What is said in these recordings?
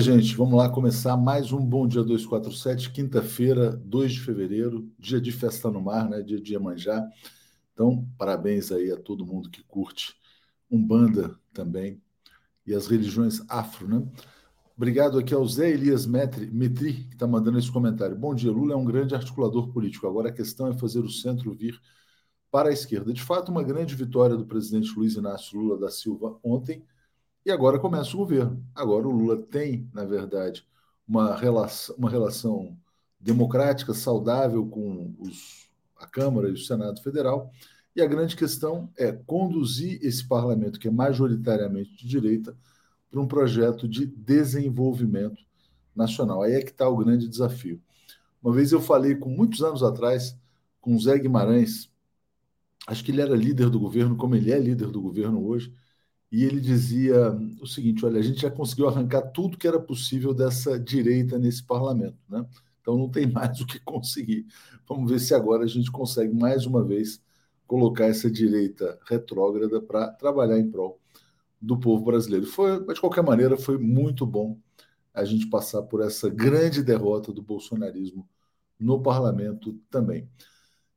Gente. Vamos lá começar mais um Bom Dia 247, quinta-feira, 2 de fevereiro, dia de festa no mar, né? Dia de Iemanjá. Então, parabéns aí a todo mundo que curte Umbanda também e as religiões afro, né? Obrigado aqui ao Zé Elias Metri, Metri que está mandando esse comentário. Bom dia, Lula é um grande articulador político. Agora a questão é fazer o centro vir para a esquerda. De fato, uma grande vitória do presidente Luiz Inácio Lula da Silva ontem e agora começa o governo. Agora o Lula tem, na verdade, uma relação, uma relação democrática, saudável com os, a Câmara e o Senado Federal. E a grande questão é conduzir esse parlamento, que é majoritariamente de direita, para um projeto de desenvolvimento nacional. Aí é que está o grande desafio. Uma vez eu falei, com muitos anos atrás, com Zé Guimarães, acho que ele era líder do governo, como ele é líder do governo hoje, e ele dizia o seguinte: olha, a gente já conseguiu arrancar tudo que era possível dessa direita nesse parlamento, né? Então não tem mais o que conseguir. Vamos ver se agora a gente consegue mais uma vez colocar essa direita retrógrada para trabalhar em prol do povo brasileiro. Foi, mas de qualquer maneira, foi muito bom a gente passar por essa grande derrota do bolsonarismo no parlamento também.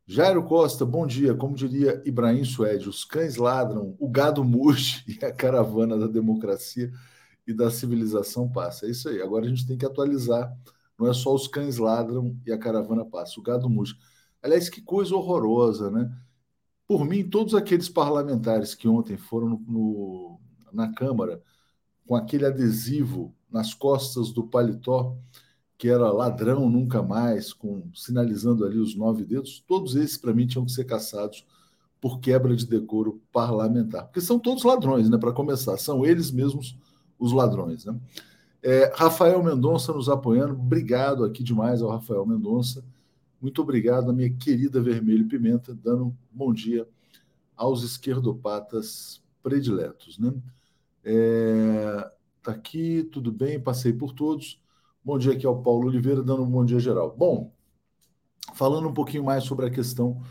Jairo Costa, bom dia. Como diria Ibrahim Suede, os cães ladram, o gado murche e a caravana da democracia e da civilização passa. É isso aí. Agora a gente tem que atualizar. Não é só os cães ladram e a caravana passa, o gado murche. Aliás, que coisa horrorosa, né? Por mim, todos aqueles parlamentares que ontem foram no, no, na Câmara com aquele adesivo nas costas do paletó, que era ladrão nunca mais, com sinalizando ali os nove dedos, todos esses, para mim, tinham que ser caçados por quebra de decoro parlamentar. Porque são todos ladrões, né? Para começar, são eles mesmos os ladrões. Né? É, Rafael Mendonça nos apoiando, obrigado aqui demais ao Rafael Mendonça. Muito obrigado a minha querida Vermelho Pimenta, dando bom dia aos esquerdopatas prediletos. Né? É, tá aqui, tudo bem, passei por todos. Bom dia aqui ao Paulo Oliveira, dando um bom dia geral. Bom, falando um pouquinho mais sobre a questão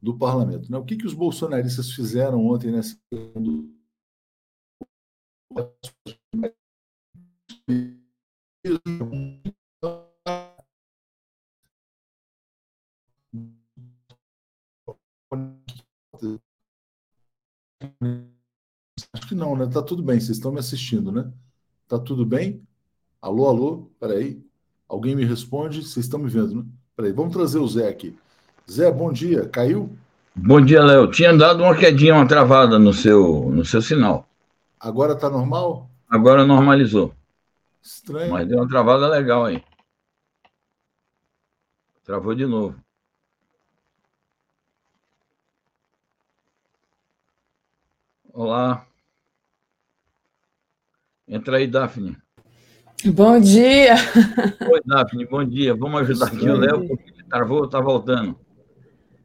do parlamento. Né? O que, que os bolsonaristas fizeram ontem nessa. Acho que não, né? Tá tudo bem, vocês estão me assistindo, né? Tá tudo bem? Alô, alô, peraí. Alguém me responde? Vocês estão me vendo, né? Peraí, vamos trazer o Zé aqui. Zé, bom dia. Caiu? Bom dia, Léo. Tinha dado uma quedinha, uma travada no seu, no seu sinal. Agora tá normal? Agora normalizou. Estranho. Mas deu uma travada legal aí. Travou de novo. Olá. Entra aí, Daphne. Bom dia! Oi, Daphne, bom dia. Vamos ajudar aqui o Léo, porque ele travou, está voltando.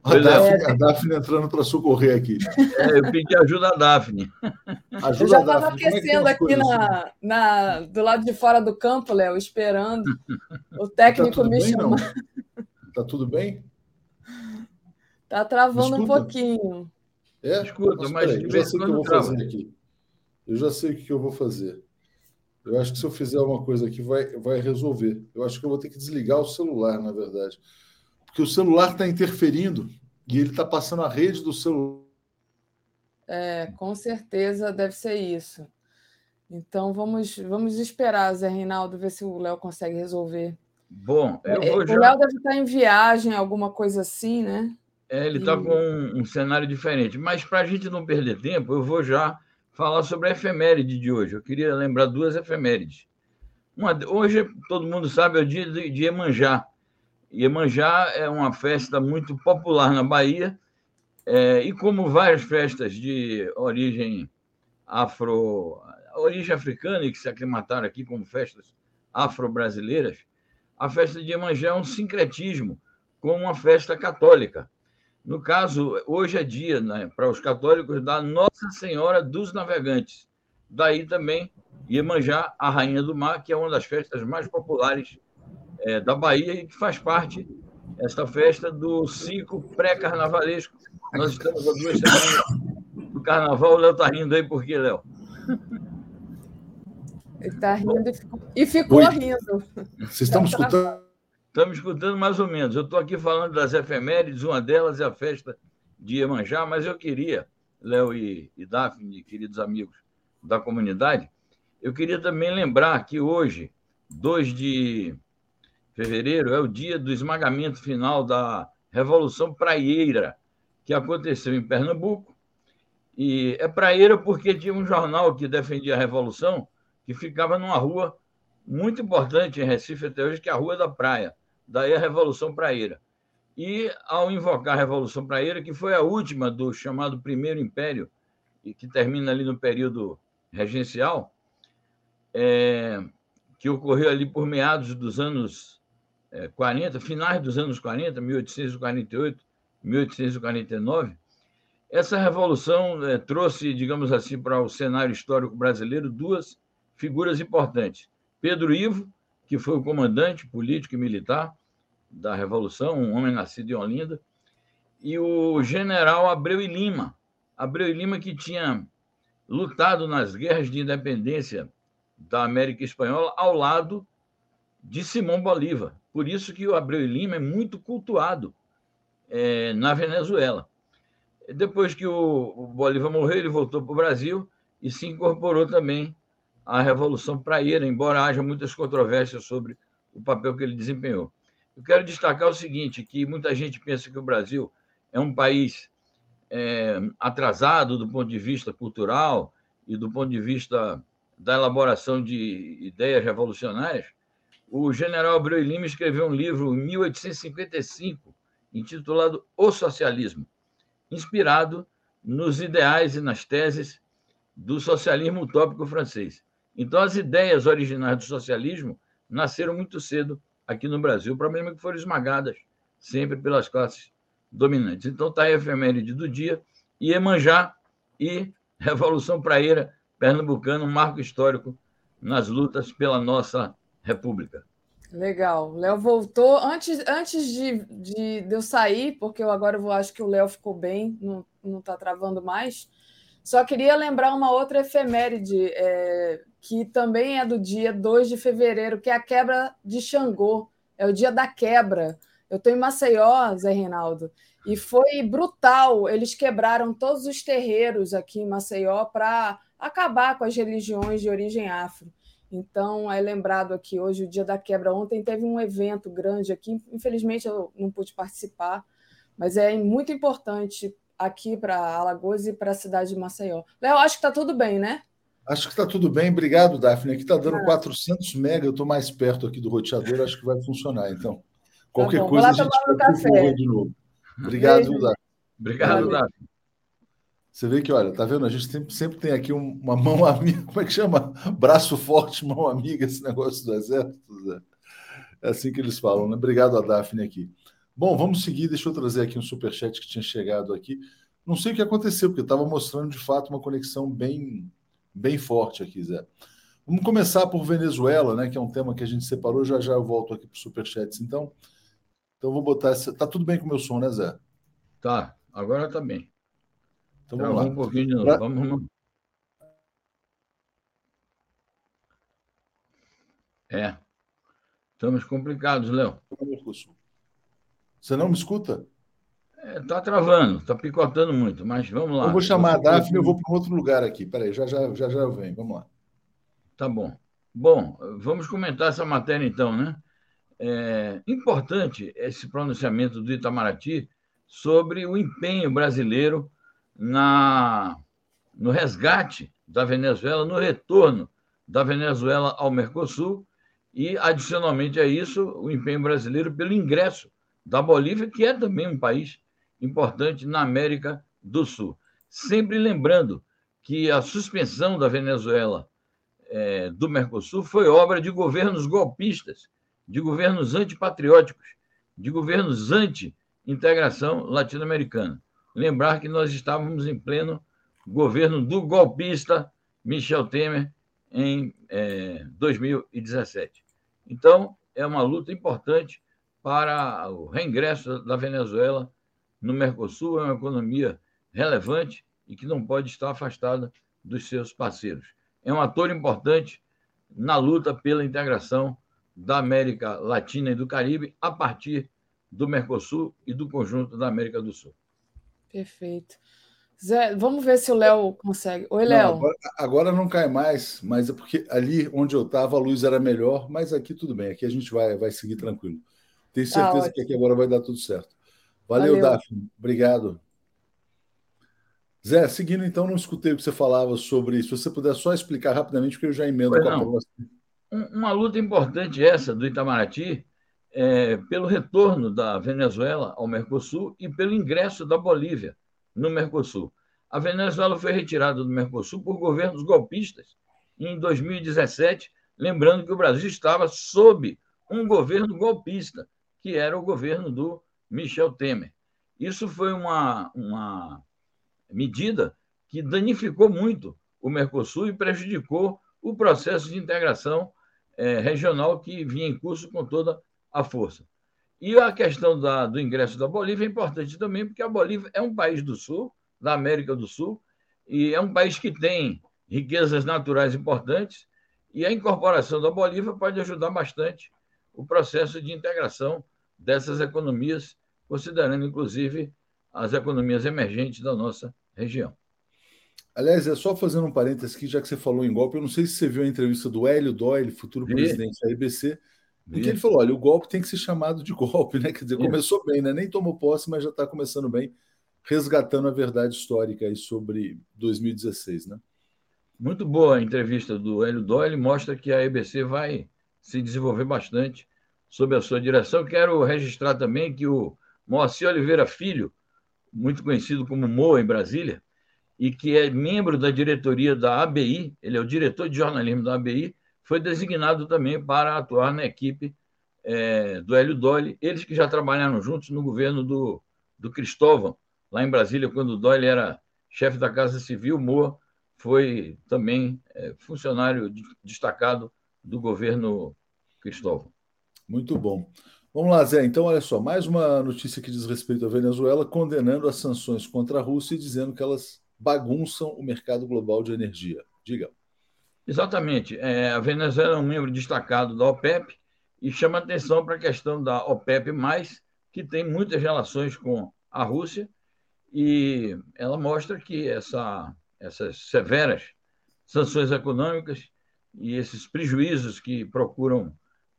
A Daphne, a Daphne, entrando para socorrer aqui. É, eu pedi ajuda a Daphne. Ajuda eu já estava é aquecendo é aqui na, na, do lado de fora do campo, Léo, esperando o técnico tá me bem, chamar. Está tudo bem? Está travando um pouquinho. É? Escuta, mas, mas eu já sei o que eu vou trava. fazer aqui. Eu já sei o que eu vou fazer. Eu acho que se eu fizer uma coisa aqui, vai, vai resolver. Eu acho que eu vou ter que desligar o celular, na verdade. Porque o celular está interferindo e ele está passando a rede do celular. É, com certeza deve ser isso. Então vamos, vamos esperar, Zé Reinaldo, ver se o Léo consegue resolver. Bom, eu é, vou o já... Léo deve estar em viagem, alguma coisa assim, né? É, ele está e... com um, um cenário diferente. Mas para a gente não perder tempo, eu vou já falar sobre a efeméride de hoje. Eu queria lembrar duas efemérides. Uma, hoje, todo mundo sabe, é o dia de, de Iemanjá. Iemanjá é uma festa muito popular na Bahia, é, e como várias festas de origem afro, origem africana e que se aclimataram aqui como festas afro-brasileiras, a festa de Iemanjá é um sincretismo com uma festa católica. No caso, hoje é dia né, para os católicos da Nossa Senhora dos Navegantes. Daí também Iemanjá, a Rainha do Mar, que é uma das festas mais populares é, da Bahia e que faz parte, esta festa, do ciclo pré-carnavalesco. Nós estamos há duas semanas do carnaval. O Léo está rindo aí por quê, Léo? Ele está rindo e ficou, e ficou rindo. Vocês estão me escutando? Estamos escutando mais ou menos. Eu estou aqui falando das efemérides, uma delas é a festa de Iemanjá, mas eu queria, Léo e, e Daphne, queridos amigos da comunidade, eu queria também lembrar que hoje, 2 de fevereiro, é o dia do esmagamento final da Revolução Praieira, que aconteceu em Pernambuco. E é praieira porque tinha um jornal que defendia a Revolução, que ficava numa rua muito importante em Recife até hoje, que é a Rua da Praia. Daí a Revolução Praieira. E ao invocar a Revolução Praieira, que foi a última do chamado Primeiro Império, e que termina ali no período regencial, é, que ocorreu ali por meados dos anos é, 40, finais dos anos 40, 1848, 1849, essa revolução é, trouxe, digamos assim, para o cenário histórico brasileiro duas figuras importantes. Pedro Ivo, que foi o comandante político e militar da Revolução, um homem nascido em Olinda, e o general Abreu e Lima. Abreu e Lima que tinha lutado nas guerras de independência da América Espanhola ao lado de Simão Bolívar. Por isso que o Abreu e Lima é muito cultuado é, na Venezuela. Depois que o, Bolívar morreu, ele voltou para o Brasil e se incorporou também à Revolução Praieira, embora haja muitas controvérsias sobre o papel que ele desempenhou. Eu quero destacar o seguinte, que muita gente pensa que o Brasil é um país é, atrasado do ponto de vista cultural e do ponto de vista da elaboração de ideias revolucionárias, o general Abreu Lima escreveu um livro em 1855 intitulado O Socialismo, inspirado nos ideais e nas teses do socialismo utópico francês. Então, as ideias originais do socialismo nasceram muito cedo aqui no Brasil. O problema é que foram esmagadas sempre pelas classes dominantes. Então, está a efeméride do dia, Iemanjá e Revolução Praeira Pernambucana, um marco histórico nas lutas pela nossa República. Legal. Léo voltou. Antes, antes de, de, de, eu sair, porque eu agora vou, acho que o Léo ficou bem, não está travando mais. Só queria lembrar uma outra efeméride, é, que também é do dia 2 de fevereiro, que é a quebra de Xangô. É o dia da quebra. Eu estou em Maceió, Zé Reinaldo, e foi brutal. Eles quebraram todos os terreiros aqui em Maceió para acabar com as religiões de origem afro. Então, é lembrado aqui hoje o dia da quebra. Ontem teve um evento grande aqui, infelizmente eu não pude participar, mas é muito importante aqui para Alagoas e para a cidade de Maceió. Léo, acho que está tudo bem, né? Acho que está tudo bem. Obrigado, Daphne. Aqui está dando ah. 400 mega, eu estou mais perto aqui do roteador, acho que vai funcionar. Então, qualquer tá coisa a gente vai café. de novo. Obrigado, Beijo. Daphne. Obrigado, Daphne. Você vê que, olha, tá vendo? A gente sempre, sempre tem aqui uma mão amiga, como é que chama? Braço forte, mão amiga, esse negócio do exército. Zé. É assim que eles falam, né? Obrigado a Daphne aqui. Bom, vamos seguir. Deixa eu trazer aqui um superchat que tinha chegado aqui. Não sei o que aconteceu, porque estava mostrando de fato uma conexão bem, bem forte aqui, Zé. Vamos começar por Venezuela, né? Que é um tema que a gente separou. Já já eu volto aqui para os superchats. Então, então vou botar essa. Tá tudo bem com o meu som, né, Zé? Tá, agora tá bem. Então vamos lá. Um pouquinho de. Pra... Vamos... É. Estamos complicados, Léo. Você não me escuta? Está é, tá travando, está picotando muito, mas vamos lá. Eu vou chamar a Daphne, eu vou para um outro lugar aqui. Peraí, já, já, já, já eu venho. Vamos lá. Tá bom. Bom, vamos comentar essa matéria então, né? É importante esse pronunciamento do Itamaraty sobre o empenho brasileiro na, no resgate da Venezuela, no retorno da Venezuela ao Mercosul e, adicionalmente a isso, o empenho brasileiro pelo ingresso da Bolívia, que é também um país importante na América do Sul. Sempre lembrando que a suspensão da Venezuela é, do Mercosul foi obra de governos golpistas, de governos antipatrióticos, de governos anti-integração latino-americana lembrar que nós estávamos em pleno governo do golpista Michel Temer em é, 2017. Então, é uma luta importante para o reingresso da Venezuela no Mercosul, é uma economia relevante e que não pode estar afastada dos seus parceiros. É um ator importante na luta pela integração da América Latina e do Caribe a partir do Mercosul e do conjunto da América do Sul. Perfeito. Zé, vamos ver se o Léo consegue. Oi, Léo. Agora, agora, não cai mais, mas é porque ali onde eu estava a luz era melhor, mas aqui tudo bem, aqui a gente vai, vai seguir tranquilo. Tenho tá certeza ah, que aqui agora vai dar tudo certo. Valeu, Valeu. Daphne. Obrigado. Zé, seguindo então, não escutei o que você falava sobre isso. Se você puder só explicar rapidamente, porque eu já emendo pois com a próxima. Uma luta importante essa do Itamaraty é, pelo retorno da Venezuela ao Mercosul e pelo ingresso da Bolívia no Mercosul. A Venezuela foi retirada do Mercosul por governos golpistas em 2017, lembrando que o Brasil estava sob um governo golpista, que era o governo do Michel Temer. Isso foi uma, uma medida que danificou muito o Mercosul e prejudicou o processo de integração é, regional que vinha em curso com toda a força. E a questão da, do ingresso da Bolívia é importante também, porque a Bolívia é um país do Sul, da América do Sul, e é um país que tem riquezas naturais importantes, e a incorporação da Bolívia pode ajudar bastante o processo de integração dessas economias, considerando, inclusive, as economias emergentes da nossa região. Aliás, é só fazendo um parênteses aqui, já que você falou em golpe, eu não sei se você viu a entrevista do Hélio Doyle, futuro presidente da IBC, em que ele falou: olha, o golpe tem que ser chamado de golpe, né? Quer dizer, começou bem, né? Nem tomou posse, mas já está começando bem, resgatando a verdade histórica aí sobre 2016, né? Muito boa a entrevista do Hélio Doyle, mostra que a EBC vai se desenvolver bastante sob a sua direção. Quero registrar também que o Moacir Oliveira Filho, muito conhecido como Moa em Brasília, e que é membro da diretoria da ABI, ele é o diretor de jornalismo da ABI, foi designado também para atuar na equipe é, do Hélio Dolly, eles que já trabalharam juntos no governo do, do Cristóvão, lá em Brasília, quando o Dolly era chefe da Casa Civil, Moa foi também é, funcionário destacado do governo Cristóvão. Muito bom. Vamos lá, Zé. Então, olha só, mais uma notícia que diz respeito à Venezuela, condenando as sanções contra a Rússia e dizendo que elas bagunçam o mercado global de energia. Diga. Exatamente. É, a Venezuela é um membro destacado da OPEP e chama atenção para a questão da OPEP, que tem muitas relações com a Rússia, e ela mostra que essa, essas severas sanções econômicas e esses prejuízos que procuram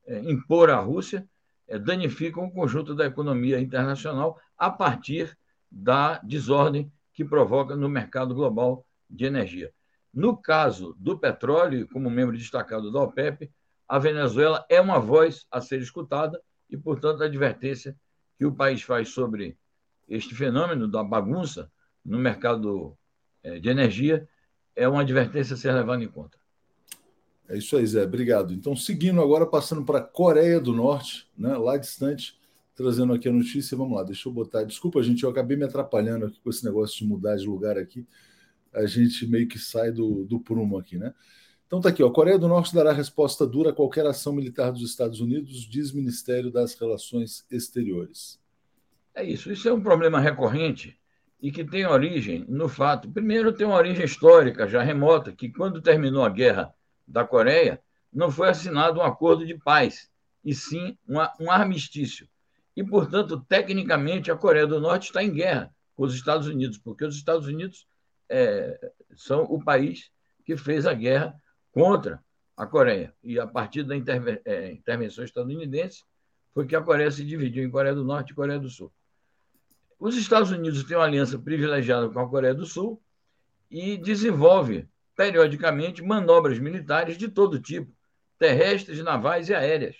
impor à Rússia é, danificam o conjunto da economia internacional a partir da desordem que provoca no mercado global de energia. No caso do petróleo, como membro destacado da OPEP, a Venezuela é uma voz a ser escutada e, portanto, a advertência que o país faz sobre este fenômeno da bagunça no mercado eh, de energia é uma advertência a ser levada em conta. É isso aí, Zé. Obrigado. Então, seguindo agora, passando para a Coreia do Norte, né, lá distante, trazendo aqui a notícia. Vamos lá, deixa eu botar. Desculpa, gente, eu acabei me atrapalhando aqui com esse negócio de mudar de lugar aqui a gente meio que sai do, do prumo aqui, né? Então tá aqui, ó. A Coreia do Norte dará resposta dura a qualquer ação militar dos Estados Unidos, diz Ministério das Relações Exteriores. É isso. Isso é um problema recorrente e que tem origem no fato. Primeiro, tem uma origem histórica já remota, que quando terminou a guerra da Coreia, não foi assinado um acordo de paz, e sim uma, um armistício. E, portanto, tecnicamente, a Coreia do Norte está em guerra com os Estados Unidos, porque os Estados Unidos é, são o país que fez a guerra contra a Coreia. E a partir da interve é, intervenção estadunidense foi que a Coreia se dividiu em Coreia do Norte e Coreia do Sul. Os Estados Unidos têm uma aliança privilegiada com a Coreia do Sul e desenvolve periodicamente manobras militares de todo tipo, terrestres, navais e aéreas,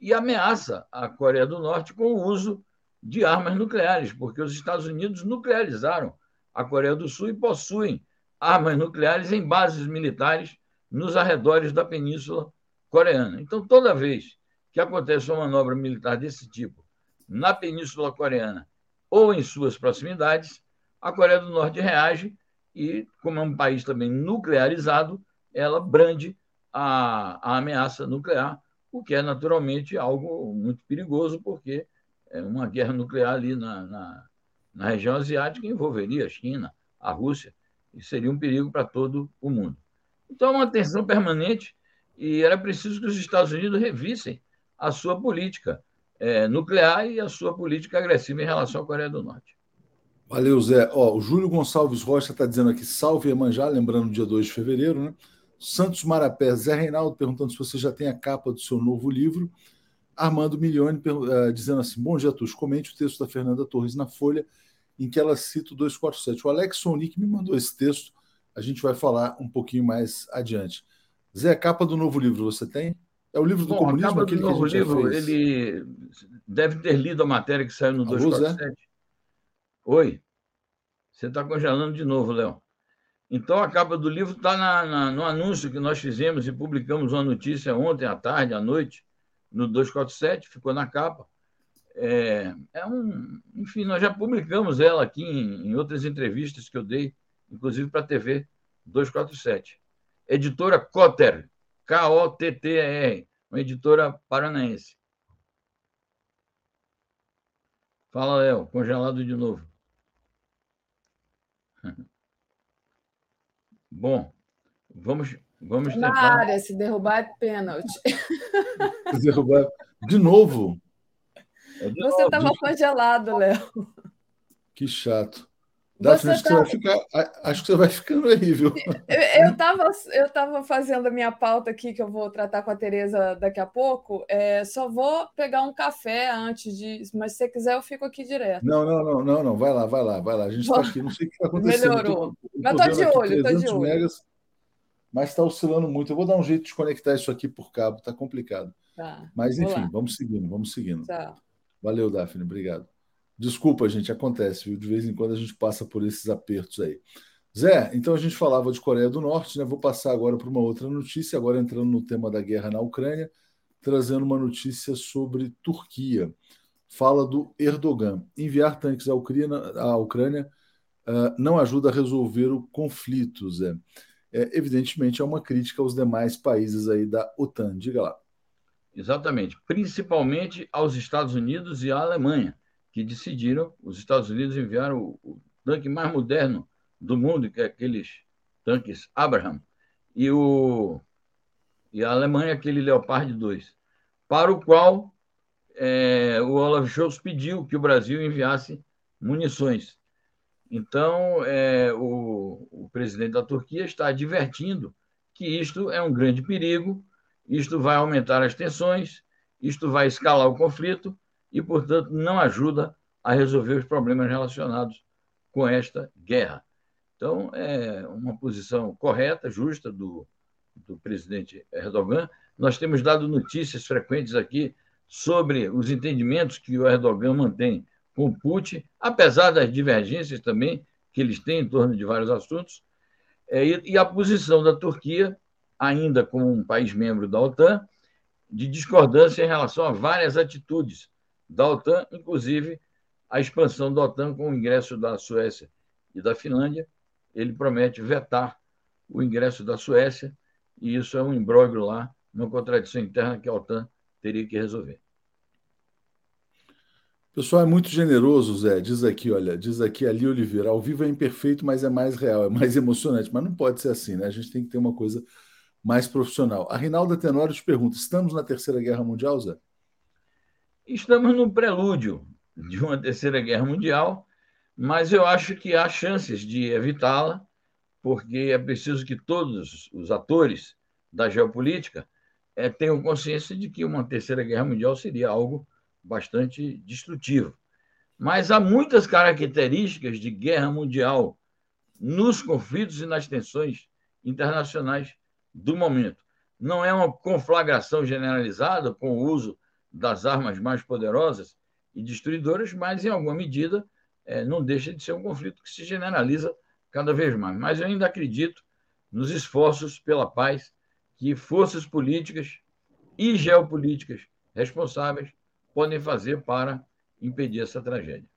e ameaça a Coreia do Norte com o uso de armas nucleares, porque os Estados Unidos nuclearizaram a Coreia do Sul e possuem armas nucleares em bases militares nos arredores da Península Coreana. Então, toda vez que acontece uma manobra militar desse tipo na Península Coreana ou em suas proximidades, a Coreia do Norte reage e, como é um país também nuclearizado, ela brande a, a ameaça nuclear, o que é naturalmente algo muito perigoso, porque é uma guerra nuclear ali na, na na região asiática envolveria a China, a Rússia, e seria um perigo para todo o mundo. Então, é uma tensão permanente e era preciso que os Estados Unidos revissem a sua política é, nuclear e a sua política agressiva em relação à Coreia do Norte. Valeu, Zé. Ó, o Júlio Gonçalves Rocha está dizendo aqui, salve Emanjá, lembrando dia 2 de fevereiro, né? Santos Marapé, Zé Reinaldo perguntando se você já tem a capa do seu novo livro. Armando Milione uh, dizendo assim: Bom dia. Comente o texto da Fernanda Torres na Folha, em que ela cita o 247. O Alex Sonic me mandou esse texto, a gente vai falar um pouquinho mais adiante. Zé, a capa do novo livro você tem? É o livro do Bom, comunismo? A capa do novo livro, ele deve ter lido a matéria que saiu no Alô, 247. Zé? Oi. Você está congelando de novo, Léo. Então, a capa do livro está no anúncio que nós fizemos e publicamos uma notícia ontem à tarde, à noite, no 247, ficou na capa. É, é um, enfim, nós já publicamos ela aqui em, em outras entrevistas que eu dei, inclusive para a TV 247. Editora Cotter, K-O-T-T-E-R, uma editora paranaense. Fala, Léo, congelado de novo. Bom, vamos, vamos tentar... Na área, se derrubar é pênalti. Se derrubar... De novo? É de Você estava congelado, Léo. Que chato. Daphne, acho, tá... que você vai ficar, acho que você vai ficando aí, viu? Eu estava eu tava fazendo a minha pauta aqui, que eu vou tratar com a Tereza daqui a pouco. É, só vou pegar um café antes de. Mas se você quiser, eu fico aqui direto. Não, não, não, não, não. Vai lá, vai lá, vai lá. A gente está aqui, não sei o que está acontecendo. Melhorou. Tô, mas estou de olho, estou de olho. Megas, mas está oscilando muito. Eu vou dar um jeito de conectar isso aqui por cabo, está complicado. Tá, mas, enfim, vamos seguindo, vamos seguindo. Tá. Valeu, Daphne, obrigado. Desculpa, gente, acontece, viu? De vez em quando a gente passa por esses apertos aí. Zé, então a gente falava de Coreia do Norte, né? Vou passar agora para uma outra notícia, agora entrando no tema da guerra na Ucrânia, trazendo uma notícia sobre Turquia. Fala do Erdogan. Enviar tanques à Ucrânia, à Ucrânia uh, não ajuda a resolver o conflito, Zé. É, evidentemente é uma crítica aos demais países aí da OTAN. Diga lá. Exatamente. Principalmente aos Estados Unidos e à Alemanha que decidiram, os Estados Unidos enviaram o, o tanque mais moderno do mundo, que é aqueles tanques Abraham, e, o, e a Alemanha aquele Leopard 2, para o qual é, o Olaf Scholz pediu que o Brasil enviasse munições. Então, é, o, o presidente da Turquia está advertindo que isto é um grande perigo, isto vai aumentar as tensões, isto vai escalar o conflito e, portanto, não ajuda a resolver os problemas relacionados com esta guerra. Então, é uma posição correta, justa do, do presidente Erdogan. Nós temos dado notícias frequentes aqui sobre os entendimentos que o Erdogan mantém com Putin, apesar das divergências também que eles têm em torno de vários assuntos, é, e a posição da Turquia, ainda como um país membro da OTAN, de discordância em relação a várias atitudes da OTAN, inclusive a expansão da OTAN com o ingresso da Suécia e da Finlândia. Ele promete vetar o ingresso da Suécia, e isso é um imbróglio lá, uma contradição interna que a OTAN teria que resolver. pessoal é muito generoso, Zé. Diz aqui, olha, diz aqui ali Oliveira, ao vivo é imperfeito, mas é mais real, é mais emocionante. Mas não pode ser assim, né? A gente tem que ter uma coisa mais profissional. A Rinalda Tenório te pergunta: estamos na Terceira Guerra Mundial, Zé? Estamos no prelúdio de uma terceira guerra mundial, mas eu acho que há chances de evitá-la, porque é preciso que todos os atores da geopolítica é, tenham consciência de que uma terceira guerra mundial seria algo bastante destrutivo. Mas há muitas características de guerra mundial nos conflitos e nas tensões internacionais do momento. Não é uma conflagração generalizada com o uso das armas mais poderosas e destruidoras, mas, em alguma medida, é, não deixa de ser um conflito que se generaliza cada vez mais. Mas eu ainda acredito nos esforços pela paz que forças políticas e geopolíticas responsáveis podem fazer para impedir essa tragédia.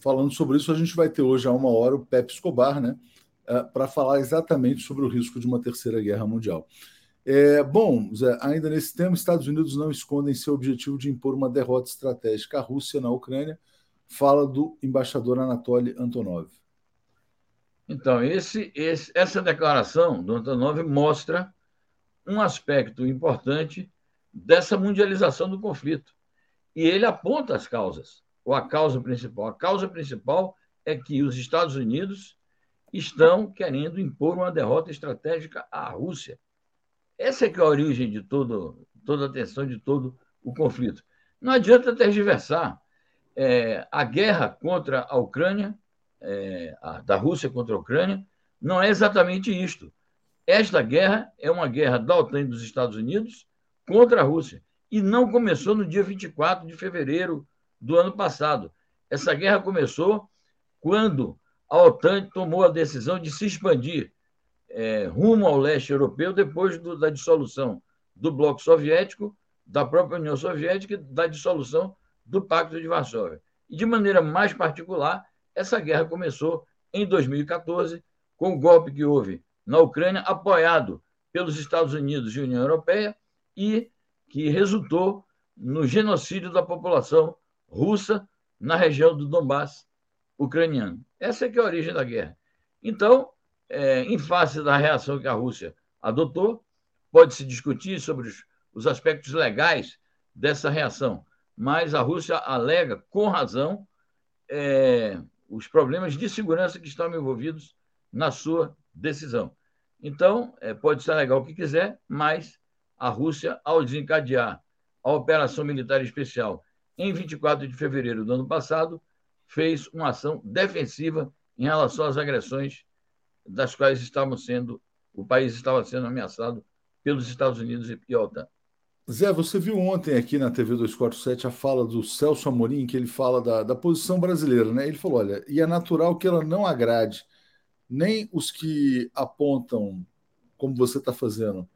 Falando sobre isso, a gente vai ter hoje, a uma hora, o Pepe Escobar, né, eh, para falar exatamente sobre o risco de uma terceira guerra mundial. É, bom, Zé, ainda nesse tema, Estados Unidos não escondem seu objetivo de impor uma derrota estratégica à Rússia na Ucrânia, fala do embaixador Anatoly Antonov. Então, esse, esse, essa declaração do Antonov mostra um aspecto importante dessa mundialização do conflito. E ele aponta as causas, ou a causa principal. A causa principal é que os Estados Unidos estão querendo impor uma derrota estratégica à Rússia. Essa é que é a origem de todo, toda a tensão, de todo o conflito. Não adianta tergiversar. É, a guerra contra a Ucrânia, é, a, da Rússia contra a Ucrânia, não é exatamente isto. Esta guerra é uma guerra da OTAN e dos Estados Unidos contra a Rússia. E não começou no dia 24 de fevereiro do ano passado. Essa guerra começou quando a OTAN tomou a decisão de se expandir é, rumo ao leste europeu depois do, da dissolução do bloco soviético, da própria União Soviética e da dissolução do Pacto de Varsóvia. E, de maneira mais particular, essa guerra começou em 2014, com o golpe que houve na Ucrânia, apoiado pelos Estados Unidos e União Europeia, e que resultou no genocídio da população russa na região do Donbass ucraniano. Essa é que é a origem da guerra. Então, é, em face da reação que a Rússia adotou, pode-se discutir sobre os, os aspectos legais dessa reação, mas a Rússia alega, com razão, é, os problemas de segurança que estão envolvidos na sua decisão. Então, é, pode ser legal o que quiser, mas a Rússia, ao desencadear a operação militar especial em 24 de fevereiro do ano passado, fez uma ação defensiva em relação às agressões das quais estavam sendo o país estava sendo ameaçado pelos Estados Unidos e a OTAN. Zé, você viu ontem aqui na TV 247 a fala do Celso Amorim, que ele fala da, da posição brasileira, né? Ele falou: olha, e é natural que ela não agrade nem os que apontam, como você está fazendo,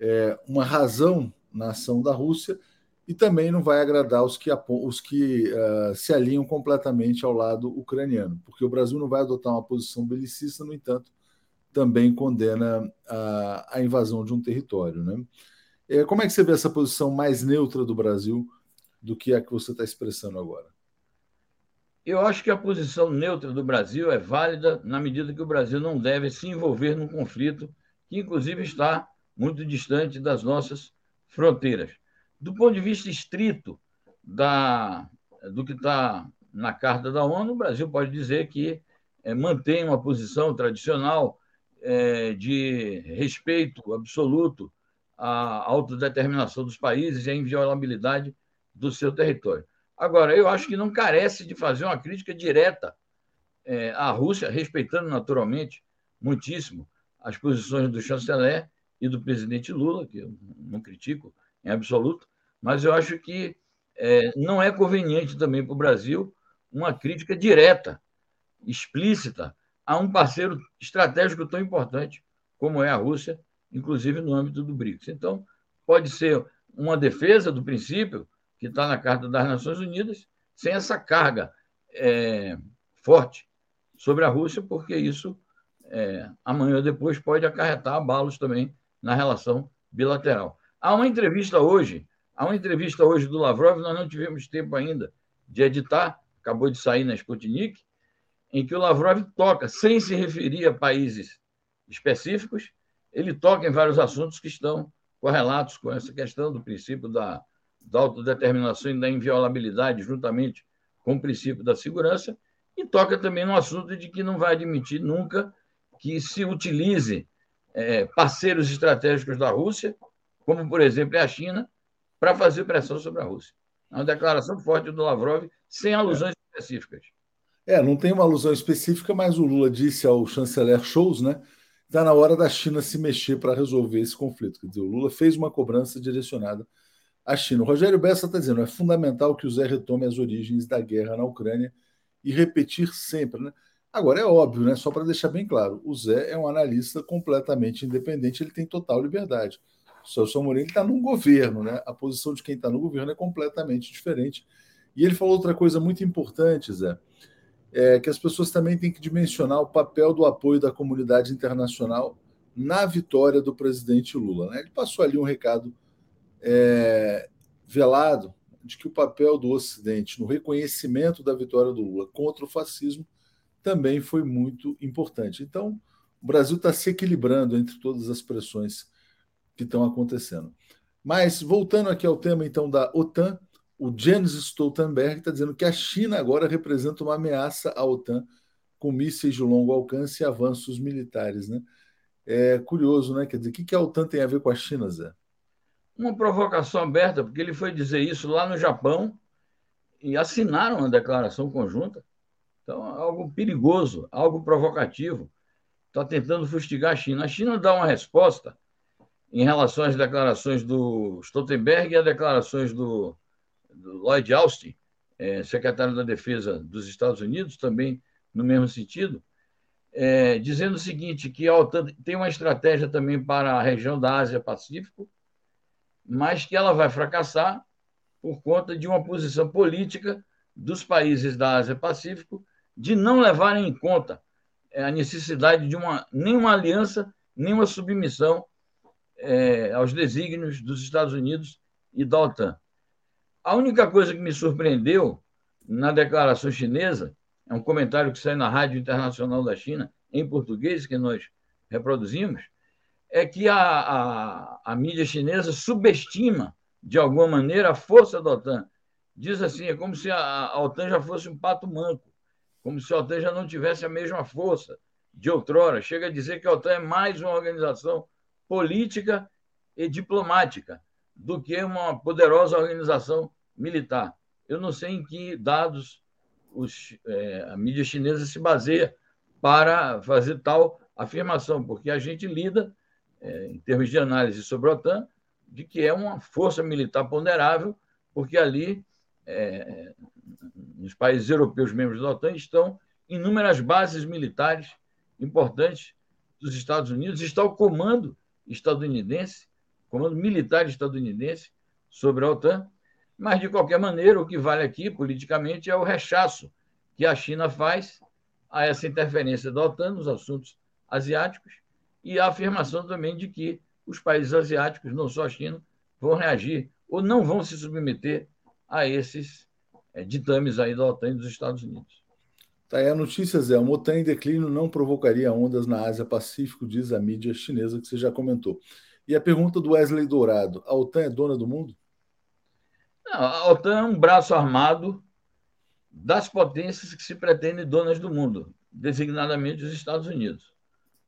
é, uma razão na ação da Rússia, e também não vai agradar os que, os que uh, se alinham completamente ao lado ucraniano, porque o Brasil não vai adotar uma posição belicista, no entanto, também condena a, a invasão de um território. Né? É, como é que você vê essa posição mais neutra do Brasil do que a que você está expressando agora? Eu acho que a posição neutra do Brasil é válida na medida que o Brasil não deve se envolver num conflito que, inclusive, está muito distante das nossas fronteiras. Do ponto de vista estrito da, do que está na Carta da ONU, o Brasil pode dizer que é, mantém uma posição tradicional é, de respeito absoluto à autodeterminação dos países e à inviolabilidade do seu território. Agora, eu acho que não carece de fazer uma crítica direta é, à Rússia, respeitando naturalmente muitíssimo as posições do chanceler e do presidente Lula, que eu não critico em absoluto, mas eu acho que é, não é conveniente também para o Brasil uma crítica direta, explícita, a um parceiro estratégico tão importante como é a Rússia, inclusive no âmbito do BRICS. Então, pode ser uma defesa do princípio que está na Carta das Nações Unidas, sem essa carga é, forte sobre a Rússia, porque isso é, amanhã ou depois pode acarretar abalos também na relação bilateral. Há uma entrevista hoje, há uma entrevista hoje do Lavrov, nós não tivemos tempo ainda de editar, acabou de sair na Sputnik, em que o Lavrov toca, sem se referir a países específicos, ele toca em vários assuntos que estão correlatos com essa questão do princípio da, da autodeterminação e da inviolabilidade, juntamente com o princípio da segurança, e toca também no assunto de que não vai admitir nunca que se utilize é, parceiros estratégicos da Rússia, como, por exemplo, é a China, para fazer pressão sobre a Rússia. É uma declaração forte do Lavrov, sem alusões é. específicas. É, não tem uma alusão específica, mas o Lula disse ao chanceler Scholz, né? Está na hora da China se mexer para resolver esse conflito. Quer dizer, o Lula fez uma cobrança direcionada à China. O Rogério Bessa está dizendo: é fundamental que o Zé retome as origens da guerra na Ucrânia e repetir sempre, né? Agora, é óbvio, né? só para deixar bem claro, o Zé é um analista completamente independente, ele tem total liberdade. O Celso Amorim está num governo, né? a posição de quem está no governo é completamente diferente. E ele falou outra coisa muito importante, Zé, é que as pessoas também têm que dimensionar o papel do apoio da comunidade internacional na vitória do presidente Lula. Né? Ele passou ali um recado é, velado de que o papel do Ocidente no reconhecimento da vitória do Lula contra o fascismo também foi muito importante. Então, o Brasil está se equilibrando entre todas as pressões que estão acontecendo. Mas, voltando aqui ao tema, então, da OTAN, o Jens Stoltenberg está dizendo que a China agora representa uma ameaça à OTAN com mísseis de longo alcance e avanços militares. Né? É curioso, né? Quer dizer, o que a OTAN tem a ver com a China, Zé? Uma provocação aberta, porque ele foi dizer isso lá no Japão e assinaram uma declaração conjunta. Então, algo perigoso, algo provocativo. Está tentando fustigar a China. A China dá uma resposta em relação às declarações do Stoltenberg e às declarações do, do Lloyd Austin, é, secretário da Defesa dos Estados Unidos, também no mesmo sentido, é, dizendo o seguinte, que a OTAN tem uma estratégia também para a região da Ásia-Pacífico, mas que ela vai fracassar por conta de uma posição política dos países da Ásia-Pacífico de não levarem em conta é, a necessidade de uma, nenhuma aliança, nenhuma submissão é, aos desígnios dos Estados Unidos e da OTAN. A única coisa que me surpreendeu na declaração chinesa é um comentário que sai na Rádio Internacional da China, em português, que nós reproduzimos, é que a, a, a mídia chinesa subestima, de alguma maneira, a força da OTAN. Diz assim, é como se a, a OTAN já fosse um pato manco, como se a OTAN já não tivesse a mesma força de outrora. Chega a dizer que a OTAN é mais uma organização política e diplomática do que uma poderosa organização militar. Eu não sei em que dados os, é, a mídia chinesa se baseia para fazer tal afirmação, porque a gente lida, é, em termos de análise sobre a OTAN, de que é uma força militar ponderável, porque ali, é, nos países europeus membros da OTAN, estão inúmeras bases militares importantes dos Estados Unidos, está o comando estadunidense, comando militar estadunidense sobre a OTAN, mas, de qualquer maneira, o que vale aqui, politicamente, é o rechaço que a China faz a essa interferência da OTAN nos assuntos asiáticos e a afirmação também de que os países asiáticos, não só a China, vão reagir ou não vão se submeter a esses é, ditames aí da OTAN e dos Estados Unidos. Tá aí a notícia, Zé. O OTAN em declínio não provocaria ondas na Ásia-Pacífico, diz a mídia chinesa, que você já comentou. E a pergunta do Wesley Dourado: a OTAN é dona do mundo? Não, a OTAN é um braço armado das potências que se pretendem donas do mundo, designadamente os Estados Unidos.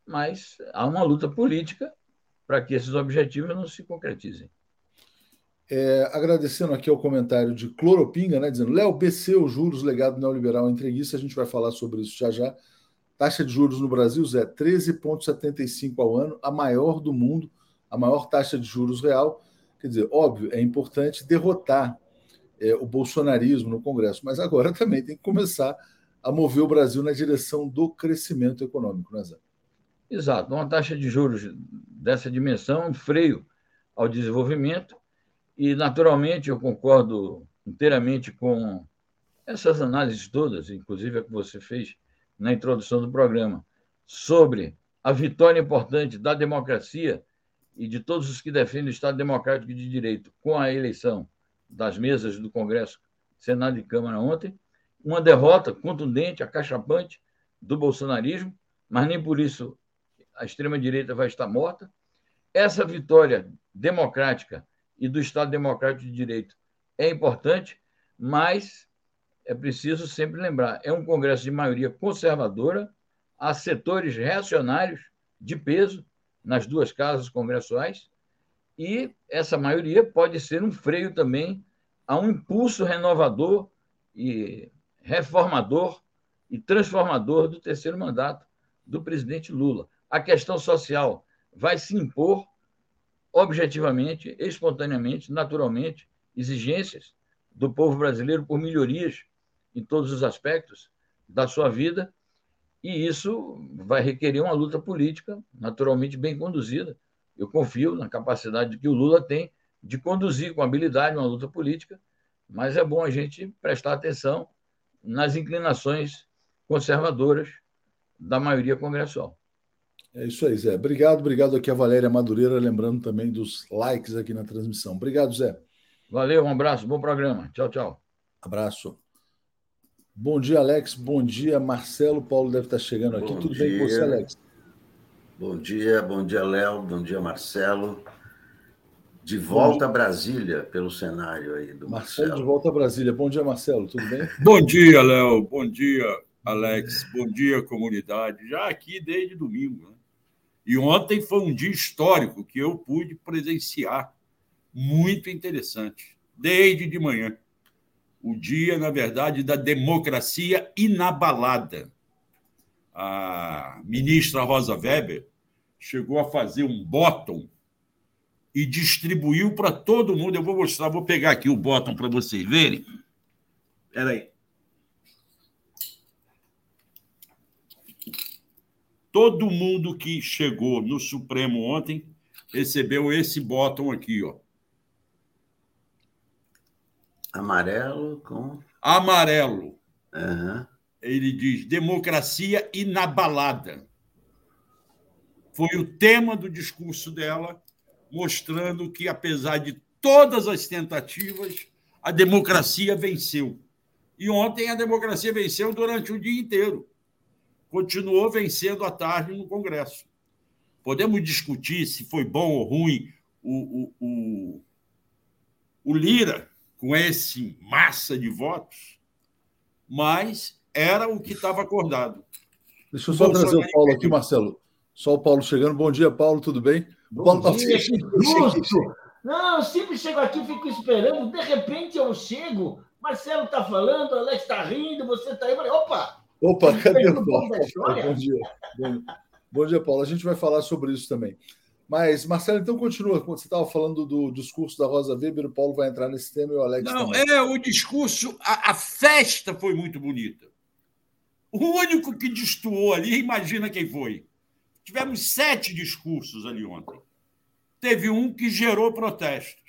Mas há uma luta política para que esses objetivos não se concretizem. É, agradecendo aqui ao comentário de Cloropinga, né, dizendo: Léo, BC, os juros, legado neoliberal entreguista, a gente vai falar sobre isso já já. Taxa de juros no Brasil, Zé, 13,75 ao ano, a maior do mundo, a maior taxa de juros real. Quer dizer, óbvio, é importante derrotar é, o bolsonarismo no Congresso, mas agora também tem que começar a mover o Brasil na direção do crescimento econômico, né, Zé? Exato. Uma taxa de juros dessa dimensão um freio ao desenvolvimento e, naturalmente, eu concordo inteiramente com essas análises todas, inclusive a que você fez na introdução do programa, sobre a vitória importante da democracia e de todos os que defendem o Estado Democrático de Direito com a eleição das mesas do Congresso, Senado e Câmara ontem, uma derrota contundente, acachapante do bolsonarismo, mas nem por isso a extrema-direita vai estar morta. Essa vitória democrática e do Estado Democrático de Direito é importante, mas é preciso sempre lembrar: é um Congresso de maioria conservadora, há setores reacionários de peso nas duas casas congressuais, e essa maioria pode ser um freio também a um impulso renovador e reformador e transformador do terceiro mandato do presidente Lula. A questão social vai se impor objetivamente, espontaneamente, naturalmente, exigências do povo brasileiro por melhorias em todos os aspectos da sua vida, e isso vai requerer uma luta política naturalmente bem conduzida, eu confio na capacidade que o Lula tem de conduzir com habilidade uma luta política, mas é bom a gente prestar atenção nas inclinações conservadoras da maioria congressual. É isso aí, Zé. Obrigado, obrigado aqui a Valéria Madureira, lembrando também dos likes aqui na transmissão. Obrigado, Zé. Valeu, um abraço, bom programa. Tchau, tchau. Abraço. Bom dia, Alex. Bom dia, Marcelo. Paulo deve estar chegando aqui. Bom Tudo dia. bem com você, Alex? Bom dia, bom dia, Léo, bom dia, Marcelo. De volta a Brasília, pelo cenário aí do Marcelo. Marcelo. De volta a Brasília. Bom dia, Marcelo, tudo bem? Bom dia, Léo. Bom dia, Alex. Bom dia, comunidade. Já aqui desde domingo. Né? E ontem foi um dia histórico que eu pude presenciar. Muito interessante. Desde de manhã. O dia, na verdade, da democracia inabalada. A ministra Rosa Weber chegou a fazer um bottom e distribuiu para todo mundo. Eu vou mostrar, vou pegar aqui o bottom para vocês verem. Espera aí. Todo mundo que chegou no Supremo ontem recebeu esse bottom aqui, ó. Amarelo com. Amarelo. Uhum. Ele diz democracia inabalada. Foi o tema do discurso dela mostrando que, apesar de todas as tentativas, a democracia venceu. E ontem a democracia venceu durante o dia inteiro. Continuou vencendo à tarde no Congresso. Podemos discutir se foi bom ou ruim o, o, o, o Lira com esse massa de votos, mas era o que estava acordado. Deixa eu só trazer o Paulo aqui, Marcelo. Só o Paulo chegando. Bom dia, Paulo, tudo bem? Bom dia, que susto! Não, eu sempre chego aqui, fico esperando, de repente eu chego, Marcelo está falando, Alex está rindo, você está aí, opa! Opa, cadê o Paulo? Bom dia. Bom, bom dia, Paulo. A gente vai falar sobre isso também. Mas, Marcelo, então continua. Quando você estava falando do discurso da Rosa Weber, o Paulo vai entrar nesse tema e o Alex Não, também. é, o discurso, a, a, festa foi muito bonita. O único que destoou ali, imagina quem foi. Tivemos sete discursos ali ontem. Teve um que gerou protestos.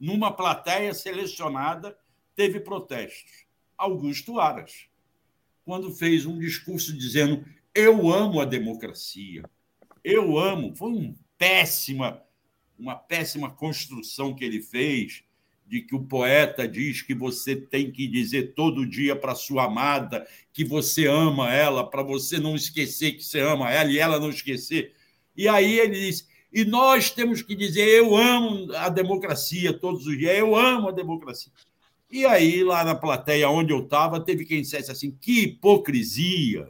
Numa plateia selecionada, teve protestos. Augusto Aras, quando fez um discurso dizendo: Eu amo a democracia, eu amo. Foi um péssima, uma péssima construção que ele fez de que o poeta diz que você tem que dizer todo dia para sua amada que você ama ela, para você não esquecer que você ama ela e ela não esquecer. E aí ele diz: e nós temos que dizer, eu amo a democracia todos os dias, eu amo a democracia. E aí, lá na plateia onde eu estava, teve quem dissesse assim: que hipocrisia.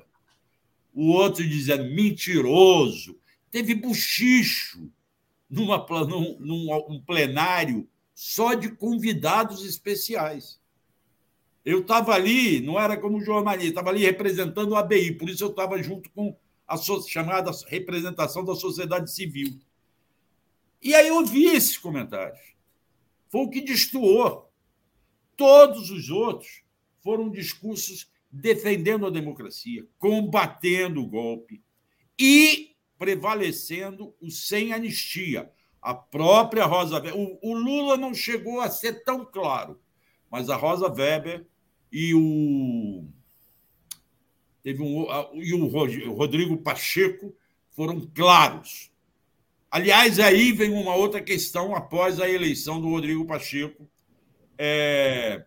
O outro dizendo mentiroso. Teve buchicho numa, num, num um plenário só de convidados especiais. Eu estava ali, não era como jornalista, estava ali representando o ABI, por isso eu estava junto com a chamada representação da sociedade civil. E aí eu vi esses comentários. Foi o que destoou. Todos os outros foram discursos defendendo a democracia, combatendo o golpe e prevalecendo o sem anistia, a própria Rosa Weber. O, Lula não chegou a ser tão claro, mas a Rosa Weber e o. Teve um, e o Rodrigo Pacheco foram claros. Aliás, aí vem uma outra questão após a eleição do Rodrigo Pacheco. É,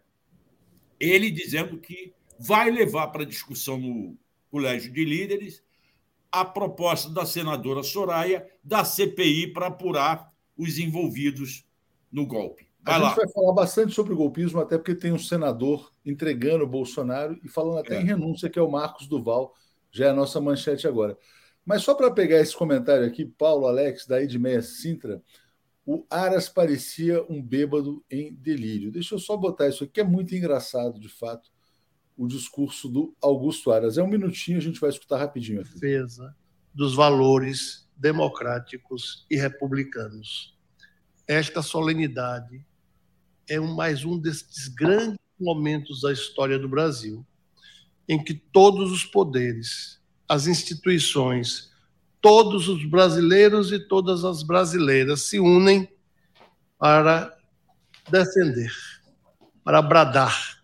ele dizendo que vai levar para discussão no Colégio de Líderes a proposta da senadora Soraya da CPI para apurar os envolvidos no golpe. Vai a lá. gente vai falar bastante sobre o golpismo, até porque tem um senador entregando o Bolsonaro e falando até é. em renúncia, que é o Marcos Duval, já é a nossa manchete agora. Mas só para pegar esse comentário aqui, Paulo Alex, daí de Meia Sintra, o Aras parecia um bêbado em delírio. Deixa eu só botar isso aqui, é muito engraçado, de fato o discurso do Augusto Aras. É um minutinho, a gente vai escutar rapidinho. Aqui. Defesa dos valores democráticos e republicanos. Esta solenidade é um, mais um desses grandes momentos da história do Brasil, em que todos os poderes, as instituições, todos os brasileiros e todas as brasileiras se unem para defender, para bradar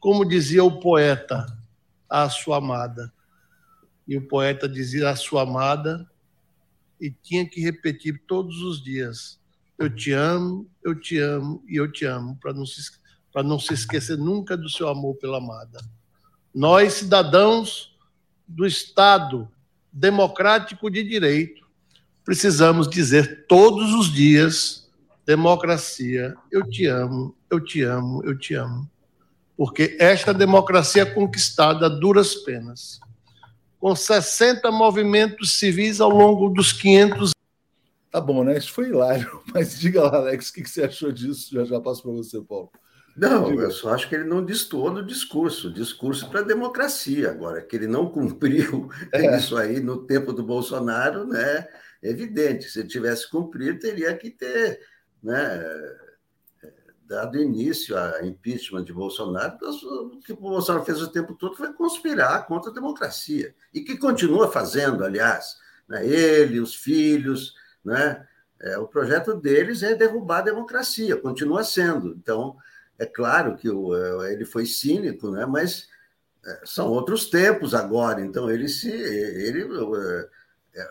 como dizia o poeta à sua amada. E o poeta dizia à sua amada e tinha que repetir todos os dias: Eu te amo, eu te amo e eu te amo, para não, se, não se esquecer nunca do seu amor pela amada. Nós, cidadãos do Estado democrático de direito, precisamos dizer todos os dias: democracia, eu te amo, eu te amo, eu te amo. Porque esta democracia é conquistada a duras penas, com 60 movimentos civis ao longo dos 500 Tá bom, né? Isso foi hilário. Mas diga lá, Alex, o que você achou disso? Já já passo para você, Paulo. Não, eu só acho que ele não destoou do discurso, discurso para a democracia. Agora, que ele não cumpriu é. isso aí no tempo do Bolsonaro, né? É evidente. Se ele tivesse cumprido, teria que ter né, dado início a impeachment de Bolsonaro. O que o Bolsonaro fez o tempo todo foi conspirar contra a democracia. E que continua fazendo, aliás. Né? Ele, os filhos, né? É, o projeto deles é derrubar a democracia, continua sendo. Então, é claro que o, é, ele foi cínico, né? mas é, são outros tempos agora. Então, ele se. Ele, é,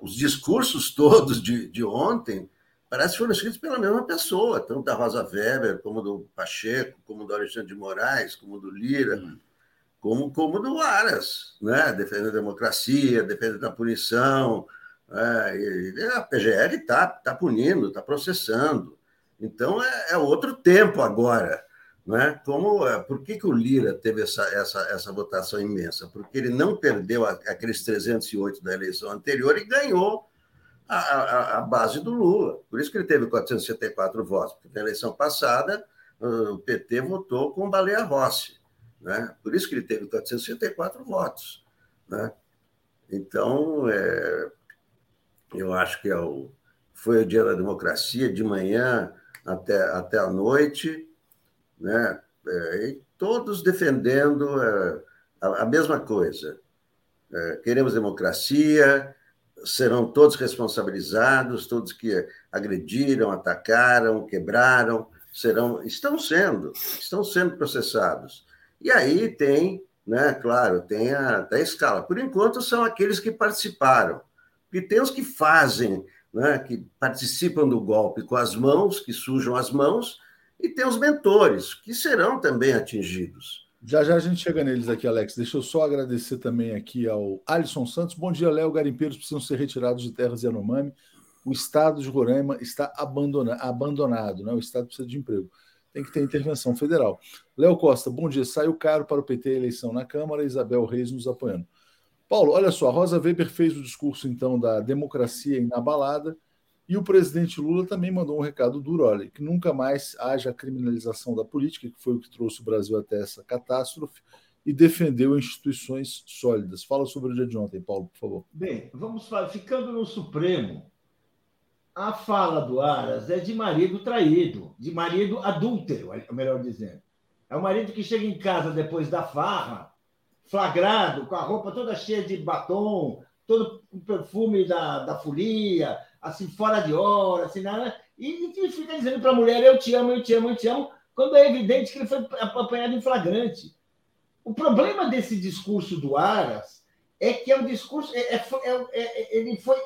os discursos todos de, de ontem parece que foram escritos pela mesma pessoa, tanto da Rosa Weber, como do Pacheco, como do Alexandre de Moraes, como do Lira, hum. como, como do Aras, né? defendendo a democracia, defendendo a punição. É, a PGR está tá punindo, está processando. Então é, é, outro tempo agora. Né? Como, é, por que, que o Lira teve essa, essa, essa votação imensa? Porque ele não perdeu aqueles 308 da eleição anterior e ganhou a, a, a base do Lula. Por isso que ele teve 474 votos, porque na eleição passada o PT votou com Baleia Rossi. Né? Por isso que ele teve 464 votos. Né? Então, é, eu acho que é o, foi o dia da democracia, de manhã até, até a noite, né? É, e todos defendendo é, a, a, mesma coisa. É, queremos democracia, serão todos responsabilizados, todos que agrediram, atacaram, quebraram, serão, estão sendo, estão sendo processados. E aí tem, né, claro, tem a, a escala. Por enquanto são aqueles que participaram. E tem os que fazem, né, que participam do golpe com as mãos, que sujam as mãos, e tem os mentores, que serão também atingidos. Já já a gente chega neles aqui, Alex. Deixa eu só agradecer também aqui ao Alisson Santos. Bom dia, Léo. Garimpeiros precisam ser retirados de terras Yanomami. O estado de Roraima está abandona abandonado, né? o estado precisa de emprego. Tem que ter intervenção federal. Léo Costa, bom dia. Saiu caro para o PT a eleição na Câmara. Isabel Reis nos apoiando. Paulo, olha só, Rosa Weber fez o discurso então da democracia inabalada e o presidente Lula também mandou um recado duro, olha, que nunca mais haja criminalização da política, que foi o que trouxe o Brasil até essa catástrofe, e defendeu instituições sólidas. Fala sobre o dia de ontem, Paulo, por favor. Bem, vamos falar, ficando no Supremo, a fala do Aras é de marido traído, de marido adúltero, melhor dizendo. É o marido que chega em casa depois da farra flagrado, com a roupa toda cheia de batom, todo o perfume da, da folia, assim, fora de hora, assim, nada, e, e fica dizendo para a mulher: Eu te amo, eu te amo, eu te amo, quando é evidente que ele foi apanhado em flagrante. O problema desse discurso do Aras é que é um discurso. É, é, é, é ele foi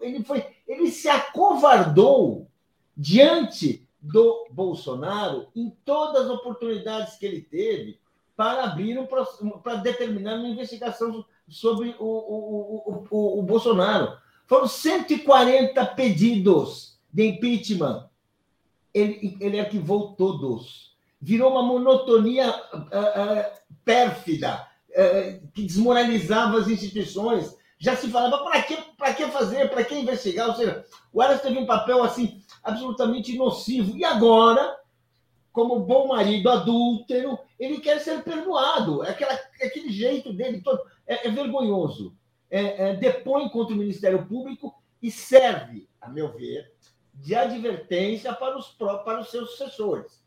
ele foi. Ele se acovardou diante do Bolsonaro em todas as oportunidades que ele teve para abrir um para determinar uma investigação sobre o, o, o, o, Bolsonaro. Foram 140 pedidos de impeachment. Ele, ele arquivou todos. Virou uma monotonia uh, uh, pérfida, uh, que desmoralizava as instituições. Já se falava, para que, que fazer, para que investigar? Ou seja, o Aras teve um papel assim absolutamente nocivo. E agora como bom marido adúltero, ele quer ser perdoado. É, aquela, é aquele jeito dele todo. É, é vergonhoso. É, é, depõe contra o Ministério Público e serve, a meu ver, de advertência para os, para os seus sucessores.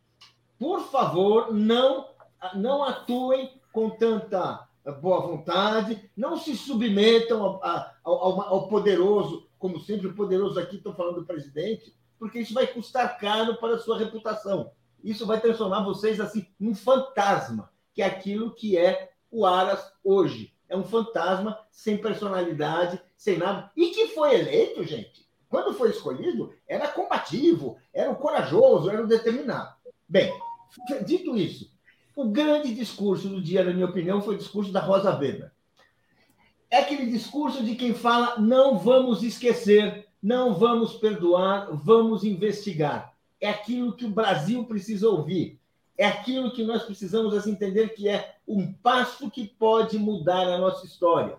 Por favor, não, não atuem com tanta boa vontade, não se submetam ao, ao, ao poderoso, como sempre, o poderoso aqui, estou falando do presidente, porque isso vai custar caro para a sua reputação isso vai transformar vocês assim num fantasma, que é aquilo que é o Aras hoje. É um fantasma sem personalidade, sem nada, e que foi eleito, gente. Quando foi escolhido, era combativo, era o corajoso, era o determinado. Bem, dito isso, o grande discurso do dia, na minha opinião, foi o discurso da Rosa Weber. É aquele discurso de quem fala: não vamos esquecer Não vamos perdoar, vamos investigar. É aquilo que o Brasil precisa ouvir. É aquilo que nós precisamos entender que é um passo que pode mudar a nossa história.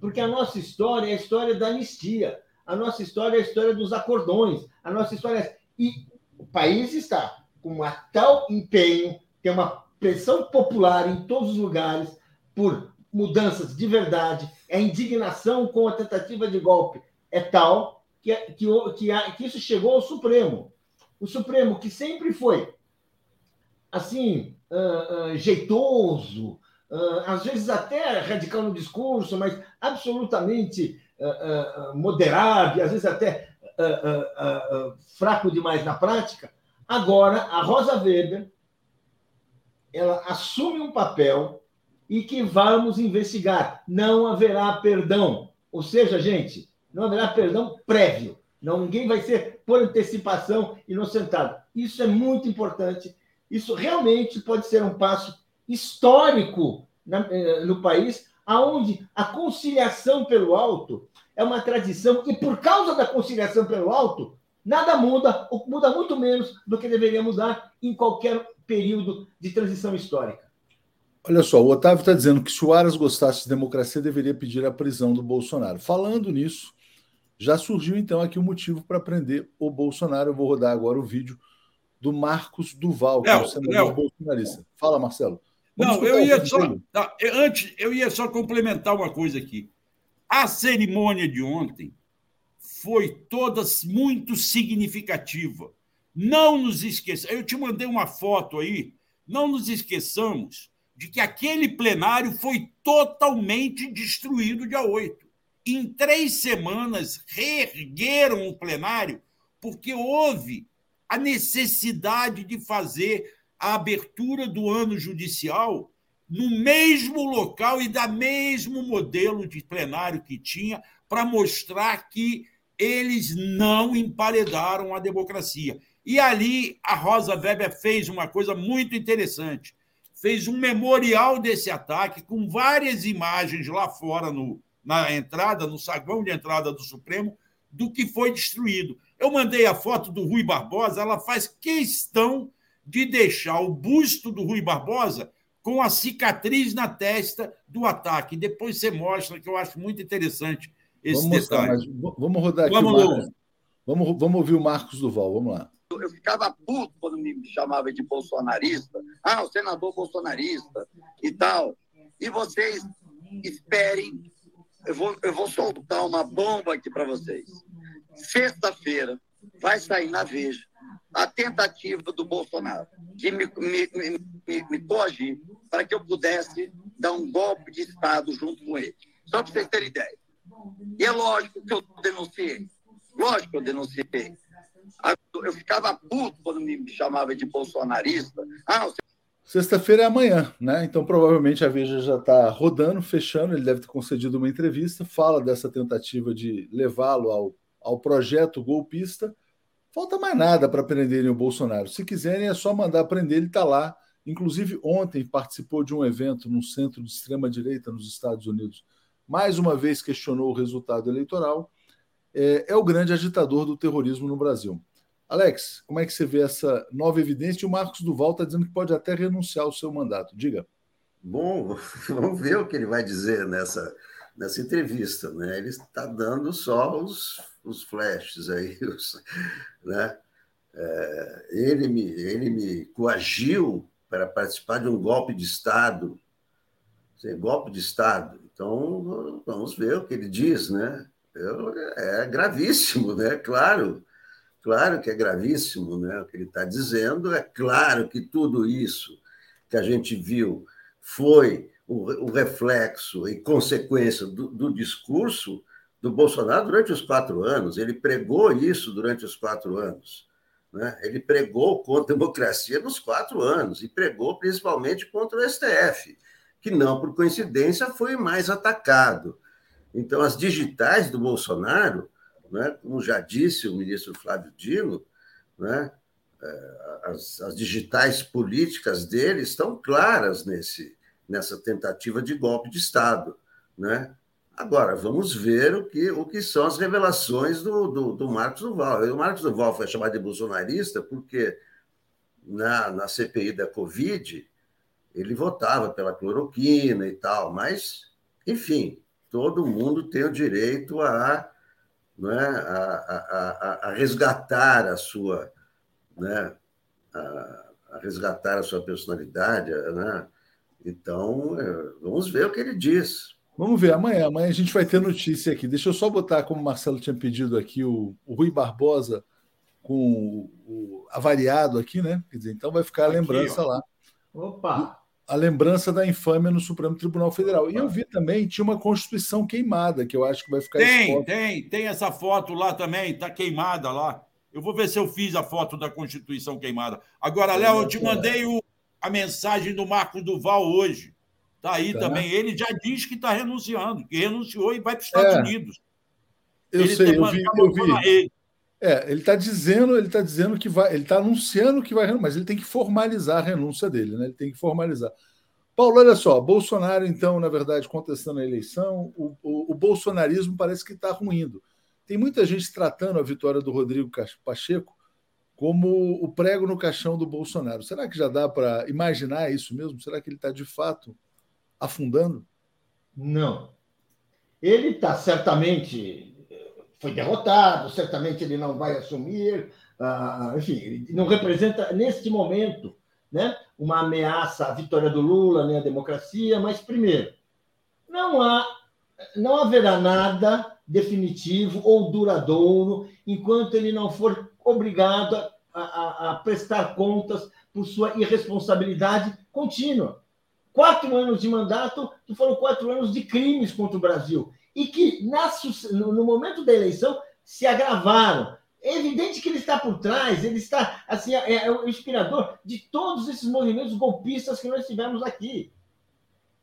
Porque a nossa história é a história da anistia. A nossa história é a história dos acordões. A nossa história é... E o país está com um tal empenho, tem uma pressão popular em todos os lugares por mudanças de verdade, a indignação com a tentativa de golpe é tal que, que, que, que isso chegou ao Supremo. O Supremo, que sempre foi assim, uh, uh, jeitoso, uh, às vezes até radical no discurso, mas absolutamente moderado, e às vezes até fraco demais na prática. Agora, a Rosa Weber ela assume um papel e que vamos investigar. Não haverá perdão. Ou seja, gente, não haverá perdão prévio. Não, ninguém vai ser por antecipação inocentado. Isso é muito importante. Isso realmente pode ser um passo histórico na, eh, no país, aonde a conciliação pelo alto é uma tradição e por causa da conciliação pelo alto nada muda, ou muda muito menos do que deveria mudar em qualquer período de transição histórica. Olha só, o Otávio está dizendo que se o Aras gostasse de democracia, deveria pedir a prisão do Bolsonaro. Falando nisso, já surgiu então aqui o um motivo para prender o Bolsonaro. Eu vou rodar agora o vídeo do Marcos Duval, que é o senador bolsonarista. Fala, Marcelo. Vamos não, eu ia só. Tá, antes, eu ia só complementar uma coisa aqui. A cerimônia de ontem foi toda muito significativa. Não nos esqueçamos. Eu te mandei uma foto aí. Não nos esqueçamos de que aquele plenário foi totalmente destruído dia 8. Em três semanas, reergueram o plenário, porque houve a necessidade de fazer a abertura do ano judicial no mesmo local e da mesmo modelo de plenário que tinha, para mostrar que eles não emparedaram a democracia. E ali a Rosa Weber fez uma coisa muito interessante fez um memorial desse ataque com várias imagens lá fora no, na entrada, no saguão de entrada do Supremo, do que foi destruído. Eu mandei a foto do Rui Barbosa, ela faz questão de deixar o busto do Rui Barbosa com a cicatriz na testa do ataque. Depois você mostra, que eu acho muito interessante esse vamos detalhe. Mostrar, vamos rodar aqui. Vamos, vamos, vamos ouvir o Marcos Duval, vamos lá eu ficava puto quando me chamava de bolsonarista. Ah, o senador bolsonarista e tal. E vocês esperem, eu vou, eu vou soltar uma bomba aqui para vocês. Sexta-feira vai sair na Veja a tentativa do Bolsonaro de me, me, me, me coagir para que eu pudesse dar um golpe de Estado junto com ele. Só para vocês terem ideia. E é lógico que eu denunciei. Lógico que eu denunciei. Eu ficava puto quando me chamava de bolsonarista. Ah, você... Sexta-feira é amanhã, né? Então provavelmente a Veja já está rodando, fechando. Ele deve ter concedido uma entrevista, fala dessa tentativa de levá-lo ao, ao projeto golpista. Falta mais nada para prenderem o Bolsonaro. Se quiserem, é só mandar prender, ele está lá. Inclusive, ontem participou de um evento num centro de extrema-direita nos Estados Unidos. Mais uma vez questionou o resultado eleitoral é, é o grande agitador do terrorismo no Brasil. Alex, como é que você vê essa nova evidência? E o Marcos Duval está dizendo que pode até renunciar ao seu mandato. Diga. Bom, vamos ver o que ele vai dizer nessa, nessa entrevista. Né? Ele está dando só os, os flashes aí. Os, né? É, ele, me, ele me coagiu para participar de um golpe de Estado. Golpe de Estado. Então, vamos ver o que ele diz, né? é gravíssimo, né? Claro, claro que é gravíssimo, né? O que ele está dizendo é claro que tudo isso que a gente viu foi o, o reflexo e consequência do, do, discurso do Bolsonaro durante os quatro anos. Ele pregou isso durante os quatro anos. Né? Ele pregou contra a democracia nos quatro anos e pregou principalmente contra o STF, que não por coincidência foi mais atacado. Então, as digitais do Bolsonaro, né, como já disse o ministro Flávio Dino, né, é, as, as digitais políticas dele estão claras nesse, nessa tentativa de golpe de Estado. Né? Agora, vamos ver o que, o que são as revelações do, do, do Marcos Duval. O Marcos Duval foi chamado de bolsonarista porque na, na CPI da Covid ele votava pela cloroquina e tal, mas, enfim, todo mundo tem o direito a, né, a, a, a, resgatar a sua. Né, a, a resgatar a sua personalidade. Né? Então, é, vamos ver o que ele diz. Vamos ver, amanhã, amanhã a gente vai ter notícia aqui. Deixa eu só botar, como o Marcelo tinha pedido aqui, o, o Rui Barbosa com o, o, avariado aqui, né? Quer dizer, então vai ficar a aqui, lembrança ó. lá. Opa! A lembrança da infâmia no Supremo Tribunal Federal. E eu vi também, tinha uma Constituição queimada, que eu acho que vai ficar. Tem, tem, tem essa foto lá também, está queimada lá. Eu vou ver se eu fiz a foto da Constituição queimada. Agora, Léo, eu te mandei o, a mensagem do Marco Duval hoje. Está aí tá. também. Ele já diz que está renunciando, que renunciou e vai para os Estados é. Unidos. Eu ele sei, eu vi. Eu vi. É, ele está dizendo, ele está dizendo que vai, ele está anunciando que vai, mas ele tem que formalizar a renúncia dele, né? Ele tem que formalizar. Paulo, olha só, Bolsonaro, então, na verdade, contestando a eleição, o, o, o bolsonarismo parece que está ruindo. Tem muita gente tratando a vitória do Rodrigo Pacheco como o prego no caixão do Bolsonaro. Será que já dá para imaginar isso mesmo? Será que ele está de fato afundando? Não. Ele está certamente foi derrotado, certamente ele não vai assumir, uh, enfim, ele não representa neste momento, né, uma ameaça à vitória do Lula, nem à democracia. Mas primeiro, não há, não haverá nada definitivo ou duradouro enquanto ele não for obrigado a, a, a prestar contas por sua irresponsabilidade contínua quatro anos de mandato foram quatro anos de crimes contra o Brasil e que na, no momento da eleição se agravaram. É evidente que ele está por trás, ele está assim é, é o inspirador de todos esses movimentos golpistas que nós tivemos aqui.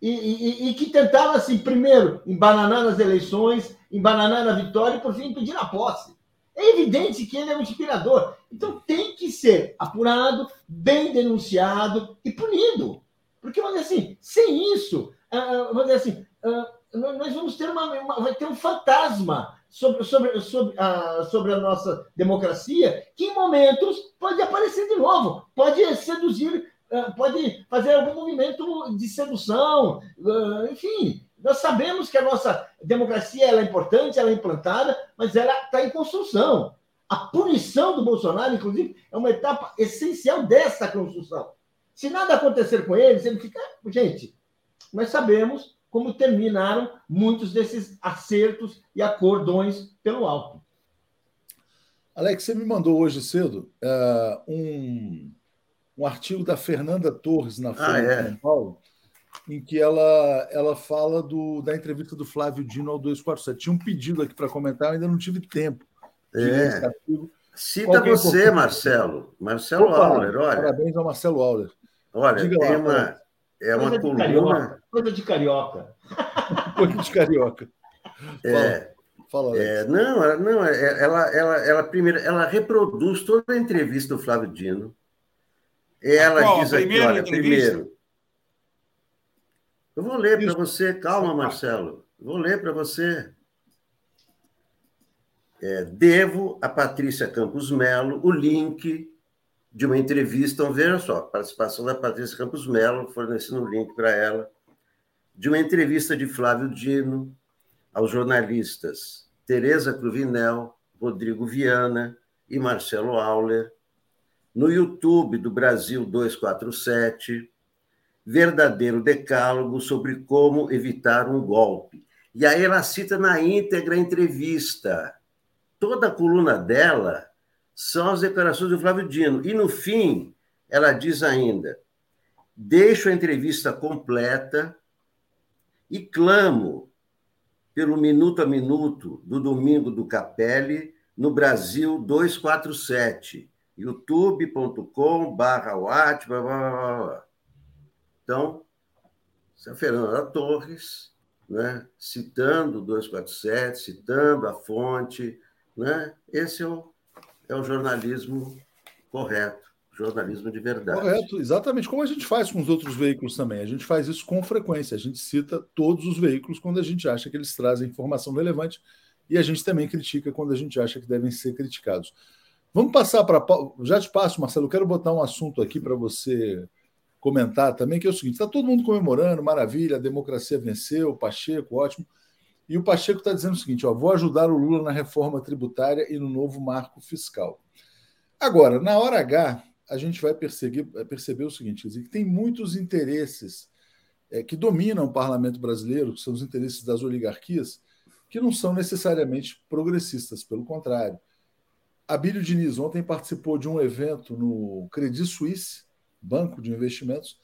E, e, e que tentavam, assim, primeiro, embananar as eleições, embananar a vitória e, por fim, impedir a posse. É evidente que ele é um inspirador. Então tem que ser apurado, bem denunciado e punido. Porque, vamos dizer assim, sem isso, uh, vamos dizer assim, uh, nós vamos ter uma, uma, vai ter um fantasma sobre, sobre, sobre, uh, sobre a nossa democracia que, em momentos, pode aparecer de novo, pode seduzir, pode fazer algum movimento de sedução, enfim. Nós sabemos que a nossa democracia ela é importante, ela é implantada, mas ela está em construção. A punição do Bolsonaro, inclusive, é uma etapa essencial dessa construção. Se nada acontecer com eles, ele fica. Gente, nós sabemos como terminaram muitos desses acertos e acordões pelo alto. Alex, você me mandou hoje cedo uh, um, um artigo da Fernanda Torres na Folha ah, é. de São Paulo, em que ela, ela fala do, da entrevista do Flávio Dino ao 247. Tinha um pedido aqui para comentar, eu ainda não tive tempo. É. Cita é você, Marcelo. Marcelo Opa, Auler, olha. Parabéns ao Marcelo Auler. Olha, Diga tem lá, uma, é uma coisa coluna. coisa de carioca. coisa de carioca. É. Fala, é, não, não é, ela, ela, ela, primeiro, ela reproduz toda a entrevista do Flávio Dino. Ela qual, diz aqui, olha, primeiro. Eu vou ler para você, calma, Marcelo. Vou ler para você. É, devo a Patrícia Campos Melo o link de uma entrevista, então veja só, participação da Patrícia Campos Melo, fornecendo o um link para ela, de uma entrevista de Flávio Dino aos jornalistas Tereza Cruvinel, Rodrigo Viana e Marcelo Auler, no YouTube do Brasil 247, verdadeiro decálogo sobre como evitar um golpe. E aí ela cita na íntegra a entrevista. Toda a coluna dela são as declarações do Flávio Dino. E, no fim, ela diz ainda: deixo a entrevista completa e clamo pelo minuto a minuto do domingo do Capelli no Brasil 247, youtube.com/barra Então, a Fernanda Torres, né, citando o 247, citando a fonte, né, esse é o é o jornalismo correto. jornalismo de verdade. Correto, exatamente como a gente faz com os outros veículos também. A gente faz isso com frequência. A gente cita todos os veículos quando a gente acha que eles trazem informação relevante e a gente também critica quando a gente acha que devem ser criticados. Vamos passar para. Já te passo, Marcelo. Quero botar um assunto aqui para você comentar também, que é o seguinte: está todo mundo comemorando, maravilha, a democracia venceu, Pacheco, ótimo. E o Pacheco está dizendo o seguinte: ó, vou ajudar o Lula na reforma tributária e no novo marco fiscal. Agora, na hora H, a gente vai perceber, perceber o seguinte: dizer, que tem muitos interesses é, que dominam o parlamento brasileiro, que são os interesses das oligarquias, que não são necessariamente progressistas, pelo contrário. Abílio Diniz ontem participou de um evento no Credit Suisse, banco de investimentos,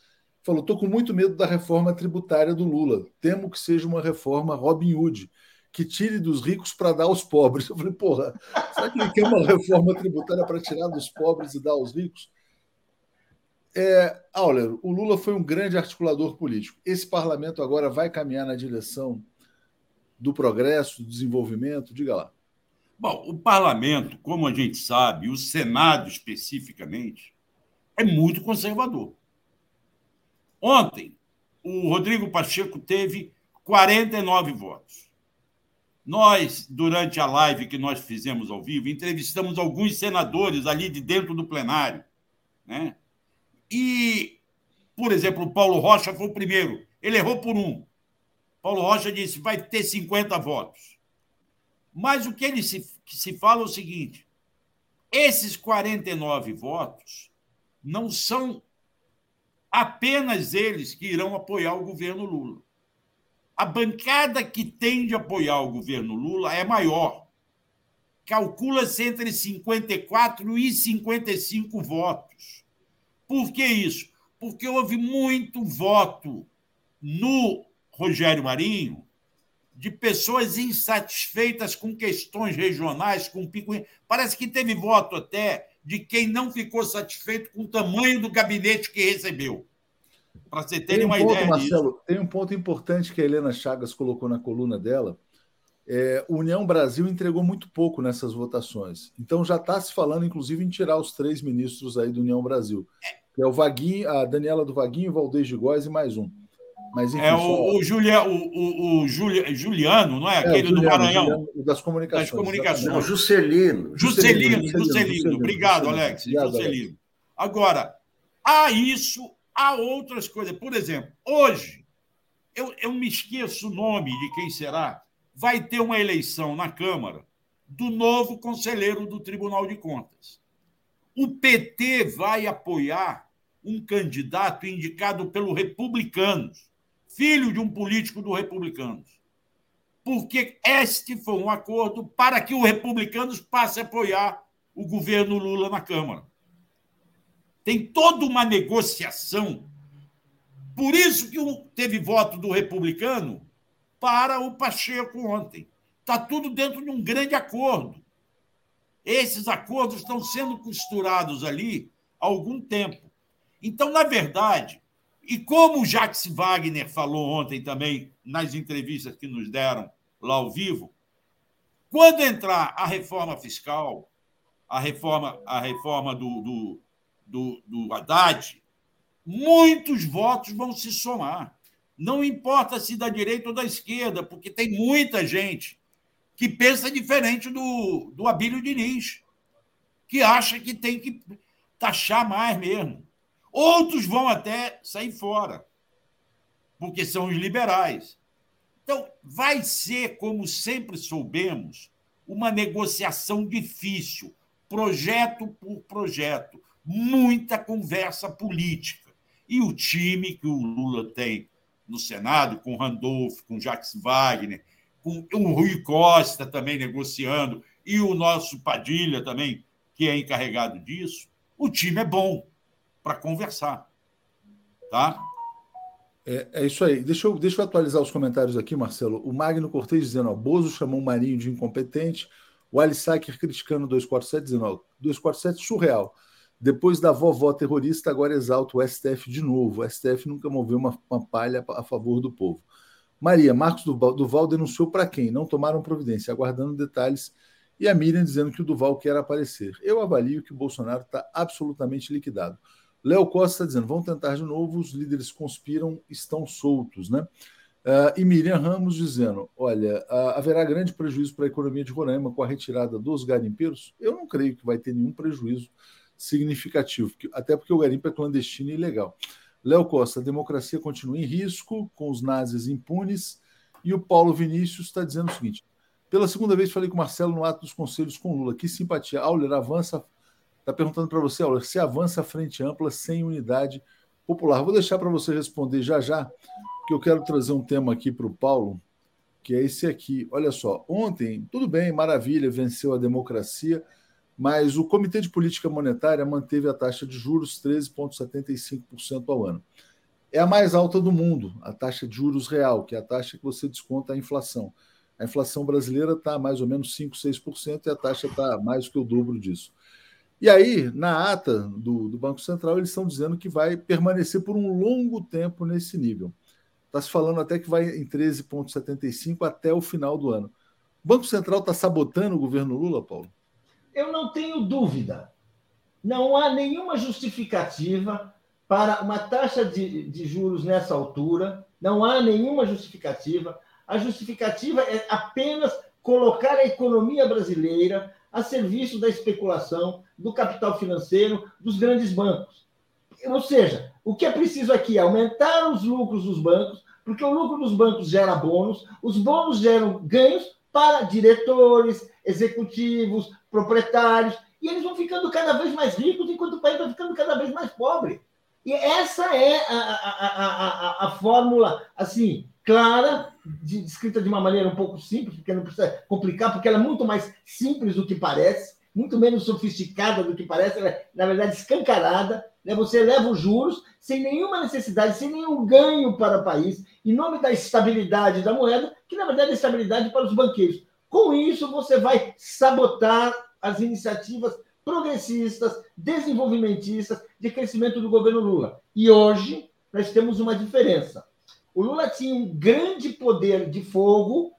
falou: estou com muito medo da reforma tributária do Lula. Temo que seja uma reforma Robin Hood, que tire dos ricos para dar aos pobres. Eu falei, porra, será que ele quer uma reforma tributária para tirar dos pobres e dar aos ricos? É, Auler, o Lula foi um grande articulador político. Esse parlamento agora vai caminhar na direção do progresso, do desenvolvimento? Diga lá. Bom, o parlamento, como a gente sabe, o Senado especificamente, é muito conservador. Ontem, o Rodrigo Pacheco teve 49 votos. Nós, durante a live que nós fizemos ao vivo, entrevistamos alguns senadores ali de dentro do plenário, né? E, por exemplo, o Paulo Rocha foi o primeiro. Ele errou por um. Paulo Rocha disse vai ter 50 votos. Mas o que ele se, que se fala é o seguinte: esses 49 votos não são apenas eles que irão apoiar o governo Lula. A bancada que tende a apoiar o governo Lula é maior. Calcula-se entre 54 e 55 votos. Por que isso? Porque houve muito voto no Rogério Marinho de pessoas insatisfeitas com questões regionais, com pico. Parece que teve voto até de quem não ficou satisfeito com o tamanho do gabinete que recebeu. Para você ter um uma ponto, ideia. Marcelo, disso. tem um ponto importante que a Helena Chagas colocou na coluna dela. É, União Brasil entregou muito pouco nessas votações. Então já está se falando, inclusive, em tirar os três ministros aí do União Brasil. Que é o Vaguinho, a Daniela do Vaguinho, o Valdez de Góes e mais um. Mas, enfim, é o, só... o, Julia, o, o, o Julia, Juliano, não é? é Aquele Juliano, do Maranhão. Juliano, das comunicações. Das comunicações. Não, Juscelino. Juscelino, Juscelino. Juscelino. Juscelino. Obrigado, Alex. Obrigado, Juscelino. Alex. Agora, há isso, há outras coisas. Por exemplo, hoje, eu, eu me esqueço o nome de quem será, vai ter uma eleição na Câmara do novo conselheiro do Tribunal de Contas. O PT vai apoiar um candidato indicado pelo Republicanos, filho de um político do Republicanos. Porque este foi um acordo para que o Republicanos passe a apoiar o governo Lula na Câmara. Tem toda uma negociação. Por isso que teve voto do republicano para o Pacheco ontem. Está tudo dentro de um grande acordo. Esses acordos estão sendo costurados ali há algum tempo. Então, na verdade, e como o Jacques Wagner falou ontem também nas entrevistas que nos deram lá ao vivo, quando entrar a reforma fiscal, a reforma, a reforma do, do, do, do Haddad, muitos votos vão se somar. Não importa se da direita ou da esquerda, porque tem muita gente que pensa diferente do, do Abílio Diniz, que acha que tem que taxar mais mesmo. Outros vão até sair fora, porque são os liberais. Então, vai ser, como sempre soubemos, uma negociação difícil, projeto por projeto, muita conversa política. E o time que o Lula tem no Senado, com Randolph, com Jacques Wagner, com o Rui Costa também negociando, e o nosso Padilha também, que é encarregado disso, o time é bom para conversar. Tá? É, é, isso aí. Deixa eu, deixa eu atualizar os comentários aqui, Marcelo. O Magno Cortez dizendo: ó, Bozo chamou o Marinho de incompetente. O Ali Sacker criticando 247, dizendo: ó, 247 surreal. Depois da vovó terrorista, agora exalta o STF de novo. O STF nunca moveu uma, uma palha a favor do povo. Maria, Marcos Duval, Duval denunciou para quem? Não tomaram providência, aguardando detalhes E a Miriam dizendo que o Duval quer aparecer. Eu avalio que o Bolsonaro está absolutamente liquidado. Léo Costa está dizendo: vão tentar de novo, os líderes conspiram, estão soltos, né? Uh, e Miriam Ramos dizendo: olha, uh, haverá grande prejuízo para a economia de Roraima com a retirada dos garimpeiros? Eu não creio que vai ter nenhum prejuízo significativo, até porque o garimpo é clandestino e ilegal. Léo Costa, a democracia continua em risco, com os nazis impunes. E o Paulo Vinícius está dizendo o seguinte: pela segunda vez falei com o Marcelo no ato dos conselhos com Lula. Que simpatia. Auler avança. Está perguntando para você, Auler, se avança a frente ampla sem unidade popular. Vou deixar para você responder já já, porque eu quero trazer um tema aqui para o Paulo, que é esse aqui. Olha só, ontem, tudo bem, maravilha, venceu a democracia, mas o Comitê de Política Monetária manteve a taxa de juros 13,75% ao ano. É a mais alta do mundo, a taxa de juros real, que é a taxa que você desconta a inflação. A inflação brasileira está mais ou menos 5, 6% e a taxa está mais que o dobro disso. E aí, na ata do, do, Banco Central, eles estão dizendo que vai permanecer por um longo tempo nesse nível. Está se falando até que vai em 13,75 até o final do ano. O Banco Central está sabotando o governo Lula, Paulo? Eu não tenho dúvida. Não há nenhuma justificativa para uma taxa de, de juros nessa altura. Não há nenhuma justificativa a justificativa é apenas colocar a economia brasileira a serviço da especulação, do capital financeiro, dos grandes bancos. Ou seja, o que é preciso aqui é aumentar os lucros dos bancos, porque o lucro dos bancos gera bônus, os bônus geram ganhos para diretores, executivos, proprietários, e eles vão ficando cada vez mais ricos, enquanto o país vai ficando cada vez mais pobre. E essa é a, a, a, a, a fórmula, assim, clara, de, descrita de uma maneira um pouco simples, porque não precisa complicar, porque ela é muito mais simples do que parece, muito menos sofisticada do que parece, ela é, na verdade, escancarada. Né? Você leva os juros sem nenhuma necessidade, sem nenhum ganho para o país, em nome da estabilidade da moeda, que na verdade é estabilidade para os banqueiros. Com isso, você vai sabotar as iniciativas progressistas, desenvolvimentistas de crescimento do governo Lula. E hoje nós temos uma diferença. O Lula tinha um grande poder de fogo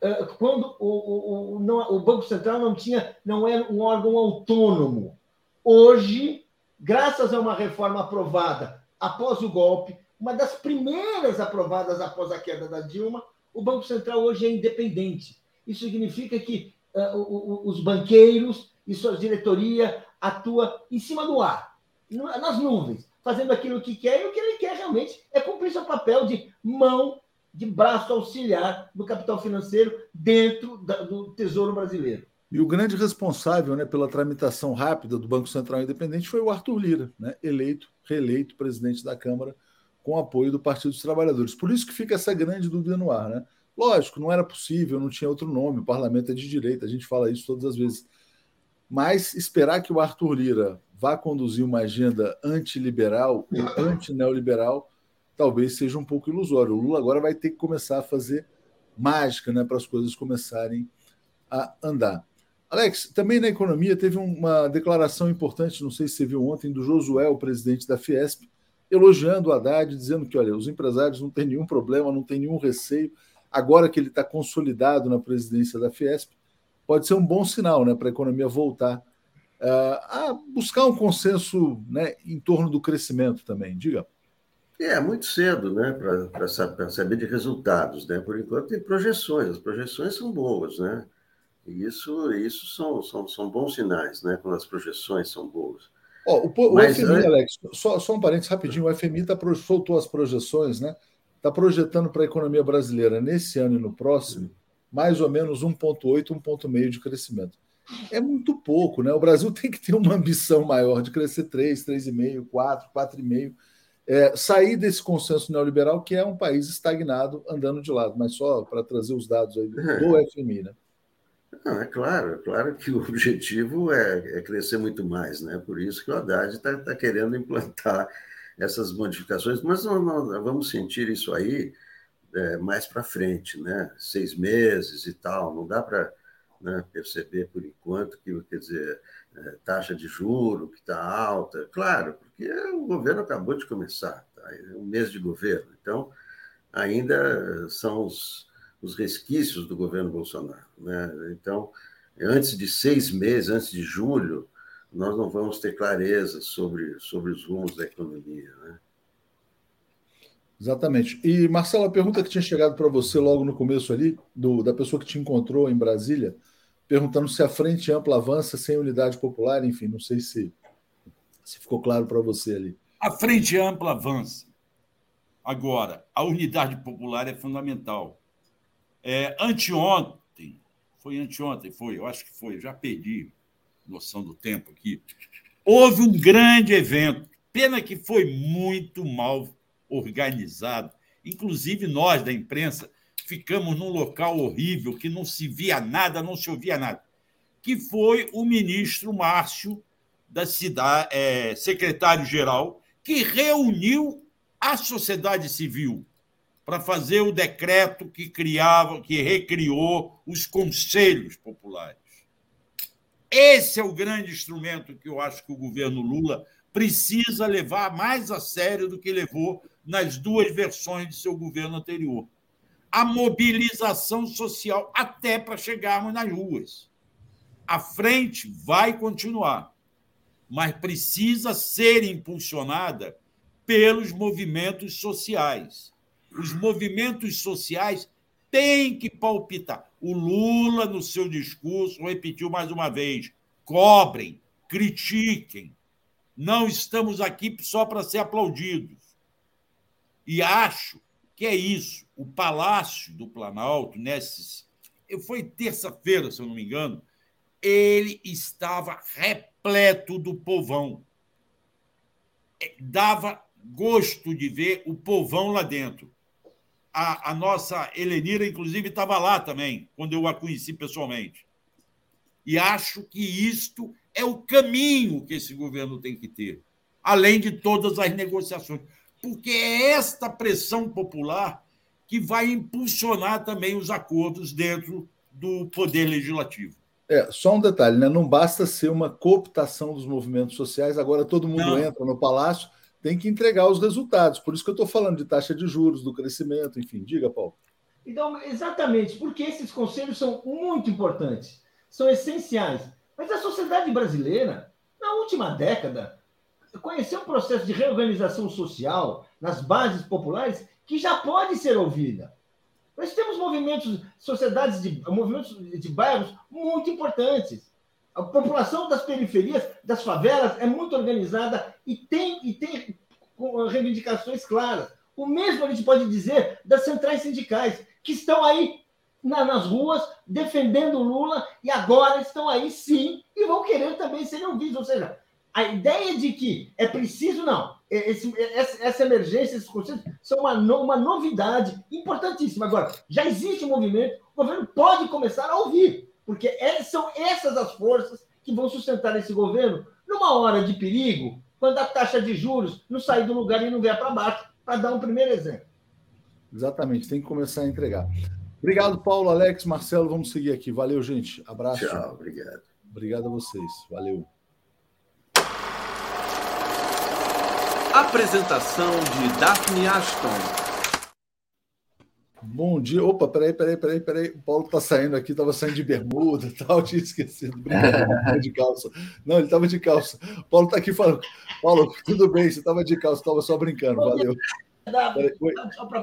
eh, quando o, o, o, o Banco Central não tinha, não era um órgão autônomo. Hoje, graças a uma reforma aprovada após o golpe, uma das primeiras aprovadas após a queda da Dilma, o Banco Central hoje é independente. Isso significa que uh, os banqueiros e sua diretoria atua em cima do ar, nas nuvens fazendo aquilo que quer, e o que ele quer realmente é cumprir seu papel de mão, de braço auxiliar do capital financeiro dentro da, do Tesouro Brasileiro. E o grande responsável né, pela tramitação rápida do Banco Central Independente foi o Arthur Lira, né, eleito, reeleito presidente da Câmara com apoio do Partido dos Trabalhadores. Por isso que fica essa grande dúvida no ar. Né? Lógico, não era possível, não tinha outro nome, o parlamento é de direita, a gente fala isso todas as vezes. Mas esperar que o Arthur Lira vá conduzir uma agenda antiliberal ou antineoliberal talvez seja um pouco ilusório. O Lula agora vai ter que começar a fazer mágica né, para as coisas começarem a andar. Alex, também na economia teve uma declaração importante, não sei se você viu ontem, do Josué, o presidente da Fiesp, elogiando o Haddad, dizendo que, olha, os empresários não têm nenhum problema, não têm nenhum receio. Agora que ele está consolidado na presidência da Fiesp, pode ser um bom sinal né, para a economia voltar a buscar um consenso né, em torno do crescimento também. Diga. É, muito cedo né, para saber de resultados. Né? Por enquanto, tem projeções, as projeções são boas. Né? E isso, isso são, são, são bons sinais, né, quando as projeções são boas. Oh, o, Mas, o FMI. Alex, só, só um parênteses rapidinho: o FMI tá, soltou as projeções, né? Está projetando para a economia brasileira nesse ano e no próximo mais ou menos 1,8, 1,5 de crescimento. É muito pouco, né? O Brasil tem que ter uma ambição maior de crescer 3, 3,5, 4, 4,5. É, sair desse consenso neoliberal, que é um país estagnado, andando de lado, mas só para trazer os dados aí do, do FMI, né? Não, é claro, é claro que o objetivo é, é, crescer muito mais, né? Por isso que o Haddad está tá querendo implantar essas modificações, mas não, não, vamos sentir isso aí é, mais para frente, né? seis meses e tal. Não dá para né, perceber por enquanto que, quer dizer, é, taxa de juro que está alta. Claro, porque o governo acabou de começar, tá? é um mês de governo. Então, ainda são os, os resquícios do governo Bolsonaro. Né? Então, antes de seis meses, antes de julho, nós não vamos ter clareza sobre, sobre os rumos da economia. Né? Exatamente. E, Marcelo, a pergunta que tinha chegado para você logo no começo ali, do, da pessoa que te encontrou em Brasília, perguntando se a frente ampla avança sem unidade popular, enfim, não sei se, se ficou claro para você ali. A frente ampla avança. Agora, a unidade popular é fundamental. É, anteontem, foi anteontem, foi, eu acho que foi, já perdi noção do tempo aqui. Houve um grande evento, pena que foi muito mal organizado. Inclusive, nós da imprensa ficamos num local horrível que não se via nada, não se ouvia nada, que foi o ministro Márcio da cidade, é, secretário-geral, que reuniu a sociedade civil para fazer o decreto que criava, que recriou os conselhos populares. Esse é o grande instrumento que eu acho que o governo Lula precisa levar mais a sério do que levou nas duas versões de seu governo anterior. A mobilização social até para chegarmos nas ruas. A frente vai continuar, mas precisa ser impulsionada pelos movimentos sociais. Os movimentos sociais têm que palpitar. O Lula, no seu discurso, repetiu mais uma vez: cobrem, critiquem. Não estamos aqui só para ser aplaudidos. E acho que é isso. O Palácio do Planalto, nesses. Foi terça-feira, se eu não me engano, ele estava repleto do povão. É, dava gosto de ver o povão lá dentro. A, a nossa Helenira, inclusive, estava lá também, quando eu a conheci pessoalmente. E acho que isto é o caminho que esse governo tem que ter, além de todas as negociações. Porque é esta pressão popular que vai impulsionar também os acordos dentro do Poder Legislativo. É, só um detalhe, né? não basta ser uma cooptação dos movimentos sociais, agora todo mundo não. entra no palácio tem que entregar os resultados. Por isso que eu estou falando de taxa de juros, do crescimento, enfim. Diga, Paulo. Então, exatamente, porque esses conselhos são muito importantes, são essenciais. Mas a sociedade brasileira, na última década, conheceu um processo de reorganização social nas bases populares que já pode ser ouvida. Nós temos movimentos, sociedades de movimentos de bairros muito importantes. A população das periferias, das favelas, é muito organizada e tem, e tem reivindicações claras. O mesmo a gente pode dizer das centrais sindicais, que estão aí na, nas ruas defendendo Lula e agora estão aí sim e vão querer também serem ouvidos. Ou seja, a ideia de que é preciso, não. Esse, essa emergência, esses conceitos são uma, uma novidade importantíssima. Agora, já existe um movimento, o governo pode começar a ouvir. Porque é, são essas as forças que vão sustentar esse governo numa hora de perigo, quando a taxa de juros não sair do lugar e não vier para baixo, para dar um primeiro exemplo. Exatamente, tem que começar a entregar. Obrigado, Paulo, Alex, Marcelo. Vamos seguir aqui. Valeu, gente. Abraço. Tchau, obrigado. Obrigado a vocês. Valeu. Apresentação de Daphne Ashton. Bom dia. Opa, peraí, peraí, peraí, peraí. O Paulo tá saindo aqui, estava saindo de bermuda e tal, tinha esquecido. De calça. Não, ele estava de calça. O Paulo está aqui falando. Paulo, tudo bem, você estava de calça, estava só brincando. Valeu.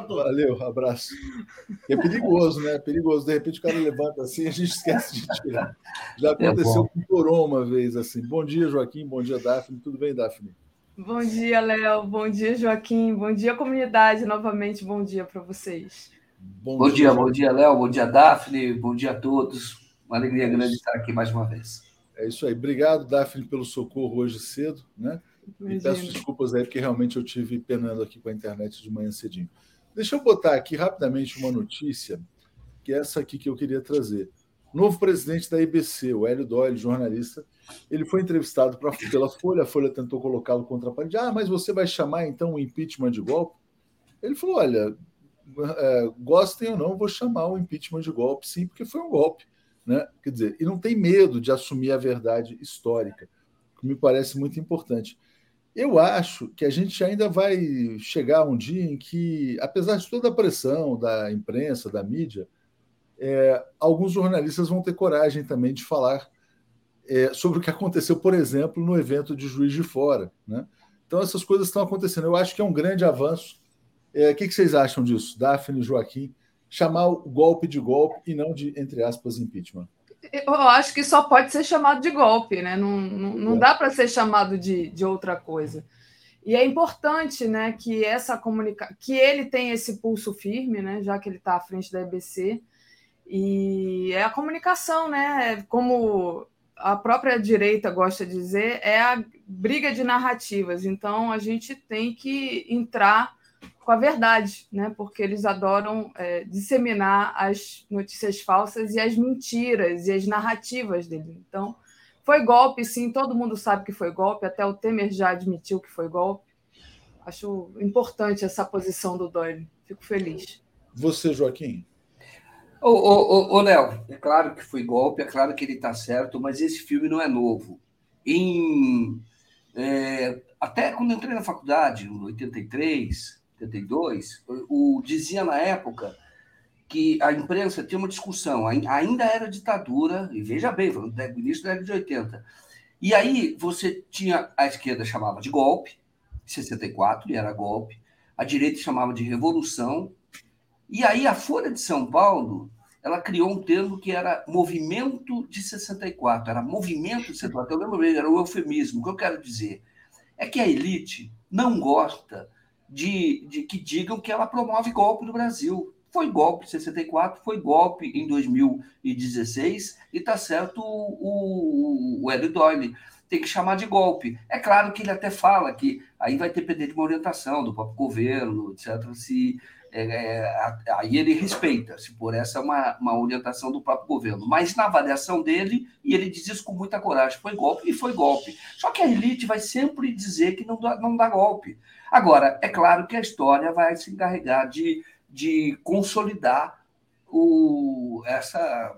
Valeu, abraço. É perigoso, né? É perigoso. De repente o cara levanta assim e a gente esquece de tirar. Já é aconteceu é com o Toró uma vez assim. Bom dia, Joaquim. Bom dia, Daphne. Tudo bem, Daphne? Bom dia, Léo. Bom dia, Joaquim. Bom dia, comunidade. Novamente, bom dia para vocês. Bom, bom dia, bom dia, Léo. Bom dia, Daphne. Bom dia a todos. Uma alegria é grande estar aqui mais uma vez. É isso aí. Obrigado, Daphne, pelo socorro hoje cedo, né? E peço desculpas aí, porque realmente eu tive penando aqui com a internet de manhã cedinho. Deixa eu botar aqui rapidamente uma notícia, que é essa aqui que eu queria trazer. novo presidente da IBC, o Hélio Doyle, jornalista, ele foi entrevistado pra, pela Folha, a Folha tentou colocá-lo contra a parede. Ah, mas você vai chamar então o impeachment de golpe? Ele falou: olha, é, gostem ou não, vou chamar o impeachment de golpe, sim, porque foi um golpe. Né? Quer dizer, e não tem medo de assumir a verdade histórica, que me parece muito importante. Eu acho que a gente ainda vai chegar um dia em que, apesar de toda a pressão da imprensa, da mídia, é, alguns jornalistas vão ter coragem também de falar é, sobre o que aconteceu, por exemplo, no evento de Juiz de Fora. Né? Então, essas coisas estão acontecendo. Eu acho que é um grande avanço. É, o que, que vocês acham disso, Daphne, Joaquim? Chamar o golpe de golpe e não de, entre aspas, impeachment. Eu acho que só pode ser chamado de golpe, né? Não, não, não é. dá para ser chamado de, de outra coisa. E é importante, né, que essa comunica que ele tem esse pulso firme, né, já que ele está à frente da EBC. E é a comunicação, né? Como a própria direita gosta de dizer, é a briga de narrativas. Então, a gente tem que entrar com a verdade, né? porque eles adoram é, disseminar as notícias falsas e as mentiras e as narrativas dele. Então, foi golpe, sim, todo mundo sabe que foi golpe, até o Temer já admitiu que foi golpe. Acho importante essa posição do Doyle, fico feliz. Você, Joaquim? Ô, ô, ô, Léo, é claro que foi golpe, é claro que ele está certo, mas esse filme não é novo. Em, é, até quando eu entrei na faculdade, em 83, 82, o, dizia na época que a imprensa tinha uma discussão, ainda era ditadura, e veja bem, no início da década de 80. E aí você tinha, a esquerda chamava de golpe, 64, e era golpe, a direita chamava de revolução, e aí a Folha de São Paulo, ela criou um termo que era movimento de 64, era movimento de 64, eu lembro bem, era o eufemismo. O que eu quero dizer é que a elite não gosta de, de que digam que ela promove golpe no Brasil. Foi golpe em 64, foi golpe em 2016, e está certo o, o, o Doyle tem que chamar de golpe. É claro que ele até fala que aí vai depender de uma orientação do próprio governo, etc., se é, é aí ele respeita, se por essa é uma, uma orientação do próprio governo. Mas na avaliação dele, e ele diz isso com muita coragem, foi golpe e foi golpe. Só que a elite vai sempre dizer que não dá, não dá golpe. Agora, é claro que a história vai se encarregar de, de consolidar o, essa,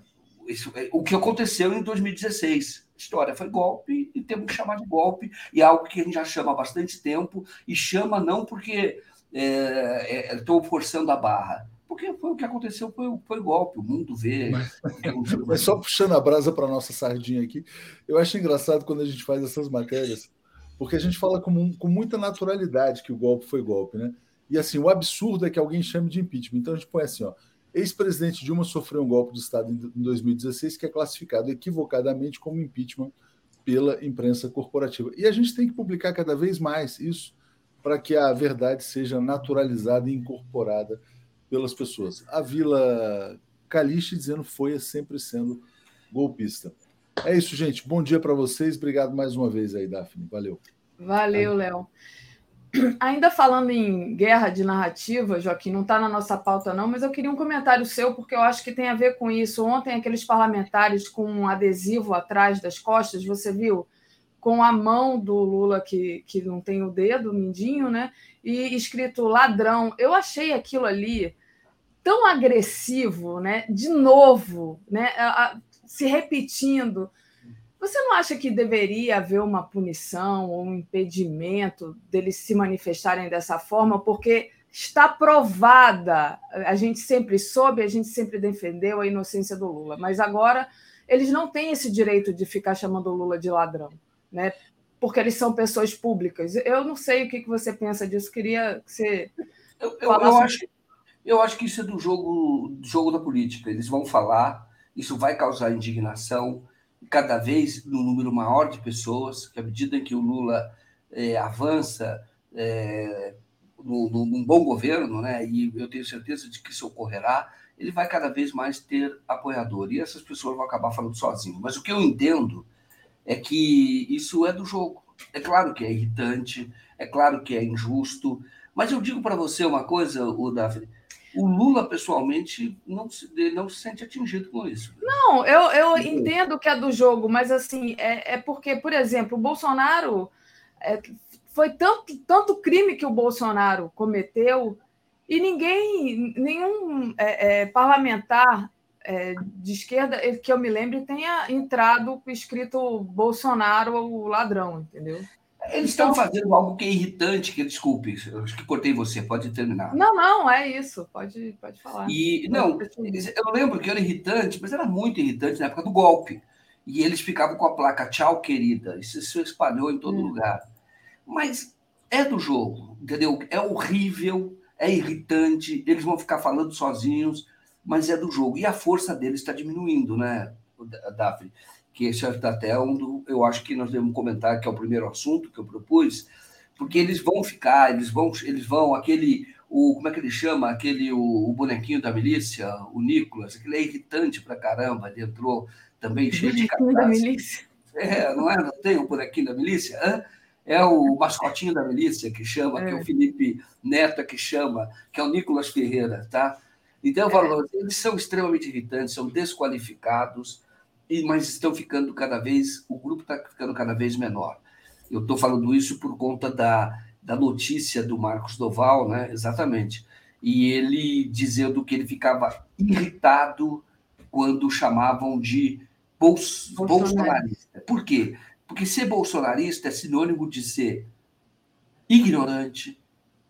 isso, o que aconteceu em 2016. A história foi golpe e temos que chamar de golpe, e é algo que a gente já chama há bastante tempo, e chama não porque estou é, é, forçando a barra. Porque foi o que aconteceu, foi, foi golpe, o mundo vê. Mas, mas só puxando a brasa para nossa sardinha aqui, eu acho engraçado quando a gente faz essas matérias, porque a gente fala com, com muita naturalidade que o golpe foi golpe, né? E assim, o absurdo é que alguém chame de impeachment. Então a gente põe assim, ó. Ex-presidente Dilma sofreu um golpe de Estado em 2016 que é classificado equivocadamente como impeachment pela imprensa corporativa. E a gente tem que publicar cada vez mais isso para que a verdade seja naturalizada e incorporada pelas pessoas. A Vila Calixte dizendo foi sempre sendo golpista. É isso, gente. Bom dia para vocês. Obrigado mais uma vez aí, Daphne. Valeu. Valeu, Léo. Ainda falando em guerra de narrativa, Joaquim, não está na nossa pauta, não, mas eu queria um comentário seu, porque eu acho que tem a ver com isso. Ontem, aqueles parlamentares com um adesivo atrás das costas, você viu? Com a mão do Lula, que, que não tem o dedo, o mindinho, né? E escrito ladrão. Eu achei aquilo ali tão agressivo, né? De novo, né? Se repetindo. Você não acha que deveria haver uma punição ou um impedimento deles se manifestarem dessa forma? Porque está provada, a gente sempre soube, a gente sempre defendeu a inocência do Lula, mas agora eles não têm esse direito de ficar chamando o Lula de ladrão né? Porque eles são pessoas públicas. Eu não sei o que você pensa disso, queria que você. Eu, eu, eu acho, eu acho que isso é do jogo, do jogo da política. Eles vão falar, isso vai causar indignação, cada vez no número maior de pessoas, que à medida que o Lula é, avança é, no, no, num bom governo, né, e eu tenho certeza de que isso ocorrerá, ele vai cada vez mais ter apoiador. E essas pessoas vão acabar falando sozinho. Mas o que eu entendo é que isso é do jogo. É claro que é irritante, é claro que é injusto, mas eu digo para você uma coisa, o Davi, o Lula, pessoalmente, não se, não se sente atingido com isso. Não, eu, eu entendo que é do jogo, mas assim, é, é porque, por exemplo, o Bolsonaro é, foi tanto, tanto crime que o Bolsonaro cometeu e ninguém, nenhum é, é parlamentar é, de esquerda que eu me lembre tenha entrado escrito Bolsonaro o ladrão, entendeu? Eles estão fazendo algo que é irritante, que desculpe, acho que cortei você, pode terminar. Não, não, é isso, pode, pode falar. E não, eu lembro que era irritante, mas era muito irritante na época do golpe. E eles ficavam com a placa tchau, querida. Isso se espalhou em todo é. lugar. Mas é do jogo, entendeu? É horrível, é irritante, eles vão ficar falando sozinhos, mas é do jogo. E a força deles está diminuindo, né, Daphne? Que esse é até um do, eu acho que nós devemos comentar que é o primeiro assunto que eu propus, porque eles vão ficar, eles vão, eles vão, aquele, o, como é que ele chama? Aquele, o, o bonequinho da milícia, o Nicolas, aquele é irritante pra caramba, ele entrou também cheio de da milícia. É, não é? Não tem o bonequinho da milícia? Hã? É o mascotinho da milícia que chama, é. que é o Felipe Neto que chama, que é o Nicolas Ferreira, tá? Então, eu falo, é. eles são extremamente irritantes, são desqualificados, mas estão ficando cada vez, o grupo está ficando cada vez menor. Eu estou falando isso por conta da, da notícia do Marcos Doval, né? Exatamente. E ele dizendo que ele ficava irritado quando chamavam de bols bolsonarista. Por quê? Porque ser bolsonarista é sinônimo de ser ignorante,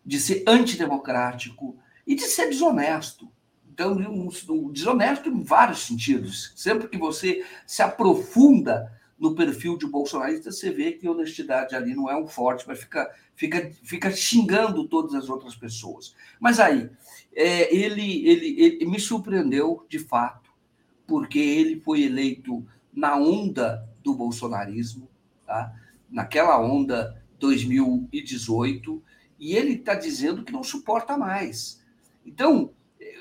de ser antidemocrático e de ser desonesto. Então, um, um, desonesto em vários sentidos. Sempre que você se aprofunda no perfil de bolsonarista, você vê que honestidade ali não é um forte, mas fica, fica, fica xingando todas as outras pessoas. Mas aí, é, ele, ele, ele me surpreendeu de fato porque ele foi eleito na onda do bolsonarismo, tá? naquela onda 2018, e ele está dizendo que não suporta mais. Então,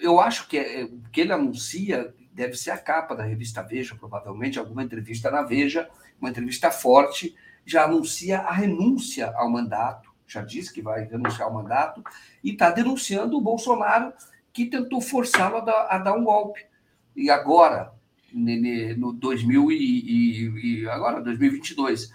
eu acho que é, o que ele anuncia deve ser a capa da revista Veja, provavelmente, alguma entrevista na Veja, uma entrevista forte, já anuncia a renúncia ao mandato, já disse que vai renunciar ao mandato, e está denunciando o Bolsonaro que tentou forçá-lo a, a dar um golpe. E agora, no 2000 e, e agora 2022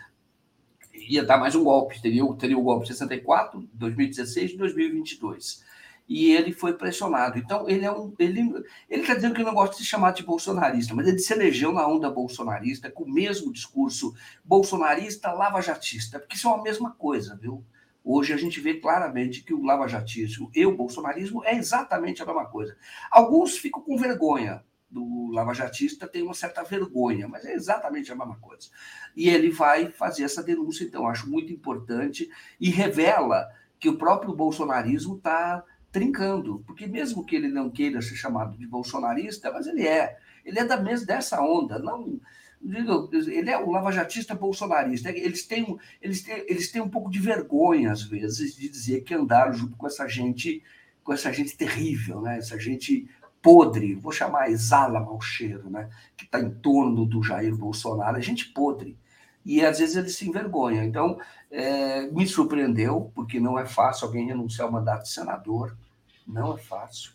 ia dar mais um golpe, teria, teria o golpe 64, 2016 e 2022. E ele foi pressionado. Então, ele é um. Ele está dizendo que não gosta de se chamar de bolsonarista, mas ele se elegeu na onda bolsonarista, com o mesmo discurso bolsonarista lava-jatista, porque isso é a mesma coisa, viu? Hoje a gente vê claramente que o lava-jatismo e o bolsonarismo é exatamente a mesma coisa. Alguns ficam com vergonha do lavajatista tem uma certa vergonha, mas é exatamente a mesma coisa. E ele vai fazer essa denúncia, então, acho muito importante e revela que o próprio bolsonarismo está trincando, porque mesmo que ele não queira ser chamado de bolsonarista, mas ele é, ele é da mesma dessa onda, não ele é o lavajatista bolsonarista. Eles têm, eles, têm, eles têm um pouco de vergonha, às vezes, de dizer que andaram junto com essa gente, com essa gente terrível, né? essa gente podre, vou chamar exala mau cheiro, né? que está em torno do Jair Bolsonaro, é gente podre. E às vezes ele se envergonha. Então, é, me surpreendeu, porque não é fácil alguém renunciar ao mandato de senador, não é fácil.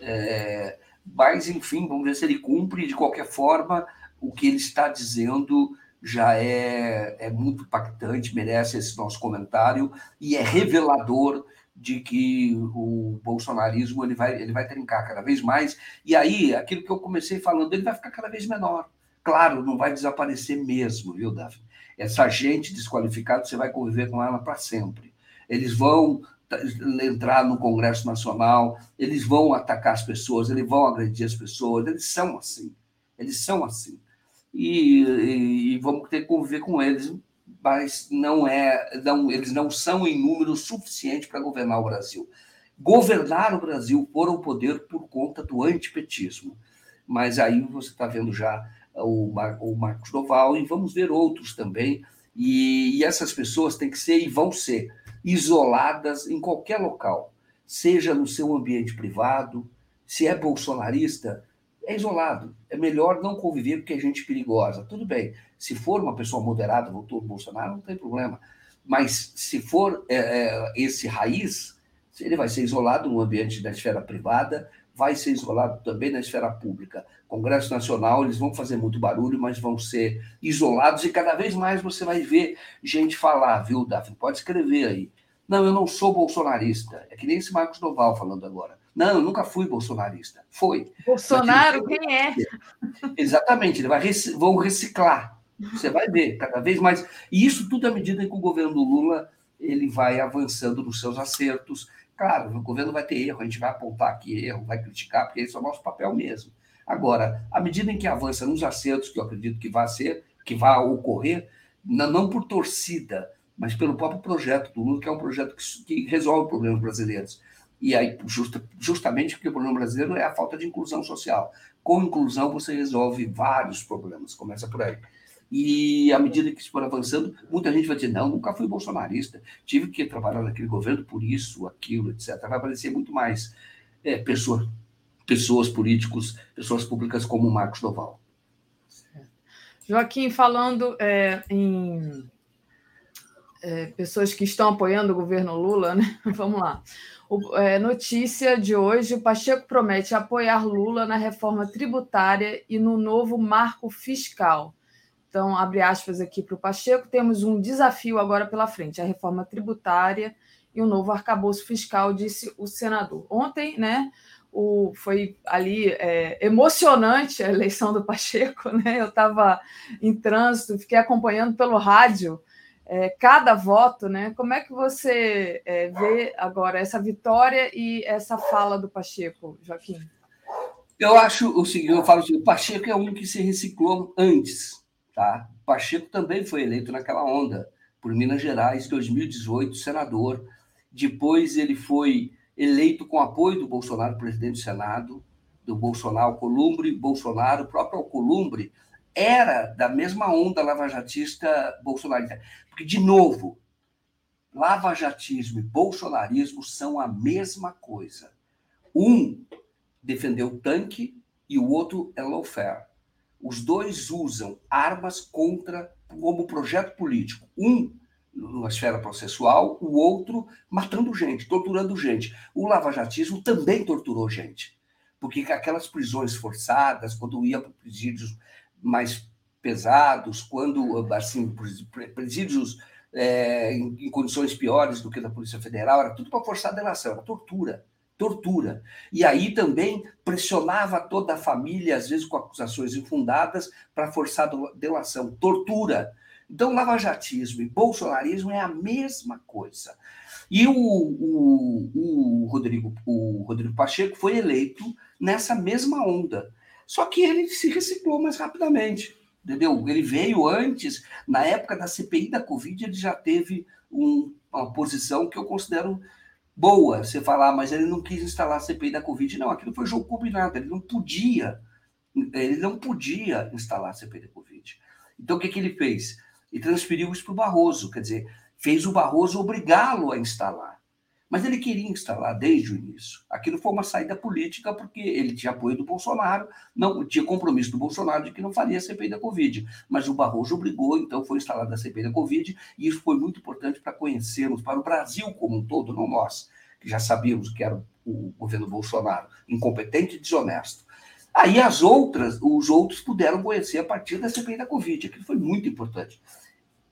É, mas, enfim, vamos ver se ele cumpre. De qualquer forma, o que ele está dizendo já é, é muito impactante, merece esse nosso comentário e é revelador de que o bolsonarismo ele vai, ele vai trincar cada vez mais. E aí, aquilo que eu comecei falando, ele vai ficar cada vez menor. Claro, não vai desaparecer mesmo, viu, Davi? Essa gente desqualificada, você vai conviver com ela para sempre. Eles vão entrar no Congresso Nacional, eles vão atacar as pessoas, eles vão agredir as pessoas, eles são assim. Eles são assim. E, e, e vamos ter que conviver com eles mas não é, não, eles não são em número suficiente para governar o Brasil. Governar o Brasil por o poder por conta do antipetismo. Mas aí você está vendo já o, o Marcos Doval e vamos ver outros também. E, e essas pessoas têm que ser e vão ser isoladas em qualquer local, seja no seu ambiente privado, se é bolsonarista, é isolado. É melhor não conviver porque é gente perigosa. Tudo bem. Se for uma pessoa moderada, votou Bolsonaro, não tem problema. Mas se for é, é, esse raiz, ele vai ser isolado no ambiente da esfera privada, vai ser isolado também na esfera pública. Congresso Nacional, eles vão fazer muito barulho, mas vão ser isolados e cada vez mais você vai ver gente falar, viu, Daphne? Pode escrever aí. Não, eu não sou bolsonarista. É que nem esse Marcos Noval falando agora. Não, eu nunca fui bolsonarista. Foi. Bolsonaro, quem é? Exatamente, ele vai vão reciclar. Você vai ver cada vez mais. E isso tudo à medida que o governo do Lula ele vai avançando nos seus acertos. Claro, o governo vai ter erro, a gente vai apontar aqui erro, vai criticar, porque esse é o nosso papel mesmo. Agora, à medida em que avança nos acertos, que eu acredito que vai ser, que vai ocorrer, não por torcida, mas pelo próprio projeto do Lula, que é um projeto que, que resolve problemas brasileiros. E aí, justa, justamente porque o problema brasileiro é a falta de inclusão social. Com inclusão, você resolve vários problemas, começa por aí. E à medida que isso for avançando, muita gente vai dizer: não, nunca fui bolsonarista, tive que trabalhar naquele governo por isso, aquilo, etc. Vai aparecer muito mais é, pessoa, pessoas políticos, pessoas públicas como o Marcos Doval. Joaquim, falando é, em é, pessoas que estão apoiando o governo Lula, né? Vamos lá. O, é, notícia de hoje: o Pacheco promete apoiar Lula na reforma tributária e no novo marco fiscal. Então, abre aspas aqui para o Pacheco: temos um desafio agora pela frente, a reforma tributária e o novo arcabouço fiscal, disse o senador. Ontem, né? O, foi ali é, emocionante a eleição do Pacheco, né? Eu estava em trânsito, fiquei acompanhando pelo rádio é, cada voto, né? Como é que você é, vê agora essa vitória e essa fala do Pacheco, Joaquim? Eu acho o seguinte, eu falo assim, o Pacheco é um que se reciclou antes, tá? Pacheco também foi eleito naquela onda por Minas Gerais, 2018, senador. Depois ele foi eleito com apoio do Bolsonaro, presidente do Senado, do Bolsonaro, Columbre, Bolsonaro, o próprio Alcolumbre era da mesma onda lavajatista bolsonarista. Porque, de novo, lavajatismo e bolsonarismo são a mesma coisa. Um defendeu o tanque e o outro é lawfare. Os dois usam armas contra como projeto político. Um na esfera processual, o outro matando gente, torturando gente. O lavajatismo também torturou gente. Porque aquelas prisões forçadas, quando ia para presídios mais pesados, quando assim presídios é, em, em, condições piores do que da Polícia Federal, era tudo para forçar a delação, era tortura, tortura. E aí também pressionava toda a família, às vezes com acusações infundadas, para forçar delação, tortura. Então, lavajatismo e bolsonarismo é a mesma coisa. E o, o, o, Rodrigo, o Rodrigo Pacheco foi eleito nessa mesma onda. Só que ele se reciclou mais rapidamente, entendeu? Ele veio antes, na época da CPI da Covid, ele já teve um, uma posição que eu considero boa. Você falar, mas ele não quis instalar a CPI da Covid. Não, aquilo foi jogo combinado, ele não podia, ele não podia instalar a CPI da Covid. Então, o que, que ele fez? Ele transferiu isso para o Barroso, quer dizer, fez o Barroso obrigá-lo a instalar. Mas ele queria instalar desde o início. Aquilo foi uma saída política, porque ele tinha apoio do Bolsonaro, não tinha compromisso do Bolsonaro de que não faria a CPI da Covid. Mas o Barroso obrigou, então foi instalada a CPI da Covid, e isso foi muito importante para conhecermos, para o Brasil como um todo, não nós, que já sabíamos que era o governo Bolsonaro, incompetente e desonesto. Aí as outras, os outros puderam conhecer a partir da CPI da Covid. Aquilo foi muito importante.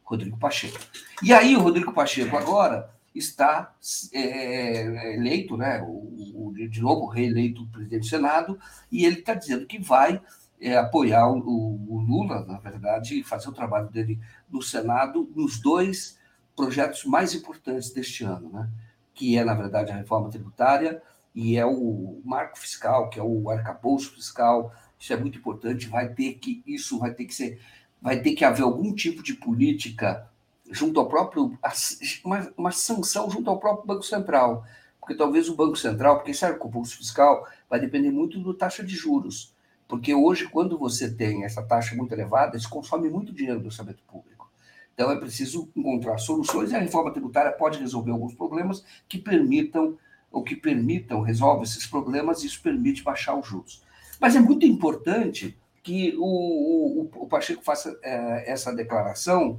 Rodrigo Pacheco. E aí o Rodrigo Pacheco agora está é, é, eleito, né, o, o, de novo reeleito presidente do Senado, e ele está dizendo que vai é, apoiar o, o, Lula, na verdade, e fazer o trabalho dele no Senado nos dois projetos mais importantes deste ano, né, que é, na verdade, a reforma tributária e é o marco fiscal, que é o arcabouço fiscal. Isso é muito importante. Vai ter que isso vai ter que ser, vai ter que haver algum tipo de política junto ao próprio uma, uma sanção junto ao próprio Banco Central, porque talvez o Banco Central, porque serve com o pulso fiscal, vai depender muito do taxa de juros, porque hoje quando você tem essa taxa muito elevada, se consome muito dinheiro do orçamento público. Então é preciso encontrar soluções e a reforma tributária pode resolver alguns problemas que permitam ou que permitam resolver esses problemas e isso permite baixar os juros. Mas é muito importante que o, o, o Pacheco faça é, essa declaração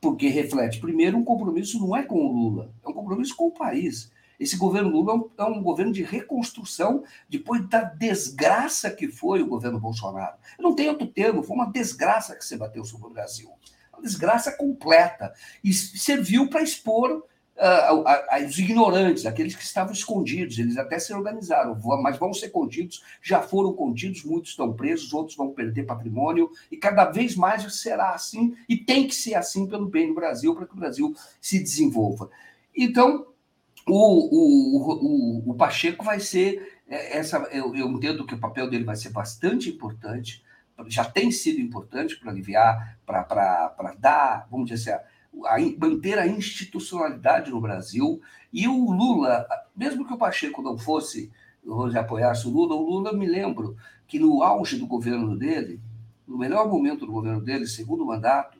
porque reflete, primeiro, um compromisso não é com o Lula, é um compromisso com o país. Esse governo Lula é um, é governo de reconstrução depois da desgraça que foi o governo Bolsonaro. Eu não tenho outro termo, foi uma desgraça que se bateu sobre o Brasil. Uma desgraça completa. E serviu para expor uh, os ignorantes, aqueles que estavam escondidos. Eles até se organizaram, mas vão ser contidos, já foram contidos, muitos estão presos, outros vão perder patrimônio, e cada vez mais será assim, e tem que ser assim pelo bem do Brasil, para que o Brasil se desenvolva. Então, o, o, o, o Pacheco vai ser é, essa. Eu, eu entendo que o papel dele vai ser bastante importante, já tem sido importante para aliviar, para dar, vamos dizer assim, a, manter a institucionalidade no Brasil. E o Lula, mesmo que o Pacheco não fosse, hoje apoiasse o Lula, o Lula, me lembro que no auge do governo dele, no melhor momento do governo dele, segundo mandato,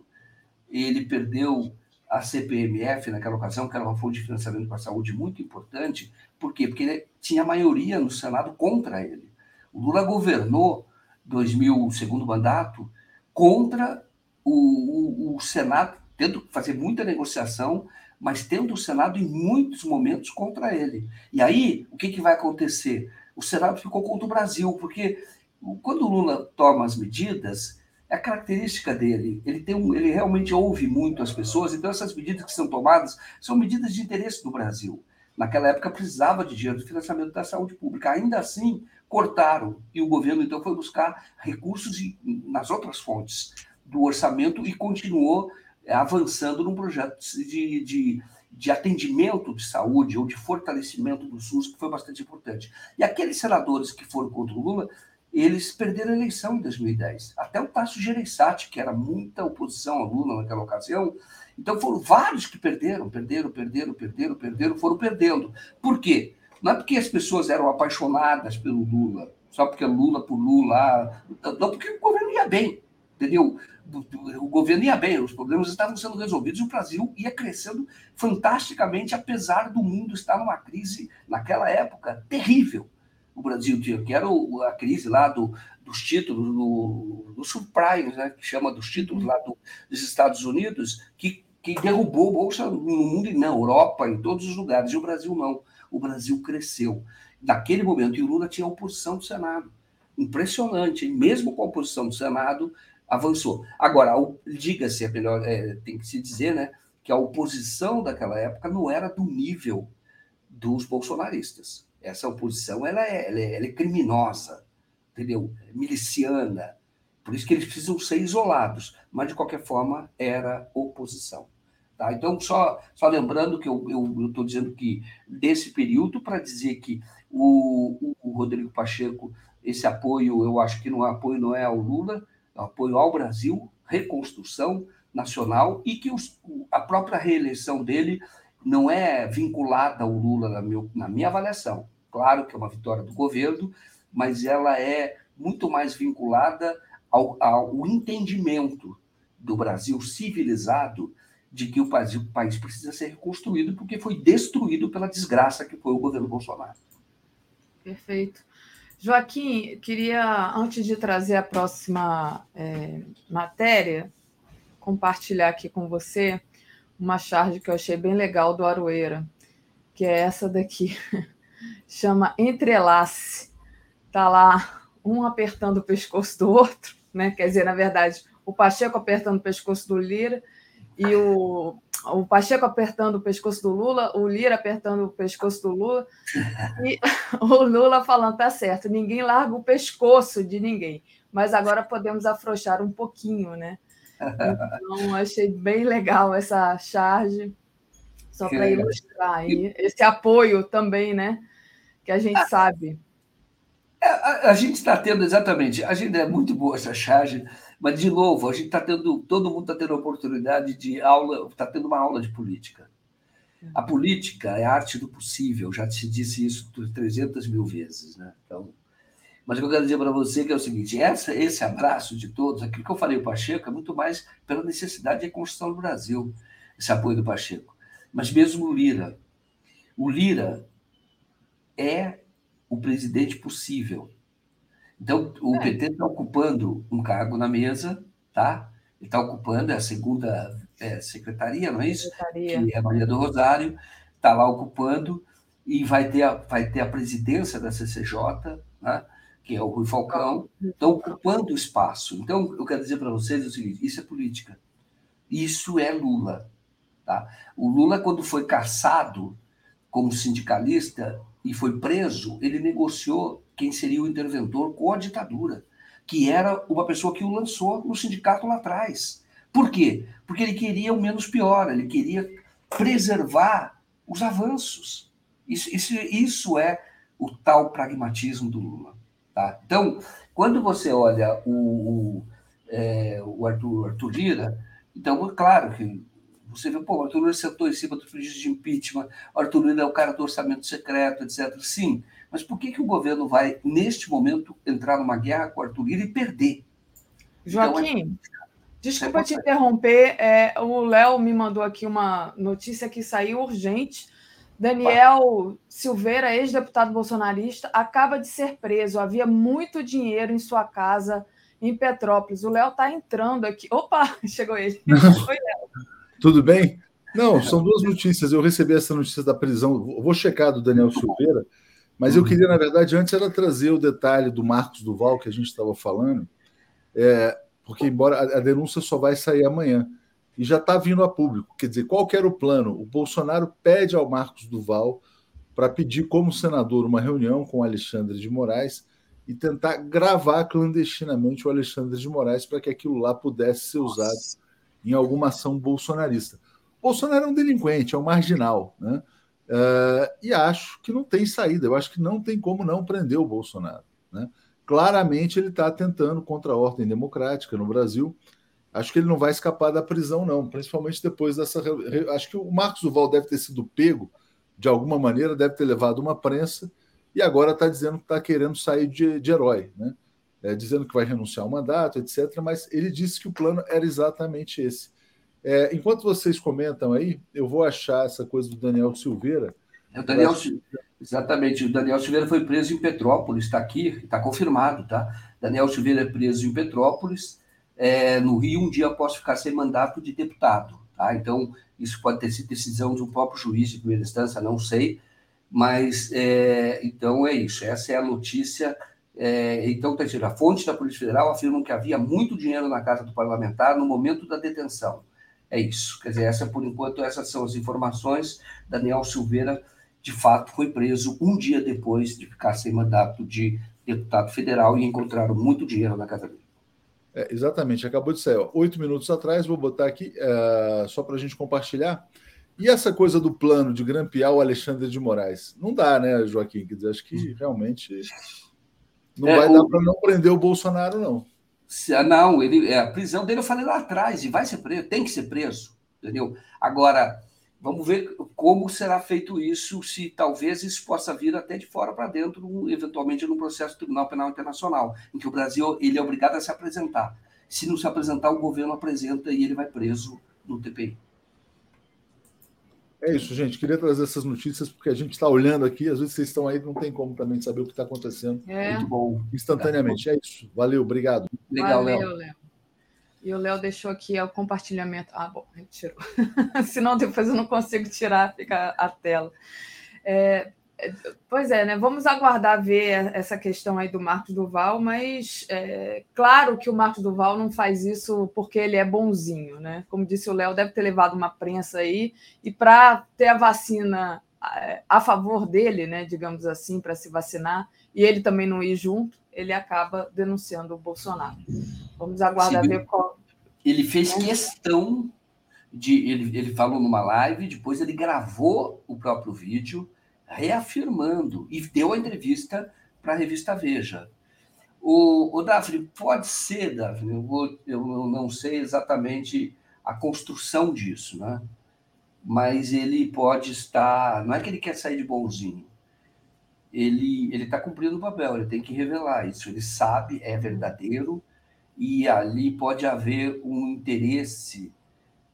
ele perdeu a CPMF naquela ocasião, que era uma fonte de financiamento para a saúde muito importante. Por quê? Porque ele tinha maioria no Senado contra ele. O Lula governou 2000, segundo mandato, contra o, o, o Senado tendo que fazer muita negociação, mas tendo o Senado em muitos momentos contra ele. E aí, o que, que vai acontecer? O Senado ficou contra o Brasil, porque quando o Lula toma as medidas, é a característica dele. Ele, tem um, ele realmente ouve muito as pessoas, então essas medidas que são tomadas são medidas de interesse do Brasil. Naquela época precisava de dinheiro do financiamento da saúde pública. Ainda assim, cortaram e o governo então foi buscar recursos nas outras fontes do orçamento e continuou avançando num projeto de, de, de atendimento de saúde ou de fortalecimento do SUS, que foi bastante importante. E aqueles senadores que foram contra o Lula, eles perderam a eleição em 2010. Até o Tasso Gereissati, que era muita oposição ao Lula naquela ocasião. Então foram vários que perderam, perderam, perderam, perderam, perderam, foram perdendo. Por quê? Não é porque as pessoas eram apaixonadas pelo Lula, só porque Lula por Lula, não porque o governo ia bem, entendeu? O governo ia bem, os problemas estavam sendo resolvidos e o Brasil ia crescendo fantasticamente, apesar do mundo estar numa crise, naquela época, terrível. O Brasil tinha, que era a crise lá do, dos títulos, do, do subprime, né, que chama dos títulos lá do, dos Estados Unidos, que, que derrubou Bolsa no mundo e na Europa, em todos os lugares, e o Brasil não. O Brasil cresceu. Naquele momento, e o Lula tinha oposição do Senado. Impressionante, hein? mesmo com a oposição do Senado, avançou. Agora, diga-se, é melhor, é, tem que se dizer, né, que a oposição daquela época não era do nível dos bolsonaristas. Essa oposição ela é, ela é, ela é criminosa, entendeu? Miliciana. Por isso que eles precisam ser isolados, mas de qualquer forma era oposição. Tá? Então, só, só lembrando que eu estou dizendo que desse período, para dizer que o, o, Rodrigo Pacheco, esse apoio, eu acho que não apoio não é ao Lula, apoio ao Brasil, reconstrução nacional e que os, a própria reeleição dele não é vinculada ao Lula, na, meu, na minha avaliação. Claro que é uma vitória do governo, mas ela é muito mais vinculada ao, ao entendimento do Brasil civilizado de que o país, o país precisa ser reconstruído porque foi destruído pela desgraça que foi o governo Bolsonaro. Perfeito. Joaquim, queria, antes de trazer a próxima é, matéria, compartilhar aqui com você uma charge que eu achei bem legal do Aroeira, que é essa daqui. Chama Entrelace. Está lá um apertando o pescoço do outro, né? quer dizer, na verdade, o Pacheco apertando o pescoço do Lira e o o Pacheco apertando o pescoço do Lula, o Lira apertando o pescoço do Lula, e o Lula falando, tá certo, ninguém larga o pescoço de ninguém, mas agora podemos afrouxar um pouquinho, né? Então, achei bem legal essa charge, só para ilustrar aí, esse apoio também, né? Que a gente ah, sabe. É, a, a gente está tendo exatamente, a gente é muito boa essa charge, mas, de novo, a gente está tendo, todo mundo está tendo a oportunidade de aula, está tendo uma aula de política. A política é a arte do possível, já te disse isso 300 mil vezes. Né? Então, mas o que eu quero dizer para você é que é o seguinte: essa, esse abraço de todos, aquilo que eu falei o Pacheco, é muito mais pela necessidade de reconstrução do Brasil, esse apoio do Pacheco. Mas mesmo o Lira. O Lira é o presidente possível. Então, o é. PT está ocupando um cargo na mesa, tá? Ele está ocupando, é a segunda é, secretaria, não é isso? Secretaria. Que é a Maria do Rosário, está lá ocupando e vai ter, a, vai ter a presidência da CCJ, né? que é o Rui Falcão, estão ocupando o espaço. Então, eu quero dizer para vocês o seguinte: isso é política. Isso é Lula. Tá? O Lula, quando foi caçado como sindicalista e foi preso, ele negociou quem seria o interventor com a ditadura, que era uma pessoa que o lançou no sindicato lá atrás. Por quê? Porque ele queria o menos pior, ele queria preservar os avanços. Isso, isso, isso é o tal pragmatismo do Lula. Tá? Então, quando você olha o, o, é, o Arthur, Arthur Lira, então, é claro que você vê, pô, o Arthur Lira sentou em cima do pedido de impeachment, o Arthur Lira é o cara do orçamento secreto, etc. Sim, mas por que, que o governo vai, neste momento, entrar numa guerra com o Arthur Lira e perder? Joaquim, então, é... desculpa te interromper, é, o Léo me mandou aqui uma notícia que saiu urgente. Daniel Silveira, ex-deputado bolsonarista, acaba de ser preso. Havia muito dinheiro em sua casa em Petrópolis. O Léo está entrando aqui. Opa, chegou ele. Oi, Léo. Tudo bem? Não, são duas notícias. Eu recebi essa notícia da prisão. Vou checar do Daniel Silveira, mas eu queria, na verdade, antes era trazer o detalhe do Marcos Duval que a gente estava falando, é, porque embora a denúncia só vai sair amanhã e já está vindo a público. Quer dizer, qual era o plano? O Bolsonaro pede ao Marcos Duval para pedir, como senador, uma reunião com o Alexandre de Moraes e tentar gravar clandestinamente o Alexandre de Moraes para que aquilo lá pudesse ser usado em alguma ação bolsonarista. Bolsonaro é um delinquente, é um marginal, né? Uh, e acho que não tem saída. Eu acho que não tem como não prender o Bolsonaro. Né? Claramente ele está tentando contra a ordem democrática no Brasil. Acho que ele não vai escapar da prisão, não, principalmente depois dessa. Acho que o Marcos Duval deve ter sido pego de alguma maneira, deve ter levado uma prensa e agora está dizendo que está querendo sair de, de herói, né? É, dizendo que vai renunciar ao mandato, etc. Mas ele disse que o plano era exatamente esse. É, enquanto vocês comentam aí, eu vou achar essa coisa do Daniel Silveira. É, o Daniel, exatamente, o Daniel Silveira foi preso em Petrópolis, está aqui, está confirmado, tá? Daniel Silveira é preso em Petrópolis, é, no Rio, um dia após ficar sem mandato de deputado, tá? Então, isso pode ter sido decisão de um próprio juiz de primeira instância, não sei, mas é, então é isso, essa é a notícia. É, então, tá a fonte da Polícia Federal afirmam que havia muito dinheiro na casa do parlamentar no momento da detenção. É isso. Quer dizer, essa, por enquanto, essas são as informações. Daniel Silveira, de fato, foi preso um dia depois de ficar sem mandato de deputado federal e encontraram muito dinheiro na casa dele. É, exatamente, acabou de sair. Ó, oito minutos atrás, vou botar aqui é, só para a gente compartilhar. E essa coisa do plano de grampear o Alexandre de Moraes? Não dá, né, Joaquim? Quer dizer, acho que realmente não é, vai o... dar para não prender o Bolsonaro, não. Ah, não, ele, é, a prisão dele eu falei lá atrás, e vai ser preso, tem que ser preso, entendeu? Agora, vamos ver como será feito isso, se talvez isso possa vir até de fora para dentro, eventualmente no processo do Tribunal Penal Internacional, em que o Brasil ele é obrigado a se apresentar. Se não se apresentar, o governo apresenta e ele vai preso no TPI. É isso, gente. Queria trazer essas notícias porque a gente está olhando aqui. Às vezes vocês estão aí, não tem como também saber o que está acontecendo. É. Muito bom. Instantaneamente. É isso. Valeu, obrigado. Legal, Léo. Léo. E o Léo deixou aqui o compartilhamento. Ah, bom, retirou. Senão depois eu não consigo tirar, fica a tela. É, Pois é, né? Vamos aguardar ver essa questão aí do Marcos Duval, mas é, claro que o Marcos Duval não faz isso porque ele é bonzinho, né? Como disse o Léo, deve ter levado uma prensa aí, e para ter a vacina é, a favor dele, né, digamos assim, para se vacinar, e ele também não ir junto, ele acaba denunciando o Bolsonaro. Vamos aguardar Sim, ver qual. Ele fez né? questão de. Ele, ele falou numa live, depois ele gravou o próprio vídeo reafirmando e deu a entrevista para a revista Veja. O, o Daphne, pode ser, Daphne, eu, vou, eu não sei exatamente a construção disso, né? mas ele pode estar. Não é que ele quer sair de bonzinho, ele ele está cumprindo o papel, ele tem que revelar isso. Ele sabe, é verdadeiro, e ali pode haver um interesse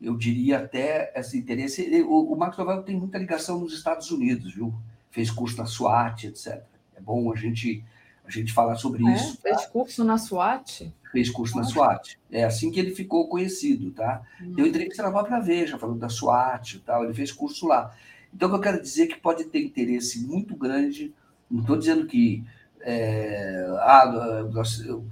eu diria até esse interesse. Ele, o, o Marcos Novel tem muita ligação nos Estados Unidos, viu? Fez curso na SWAT, etc. É bom a gente a gente falar sobre é? isso. Tá? Fez curso na SWAT? Fez curso na SWAT. É assim que ele ficou conhecido, tá? Hum. Deu entrevista na própria Veja, falando da SWAT e tal. Ele fez curso lá. Então, o que eu quero dizer é que pode ter interesse muito grande. Não estou dizendo que é, ah,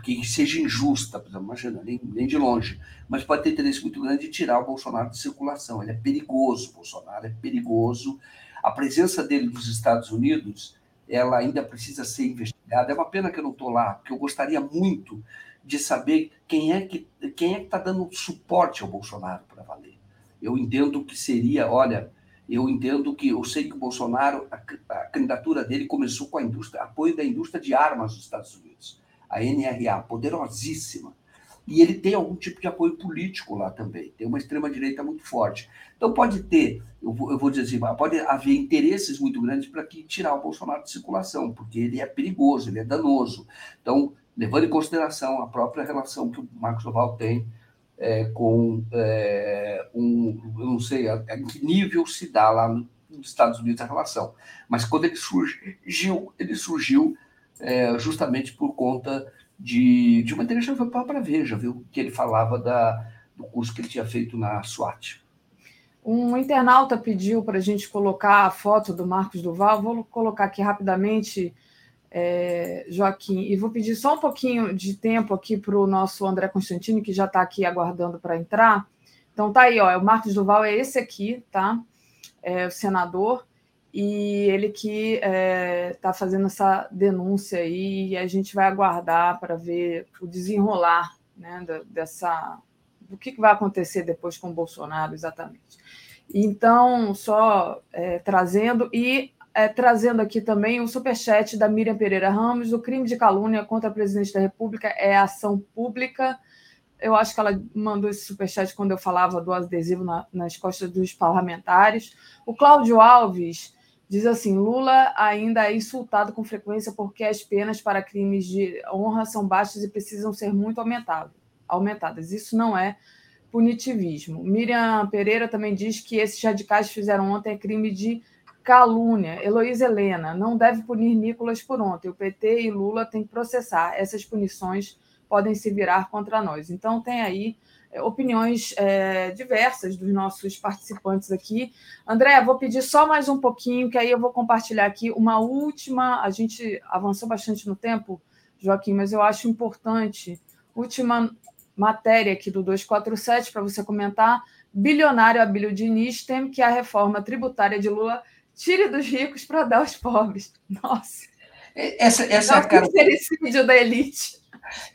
que seja injusta, imagina, nem, nem de longe, mas pode ter interesse muito grande de tirar o Bolsonaro de circulação. Ele é perigoso, Bolsonaro é perigoso. A presença dele nos Estados Unidos, ela ainda precisa ser investigada. É uma pena que eu não estou lá, porque eu gostaria muito de saber quem é que quem é que está dando suporte ao Bolsonaro para valer. Eu entendo que seria, olha, eu entendo que, eu sei que o Bolsonaro, a, a, candidatura dele começou com a indústria, apoio da indústria de armas dos Estados Unidos, a NRA, poderosíssima. E ele tem algum tipo de apoio político lá também, tem uma extrema-direita muito forte. Então pode ter, eu vou, eu vou dizer assim, pode haver interesses muito grandes para que tirar o Bolsonaro de circulação, porque ele é perigoso, ele é danoso. Então, levando em consideração a própria relação que o Marcos Oval tem é, com é, um, eu não sei a, que nível se dá lá nos Estados Unidos a relação, mas quando ele surgiu, ele surgiu é, justamente por conta de, de uma entrevista para a Veja, viu, que ele falava da, do curso que ele tinha feito na SWAT. Um internauta pediu para a gente colocar a foto do Marcos Duval, vou colocar aqui rapidamente é, Joaquim, e vou pedir só um pouquinho de tempo aqui para o nosso André Constantino, que já está aqui aguardando para entrar. Então tá aí, ó, o Marcos Duval é esse aqui, tá? É o senador, e ele que está é, tá fazendo essa denúncia aí, e a gente vai aguardar para ver o desenrolar né, dessa. do que, que vai acontecer depois com o Bolsonaro, exatamente. Então, só é, trazendo, e é, trazendo aqui também o superchat da Miriam Pereira Ramos. O crime de calúnia contra a presidente da República é ação pública. Eu acho que ela mandou esse superchat quando eu falava do adesivo na, nas costas dos parlamentares. O Cláudio Alves diz assim: Lula ainda é insultado com frequência porque as penas para crimes de honra são baixas e precisam ser muito aumentadas. Isso não é punitivismo. Miriam Pereira também diz que esses radicais fizeram ontem crime de Calúnia. Heloísa Helena. Não deve punir Nicolas por ontem. O PT e Lula têm que processar. Essas punições podem se virar contra nós. Então, tem aí é, opiniões é, diversas dos nossos participantes aqui. André, vou pedir só mais um pouquinho, que aí eu vou compartilhar aqui uma última. A gente avançou bastante no tempo, Joaquim, mas eu acho importante. Última matéria aqui do 247 para você comentar. Bilionário Abílio Diniz teme que a reforma tributária de Lula Tire dos ricos para dar aos pobres. Nossa. Essa, essa é a cara. Da elite.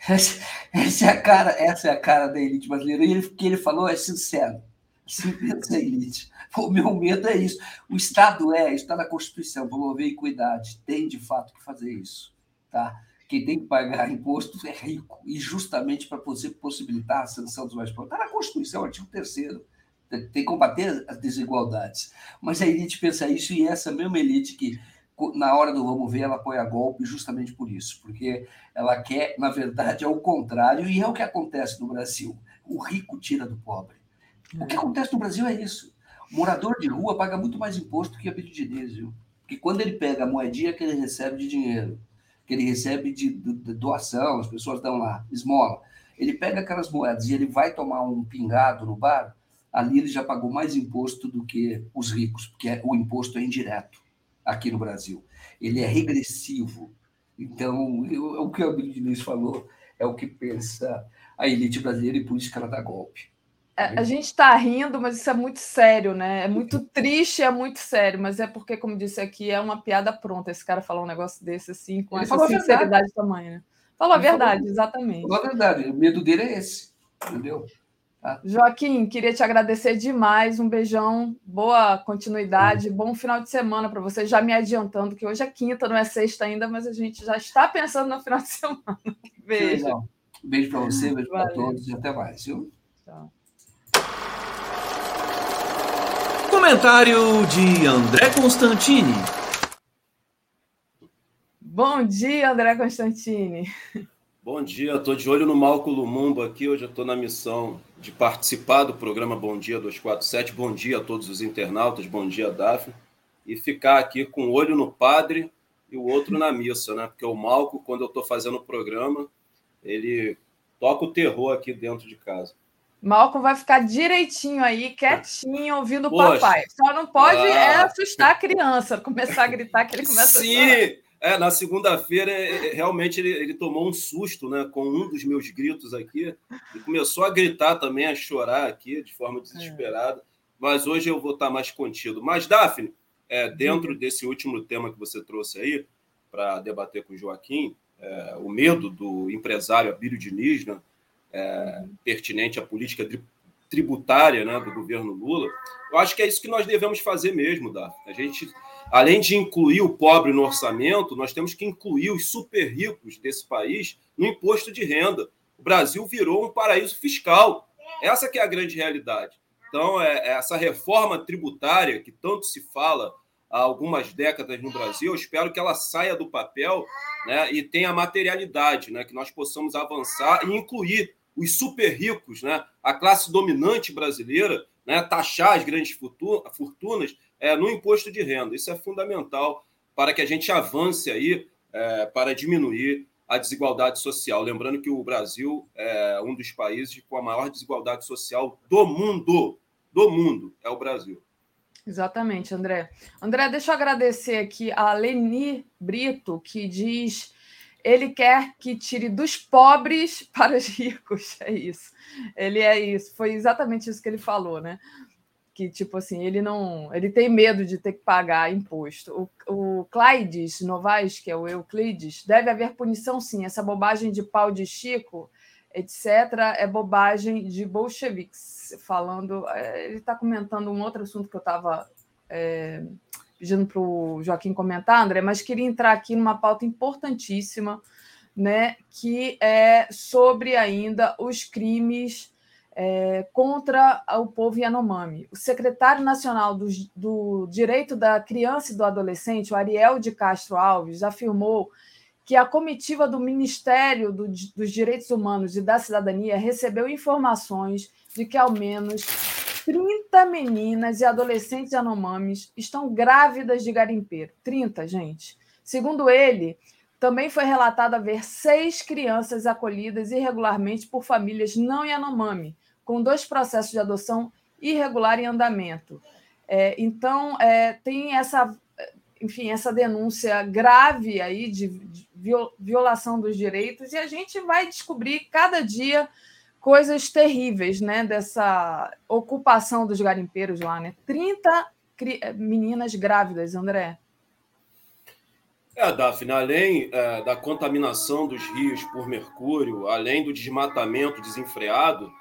Essa, essa, é a cara, essa é a cara da elite brasileira. E o que ele falou é sincero. Assim pensa a elite. O meu medo é isso. O Estado é, está na Constituição, promover equidade. Tem, de fato, que fazer isso. Tá? Quem tem que pagar imposto é rico. E justamente para possibilitar a sanção dos mais pobres. Está na Constituição, artigo 3 tem que combater as desigualdades. Mas a elite pensa isso e essa mesma elite que, na hora do vamos ver, ela apoia golpe justamente por isso, porque ela quer, na verdade, é o contrário e é o que acontece no Brasil. O rico tira do pobre. O que acontece no Brasil é isso. O morador de rua paga muito mais imposto que a Pedro Diniz, viu? Porque quando ele pega a moedinha que ele recebe de dinheiro, que ele recebe de, de, de doação, as pessoas dão lá, esmola, ele pega aquelas moedas e ele vai tomar um pingado no bar, ali ele já pagou mais imposto do que os ricos, porque é, o imposto é indireto aqui no Brasil. Ele é regressivo. Então, eu, é o que o Amigo Diniz falou é o que pensa a elite brasileira e por isso que ela dá golpe. É, a gente está rindo, mas isso é muito sério, né? É muito triste, é muito sério, mas é porque, como disse aqui, é uma piada pronta esse cara falar um negócio desse assim, com Ele essa sinceridade tamanha. Né? Falou a verdade, exatamente. Falou a verdade, o medo dele é esse, entendeu? Tá? Joaquim, queria te agradecer demais. Um beijão, boa continuidade, bom final de semana para você. Já me adiantando que hoje é quinta, não é sexta ainda, mas a gente já está pensando no final de semana. Beijo. Beijo para você, beijo para todos e até mais. Viu? Tchau. Comentário de André Constantini. Bom dia, André Constantini. Bom dia, estou de olho no Malco Lumumba aqui. Hoje eu estou na missão de participar do programa Bom Dia 247. Bom dia a todos os internautas, bom dia, Daphne. E ficar aqui com o um olho no padre e o outro na missa, né? Porque o Malco, quando eu estou fazendo o programa, ele toca o terror aqui dentro de casa. Malco vai ficar direitinho aí, quietinho, ouvindo o papai. Só não pode ah, é assustar a criança, começar a gritar que ele começa sim, a É, na segunda-feira, é, é, realmente ele, ele, tomou um susto né, com um dos meus gritos aqui e começou a gritar também, a chorar aqui de forma desesperada. Mas hoje eu vou estar mais contido. Mas, Daphne, é, dentro desse último tema que você trouxe aí, para debater com o Joaquim, é, o medo do empresário Abílio Diniz, né, é, pertinente à política tributária né, do governo Lula, eu acho que é isso que nós devemos fazer mesmo, Daphne. A gente além de incluir o pobre no orçamento, nós temos que incluir os super ricos desse país no imposto de renda. O Brasil virou um paraíso fiscal. Essa que é a grande realidade. Então, é, é essa reforma tributária que tanto se fala há algumas décadas no Brasil, eu espero que ela saia do papel né, e tenha materialidade, né, que nós possamos avançar e incluir os super ricos, né, a classe dominante brasileira, né, taxar as grandes fortunas é, no imposto de renda. Isso é fundamental para que a gente avance aí é, para diminuir a desigualdade social. Lembrando que o Brasil é um dos países com a maior desigualdade social do mundo. Do mundo é o Brasil. Exatamente, André. André, deixa eu agradecer aqui a Leni Brito, que diz ele quer que tire dos pobres para os ricos. É isso. Ele é isso. Foi exatamente isso que ele falou, né? que tipo assim ele não ele tem medo de ter que pagar imposto. O, o Clydes Novaes, que é o Euclides, deve haver punição sim. Essa bobagem de pau de Chico, etc., é bobagem de bolcheviques. Falando, é, ele está comentando um outro assunto que eu estava é, pedindo para o Joaquim comentar, André, mas queria entrar aqui numa pauta importantíssima, né, que é sobre ainda os crimes é, contra o povo Yanomami. O secretário nacional do, do Direito da Criança e do Adolescente, o Ariel de Castro Alves, afirmou que a comitiva do Ministério do, dos Direitos Humanos e da Cidadania recebeu informações de que ao menos 30 meninas e adolescentes Yanomamis estão grávidas de garimpeiro. 30, gente. Segundo ele, também foi relatado haver seis crianças acolhidas irregularmente por famílias não Yanomami, com dois processos de adoção irregular em andamento. É, então, é, tem essa, enfim, essa denúncia grave aí de, de violação dos direitos, e a gente vai descobrir cada dia coisas terríveis né, dessa ocupação dos garimpeiros lá. Né? 30 meninas grávidas, André. É, Daphne, além é, da contaminação dos rios por mercúrio, além do desmatamento desenfreado,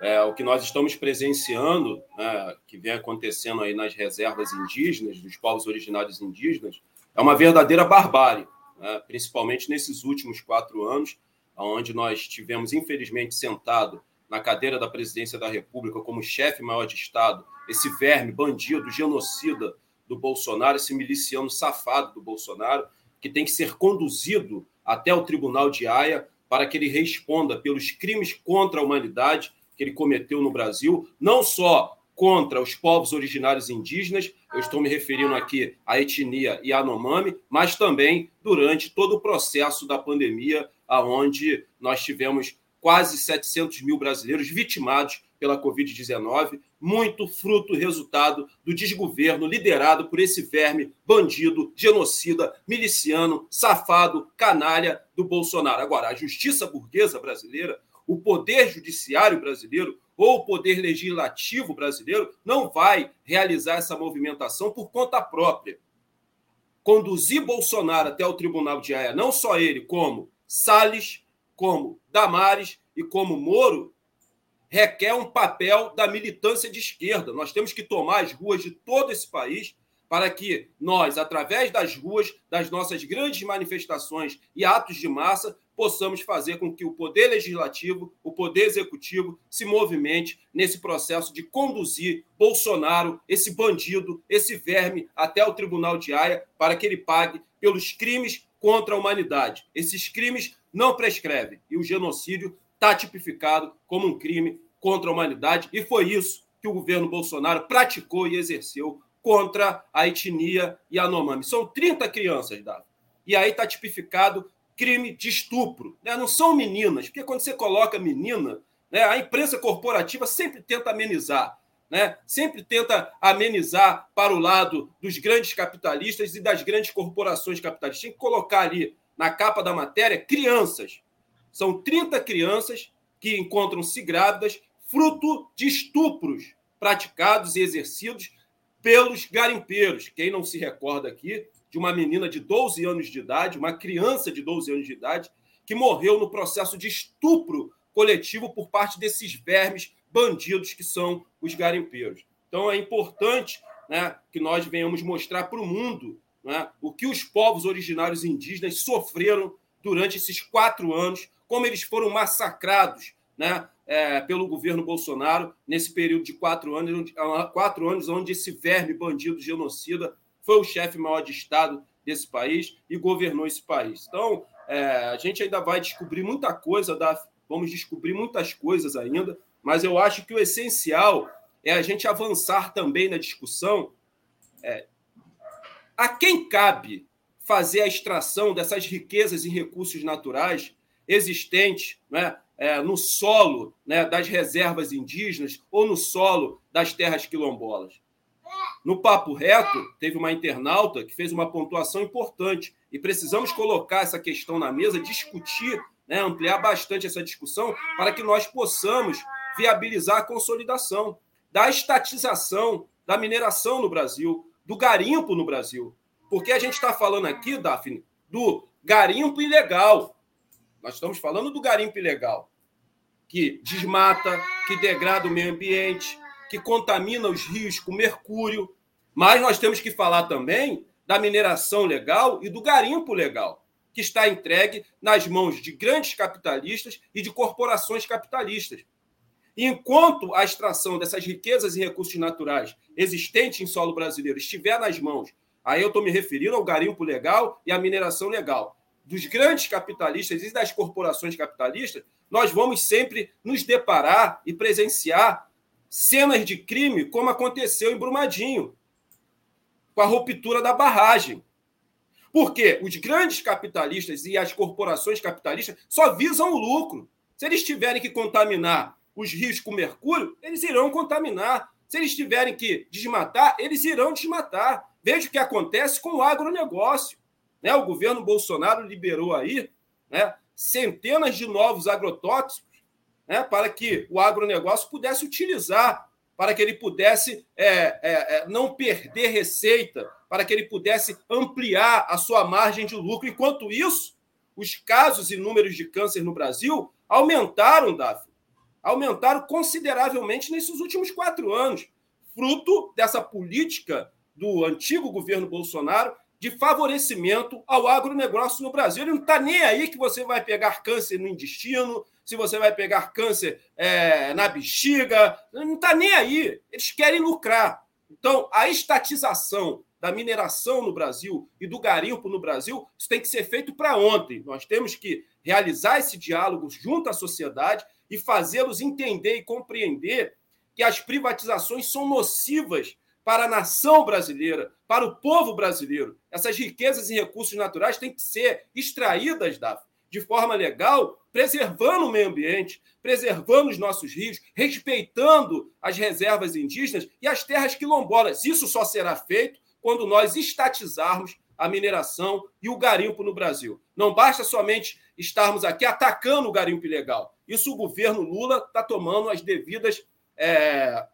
é, o que nós estamos presenciando, né, que vem acontecendo aí nas reservas indígenas, dos povos originários indígenas, é uma verdadeira barbárie, né, principalmente nesses últimos quatro anos, onde nós tivemos, infelizmente, sentado na cadeira da presidência da República como chefe maior de Estado, esse verme, bandido, genocida do Bolsonaro, esse miliciano safado do Bolsonaro, que tem que ser conduzido até o Tribunal de Haia para que ele responda pelos crimes contra a humanidade que ele cometeu no Brasil, não só contra os povos originários indígenas, eu estou me referindo aqui à etnia Yanomami, mas também durante todo o processo da pandemia, aonde nós tivemos quase 700 mil brasileiros vitimados pela Covid-19, muito fruto e resultado do desgoverno liderado por esse verme bandido, genocida, miliciano, safado, canalha do Bolsonaro. Agora, a justiça burguesa brasileira o poder judiciário brasileiro ou o poder legislativo brasileiro não vai realizar essa movimentação por conta própria. Conduzir Bolsonaro até o Tribunal de Haia, não só ele, como Salles, como Damares e como Moro, requer um papel da militância de esquerda. Nós temos que tomar as ruas de todo esse país para que nós, através das ruas, das nossas grandes manifestações e atos de massa, possamos fazer com que o poder legislativo, o poder executivo se movimente nesse processo de conduzir Bolsonaro, esse bandido, esse verme, até o Tribunal de Haia, para que ele pague pelos crimes contra a humanidade. Esses crimes não prescrevem e o genocídio está tipificado como um crime contra a humanidade e foi isso que o governo Bolsonaro praticou e exerceu contra a etnia Yanomami. São 30 crianças, Davi. E aí está tipificado crime de estupro. Né? Não são meninas, porque quando você coloca menina, né, a imprensa corporativa sempre tenta amenizar. né, sempre tenta amenizar para o lado dos grandes capitalistas e das grandes corporações capitalistas. Tem que colocar ali na capa da matéria crianças. São 30 crianças que encontram-se grávidas fruto de estupros praticados e exercidos pelos garimpeiros. Quem não se recorda aqui de uma menina de 12 anos de idade, uma criança de 12 anos de idade, que morreu no processo de estupro coletivo por parte desses vermes bandidos que são os garimpeiros. Então é importante né, que nós venhamos mostrar para o mundo né, o que os povos originários indígenas sofreram durante esses quatro anos, como eles foram massacrados né, é, pelo governo Bolsonaro nesse período de quatro anos, quatro anos onde esse verme bandido genocida foi o chefe maior de Estado desse país e governou esse país. Então, é, a gente ainda vai descobrir muita coisa, da, vamos descobrir muitas coisas ainda, mas eu acho que o essencial é a gente avançar também na discussão. É, a quem cabe fazer a extração dessas riquezas e recursos naturais existentes né, é, no solo né, das reservas indígenas ou no solo das terras quilombolas? No Papo Reto, teve uma internauta que fez uma pontuação importante e precisamos colocar essa questão na mesa, discutir, né, ampliar bastante essa discussão para que nós possamos viabilizar a consolidação da estatização da mineração no Brasil, do garimpo no Brasil. Porque a gente está falando aqui, Daphne, do garimpo ilegal. Nós estamos falando do garimpo ilegal, que desmata, que degrada o meio ambiente, que contamina os rios com mercúrio. Mas nós temos que falar também da mineração legal e do garimpo legal, que está entregue nas mãos de grandes capitalistas e de corporações capitalistas. Enquanto a extração dessas riquezas e recursos naturais existentes em solo brasileiro estiver nas mãos, aí eu estou me referindo ao garimpo legal e à mineração legal, dos grandes capitalistas e das corporações capitalistas, nós vamos sempre nos deparar e presenciar cenas de crime, como aconteceu em Brumadinho, com a ruptura da barragem. Porque os grandes capitalistas e as corporações capitalistas só visam o lucro. Se eles tiverem que contaminar os rios com mercúrio, eles irão contaminar. Se eles tiverem que desmatar, eles irão desmatar. Veja o que acontece com o agronegócio. Né? O governo Bolsonaro liberou aí né, centenas de novos agrotóxicos né, para que o agronegócio pudesse utilizar, para que ele pudesse é, é, é, não perder receita, para que ele pudesse ampliar a sua margem de lucro. Enquanto isso, os casos e números de câncer no Brasil aumentaram, Davi aumentaram consideravelmente nesses últimos quatro anos, fruto dessa política do antigo governo Bolsonaro de favorecimento ao agronegócio no Brasil. Ele não está nem aí que você vai pegar câncer no intestino, se você vai pegar câncer é, na bexiga, não está nem aí. Eles querem lucrar. Então, a estatização da mineração no Brasil e do garimpo no Brasil, isso tem que ser feito para ontem. Nós temos que realizar esse diálogo junto à sociedade e fazê-los entender e compreender que as privatizações são nocivas para a nação brasileira, para o povo brasileiro. Essas riquezas e recursos naturais têm que ser extraídas da, de forma legal, preservando o meio ambiente, preservando os nossos rios, respeitando as reservas indígenas e as terras quilombolas. Isso só será feito quando nós estatizarmos a mineração e o garimpo no Brasil. Não basta somente estarmos aqui atacando o garimpo ilegal. Isso o governo Lula está tomando as devidas é,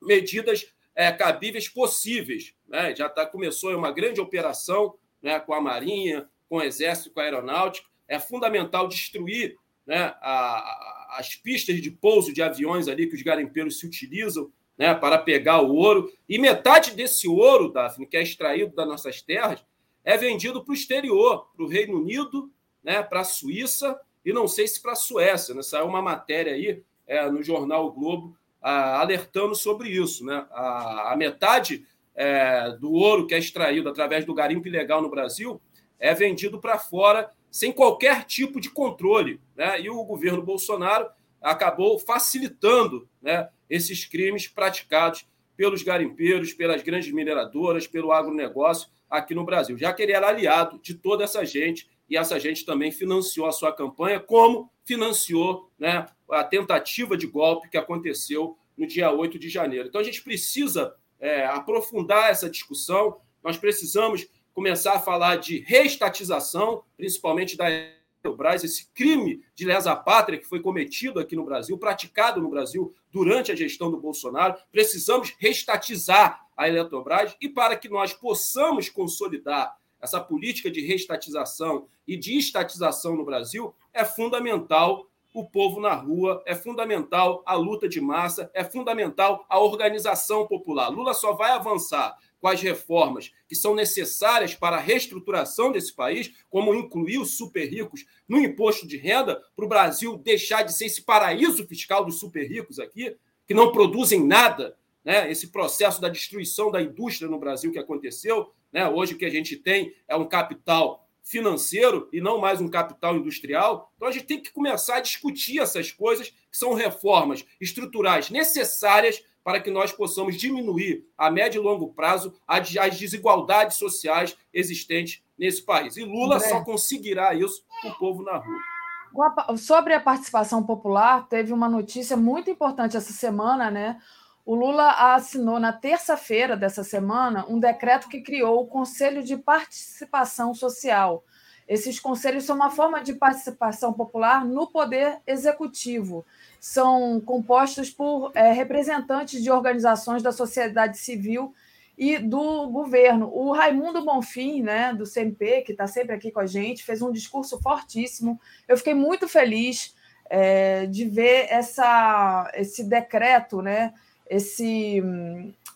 medidas é, cabíveis possíveis. Né? Já tá, começou uma grande operação né, com a Marinha, com o Exército, com a Aeronáutica. É fundamental destruir né, a, as pistas de pouso de aviões ali que os garimpeiros se utilizam né, para pegar o ouro. E metade desse ouro, Daphne, que é extraído das nossas terras, é vendido para o exterior, para o Reino Unido, né, para a Suíça e não sei se para a Suécia. Né? Saiu uma matéria aí é, no jornal o Globo alertando sobre isso. Né? A, a metade é, do ouro que é extraído através do garimpo ilegal no Brasil é vendido para fora sem qualquer tipo de controle. Né? E o governo Bolsonaro acabou facilitando né, esses crimes praticados pelos garimpeiros, pelas grandes mineradoras, pelo agronegócio aqui no Brasil, já que ele era aliado de toda essa gente e essa gente também financiou a sua campanha, como financiou né, a tentativa de golpe que aconteceu no dia 8 de janeiro. Então, a gente precisa é, aprofundar essa discussão, nós precisamos começar a falar de reestatização, principalmente da Eletrobras, esse crime de lesa pátria que foi cometido aqui no Brasil, praticado no Brasil durante a gestão do Bolsonaro. Precisamos reestatizar a Eletrobras e para que nós possamos consolidar essa política de reestatização e de estatização no Brasil, é fundamental o povo na rua, é fundamental a luta de massa, é fundamental a organização popular. Lula só vai avançar com as reformas que são necessárias para a reestruturação desse país, como incluir os super ricos no imposto de renda, para o Brasil deixar de ser esse paraíso fiscal dos super ricos aqui, que não produzem nada, né? esse processo da destruição da indústria no Brasil que aconteceu. Né? Hoje o que a gente tem é um capital financeiro e não mais um capital industrial. Então a gente tem que começar a discutir essas coisas, que são reformas estruturais necessárias para que nós possamos diminuir a médio e longo prazo as desigualdades sociais existentes nesse país. E Lula André. só conseguirá isso com o povo na rua. Sobre a participação popular, teve uma notícia muito importante essa semana, né? O Lula assinou na terça-feira dessa semana um decreto que criou o Conselho de Participação Social. Esses conselhos são uma forma de participação popular no poder executivo. São compostos por é, representantes de organizações da sociedade civil e do governo. O Raimundo Bonfim, né, do CNP, que está sempre aqui com a gente, fez um discurso fortíssimo. Eu fiquei muito feliz é, de ver essa, esse decreto, né, esse,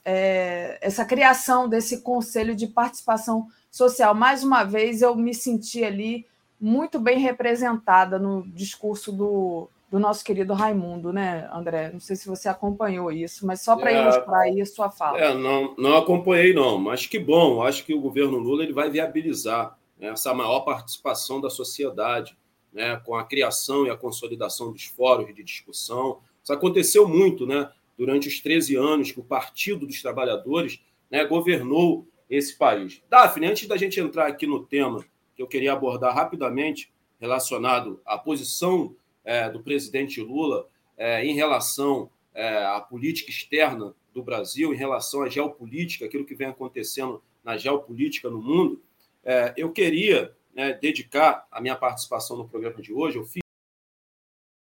é, essa criação desse conselho de participação social. Mais uma vez, eu me senti ali muito bem representada no discurso do, do nosso querido Raimundo, né, André? Não sei se você acompanhou isso, mas só para é, ilustrar aí a sua fala. É, não, não acompanhei, não, mas que bom. Acho que o governo Lula ele vai viabilizar né, essa maior participação da sociedade, né, com a criação e a consolidação dos fóruns de discussão. Isso aconteceu muito, né? durante os 13 anos que o Partido dos Trabalhadores né, governou esse país. Daphne, antes da gente entrar aqui no tema que eu queria abordar rapidamente, relacionado à posição é, do presidente Lula é, em relação é, à política externa do Brasil, em relação à geopolítica, aquilo que vem acontecendo na geopolítica no mundo, é, eu queria né, dedicar a minha participação no programa de hoje. Eu fiz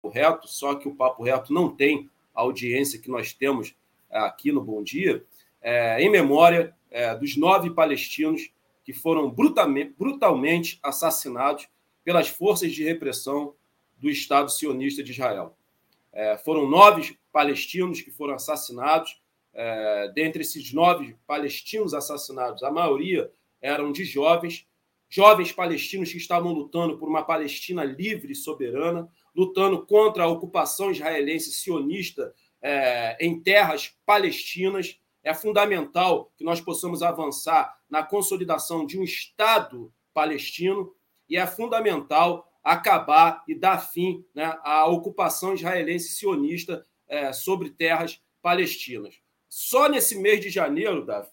o reto, só que o papo reto não tem a audiência que nós temos é, aqui no Bom Dia, é, em memória é, dos nove palestinos que foram brutalmente, brutalmente assassinados pelas forças de repressão do Estado sionista de Israel. É, foram nove palestinos que foram assassinados. É, dentre esses nove palestinos assassinados, a maioria eram de jovens, jovens palestinos que estavam lutando por uma Palestina livre e soberana, lutando contra a ocupação israelense sionista é, em terras palestinas. É fundamental que nós possamos avançar na consolidação de um Estado palestino e é fundamental acabar e dar fim né, à ocupação israelense sionista é, sobre terras palestinas. Só nesse mês de janeiro, Davi,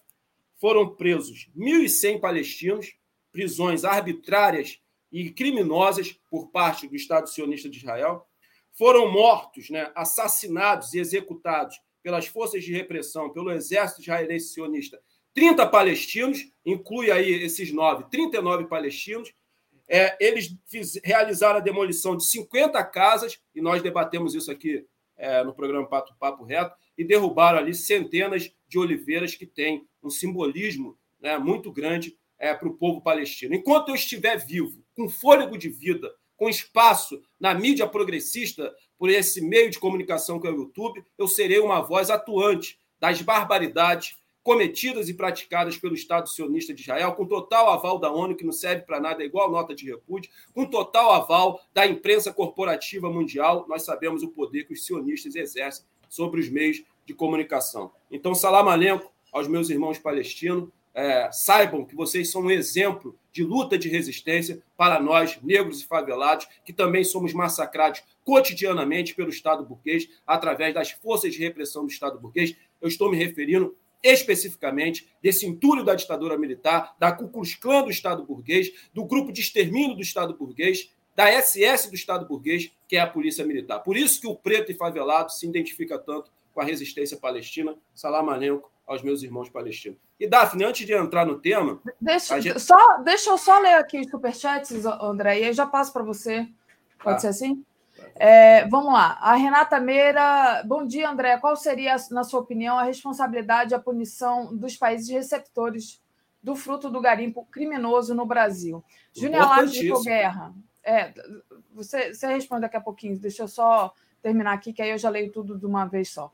foram presos 1.100 palestinos, prisões arbitrárias e criminosas por parte do Estado sionista de Israel. Foram mortos, né, assassinados e executados pelas forças de repressão, pelo exército israelense sionista, 30 palestinos, inclui aí esses nove, 39 palestinos. É, eles fiz, realizaram a demolição de 50 casas, e nós debatemos isso aqui é, no programa Papo, Papo Reto, e derrubaram ali centenas de oliveiras que têm um simbolismo né, muito grande é, para o povo palestino. Enquanto eu estiver vivo, com fôlego de vida, com espaço na mídia progressista, por esse meio de comunicação que é o YouTube, eu serei uma voz atuante das barbaridades cometidas e praticadas pelo Estado sionista de Israel, com total aval da ONU, que não serve para nada, é igual nota de repúdio, com total aval da imprensa corporativa mundial, nós sabemos o poder que os sionistas exercem sobre os meios de comunicação. Então, salam alenco aos meus irmãos palestinos, é, saibam que vocês são um exemplo de luta de resistência para nós, negros e favelados, que também somos massacrados cotidianamente pelo Estado burguês, através das forças de repressão do Estado burguês. Eu estou me referindo especificamente desse entulho da ditadura militar, da Ku Klux Klan do Estado burguês, do grupo de extermínio do Estado burguês, da SS do Estado burguês, que é a Polícia Militar. Por isso que o preto e favelado se identifica tanto com a resistência palestina. Salam aos meus irmãos palestinos. E, Daphne, antes de entrar no tema. Deixa, gente... só, deixa eu só ler aqui os superchats, André, e já passo para você. Pode ah. ser assim? É, vamos lá. A Renata Meira. Bom dia, André. Qual seria, na sua opinião, a responsabilidade e a punição dos países receptores do fruto do garimpo criminoso no Brasil? Júnior Lages de Guerra. É, você, você responde daqui a pouquinho. Deixa eu só terminar aqui, que aí eu já leio tudo de uma vez só.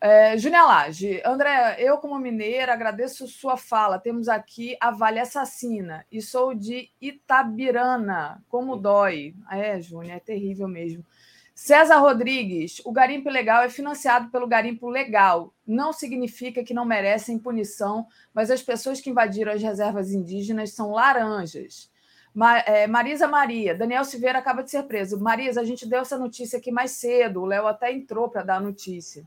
É, Júnior Lage, André, eu como mineira agradeço sua fala. Temos aqui a Vale Assassina e sou de Itabirana. Como dói. É, Júnior, é terrível mesmo. César Rodrigues, o garimpo ilegal é financiado pelo garimpo legal. Não significa que não merecem punição, mas as pessoas que invadiram as reservas indígenas são laranjas. É, Marisa Maria, Daniel Silveira acaba de ser preso. Marisa, a gente deu essa notícia aqui mais cedo, o Léo até entrou para dar a notícia.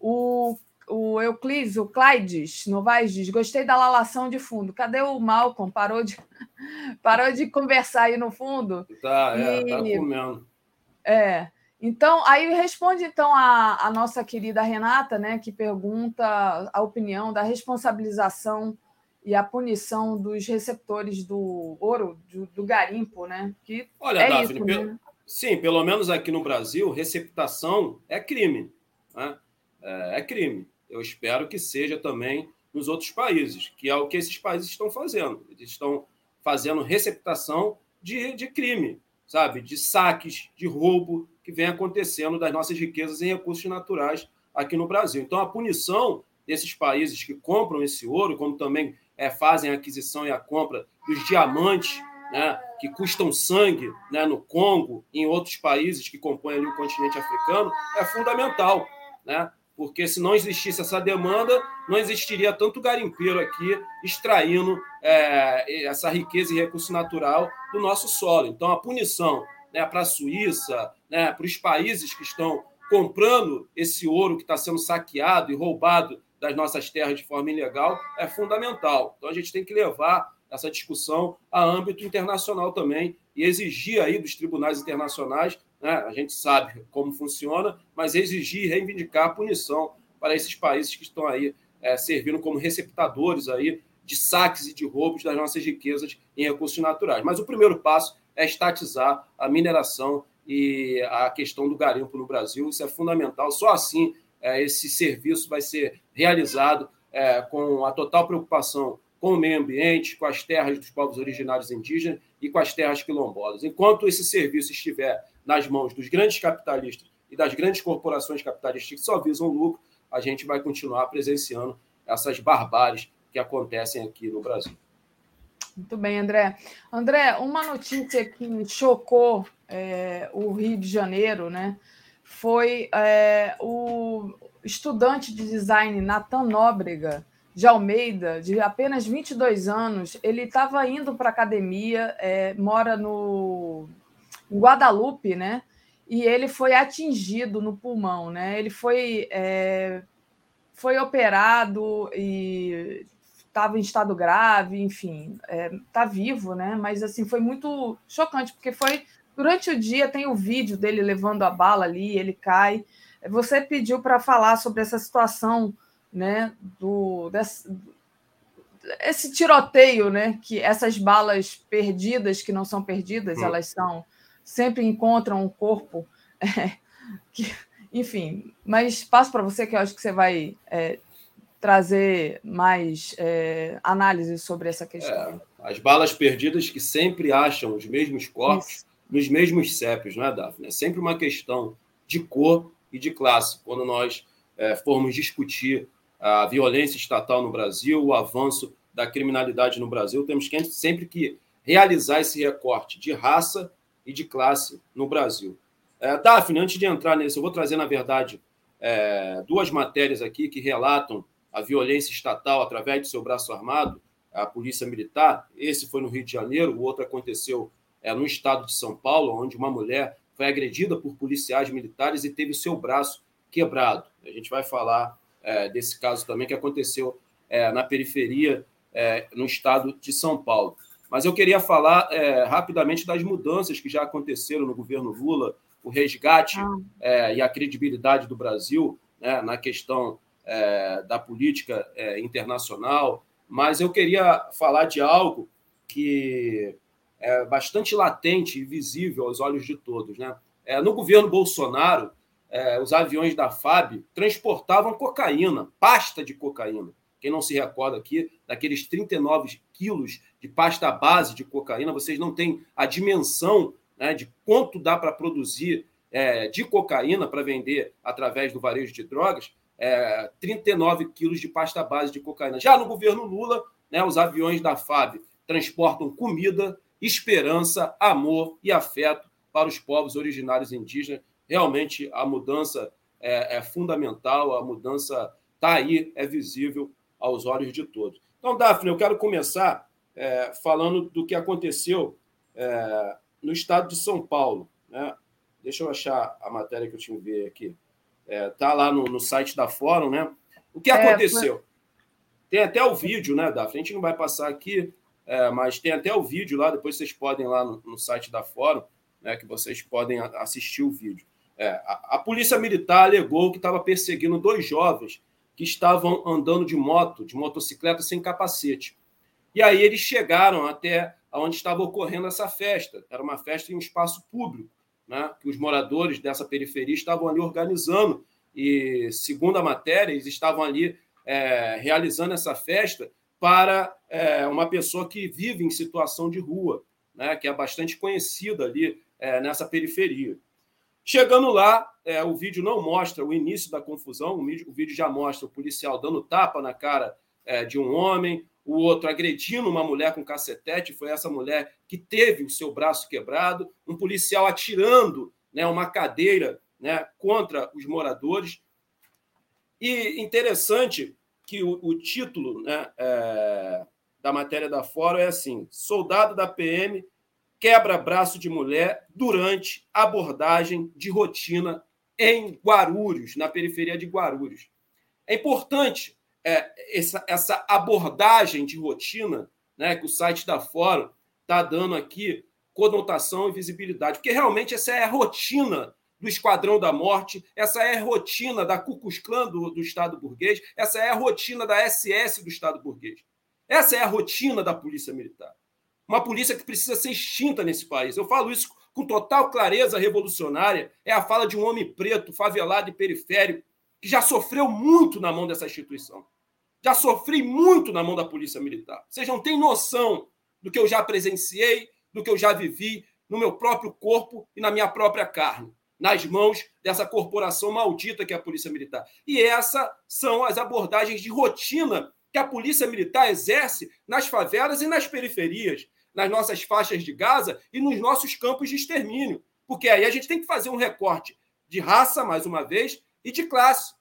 O, o Euclides, o Clydes Novaes diz: gostei da lalação de fundo. Cadê o Malcolm? Parou de, parou de conversar aí no fundo? Tá, é, tá comendo. É. Então, aí responde então a, a nossa querida Renata, né, que pergunta a opinião da responsabilização e a punição dos receptores do ouro, do, do garimpo, né? Que Olha, é Daphne, isso, né? pelo, sim, pelo menos aqui no Brasil, receptação é crime. Né? É, é crime. Eu espero que seja também nos outros países, que é o que esses países estão fazendo. Eles estão fazendo receptação de, de crime, sabe? De saques, de roubo que vem acontecendo das nossas riquezas em recursos naturais aqui no Brasil. Então, a punição desses países que compram esse ouro, como também é, fazem a aquisição e a compra dos diamantes, né, que custam sangue né, no Congo e em outros países que compõem ali o continente africano, é fundamental. Né? Porque se não existisse essa demanda, não existiria tanto garimpeiro aqui extraindo é, essa riqueza e recurso natural do nosso solo. Então, a punição né, para a Suíça, né, para os países que estão comprando esse ouro que está sendo saqueado e roubado das nossas terras de forma ilegal é fundamental. Então, a gente tem que levar essa discussão a âmbito internacional também e exigir aí dos tribunais internacionais né? a gente sabe como funciona, mas exigir e reivindicar punição para esses países que estão aí é, servindo como receptadores aí de saques e de roubos das nossas riquezas em recursos naturais. Mas o primeiro passo é estatizar a mineração e a questão do garimpo no Brasil. Isso é fundamental. Só assim é, esse serviço vai ser realizado é, com a total preocupação com o meio ambiente, com as terras dos povos originários indígenas e com as terras quilombolas. Enquanto esse serviço estiver nas mãos dos grandes capitalistas e das grandes corporações capitalistas que só visam lucro, a gente vai continuar presenciando essas barbáries que acontecem aqui no Brasil. Muito bem, André. André, uma notícia que chocou é, o Rio de Janeiro, né? Foi é, o estudante de design Nathan Nóbrega de Almeida, de apenas 22 anos. Ele estava indo para a academia, é, mora no Guadalupe, né? E ele foi atingido no pulmão, né? Ele foi, é, foi operado e estava em estado grave, enfim, está é, vivo, né? Mas assim foi muito chocante porque foi durante o dia tem o vídeo dele levando a bala ali, ele cai. Você pediu para falar sobre essa situação, né? Do desse, esse tiroteio, né? Que essas balas perdidas que não são perdidas, hum. elas são sempre encontram um corpo. É, que, enfim, mas passo para você que eu acho que você vai é, trazer mais é, análise sobre essa questão. É, as balas perdidas que sempre acham os mesmos corpos Isso. nos mesmos CEPs, não é, Daphne? É sempre uma questão de cor e de classe. Quando nós é, formos discutir a violência estatal no Brasil, o avanço da criminalidade no Brasil, temos que sempre que realizar esse recorte de raça e de classe no Brasil. É, Daphne, antes de entrar nisso, eu vou trazer, na verdade, é, duas matérias aqui que relatam a violência estatal através do seu braço armado, a Polícia Militar. Esse foi no Rio de Janeiro, o outro aconteceu é, no estado de São Paulo, onde uma mulher foi agredida por policiais militares e teve seu braço quebrado. A gente vai falar é, desse caso também que aconteceu é, na periferia, é, no estado de São Paulo. Mas eu queria falar é, rapidamente das mudanças que já aconteceram no governo Lula, o resgate ah. é, e a credibilidade do Brasil né, na questão é, da política é, internacional, mas eu queria falar de algo que é bastante latente e visível aos olhos de todos. Né? É, no governo Bolsonaro, é, os aviões da FAB transportavam cocaína, pasta de cocaína. Quem não se recorda aqui, daqueles 39 quilos de pasta base de cocaína, vocês não têm a dimensão né, de quanto dá para produzir é, de cocaína para vender através do varejo de drogas, é, 39 quilos de pasta base de cocaína. Já no governo Lula, né, os aviões da FAB transportam comida, esperança, amor e afeto para os povos originários indígenas. Realmente a mudança é, é fundamental, a mudança está aí, é visível aos olhos de todos. Então, Daphne, eu quero começar é, falando do que aconteceu é, no estado de São Paulo. Né? Deixa eu achar a matéria que eu tinha ver aqui. Está é, lá no, no, site da Fórum, né? O que é, aconteceu? Tem até o vídeo, né, Daphne? A gente não vai passar aqui, é, mas tem até o vídeo lá, depois vocês podem lá no, no site da Fórum, né, que vocês podem assistir o vídeo. É, a, a, polícia militar alegou que estava perseguindo dois jovens que estavam andando de moto, de motocicleta sem capacete. E aí eles chegaram até onde estava ocorrendo essa festa. Era uma festa em um espaço público, né, que os moradores dessa periferia estavam ali organizando. E, segundo a matéria, eles estavam ali é, realizando essa festa para é, uma pessoa que vive em situação de rua, né, que é bastante conhecida ali é, nessa periferia. Chegando lá, é, o vídeo não mostra o início da confusão, o vídeo, o vídeo já mostra o policial dando tapa na cara é, de um homem, o outro agredindo uma mulher com cacetete, foi essa mulher que teve o seu braço quebrado, um policial atirando né, uma cadeira né, contra os moradores. E interessante que o, o título né, é, da matéria da Fórum é assim: soldado da PM quebra braço de mulher durante abordagem de rotina em Guarulhos, na periferia de Guarulhos. É importante é, essa, essa abordagem de rotina né, que o site da Fórum está dando aqui conotação e visibilidade, porque realmente essa é a rotina do Esquadrão da Morte, essa é a rotina da Ku Klux do, do Estado burguês, essa é a rotina da SS do Estado burguês. Essa é a rotina da Polícia Militar. Uma polícia que precisa ser extinta nesse país. Eu falo isso com total clareza revolucionária. É a fala de um homem preto, favelado e periférico, que já sofreu muito na mão dessa instituição. Já sofri muito na mão da Polícia Militar. Vocês não têm noção do que eu já presenciei, do que eu já vivi no meu próprio corpo e na minha própria carne nas mãos dessa corporação maldita que é a Polícia Militar. E essas são as abordagens de rotina que a Polícia Militar exerce nas favelas e nas periferias, nas nossas faixas de Gaza e nos nossos campos de extermínio. Porque aí a gente tem que fazer um recorte de raça, mais uma vez, e de classe.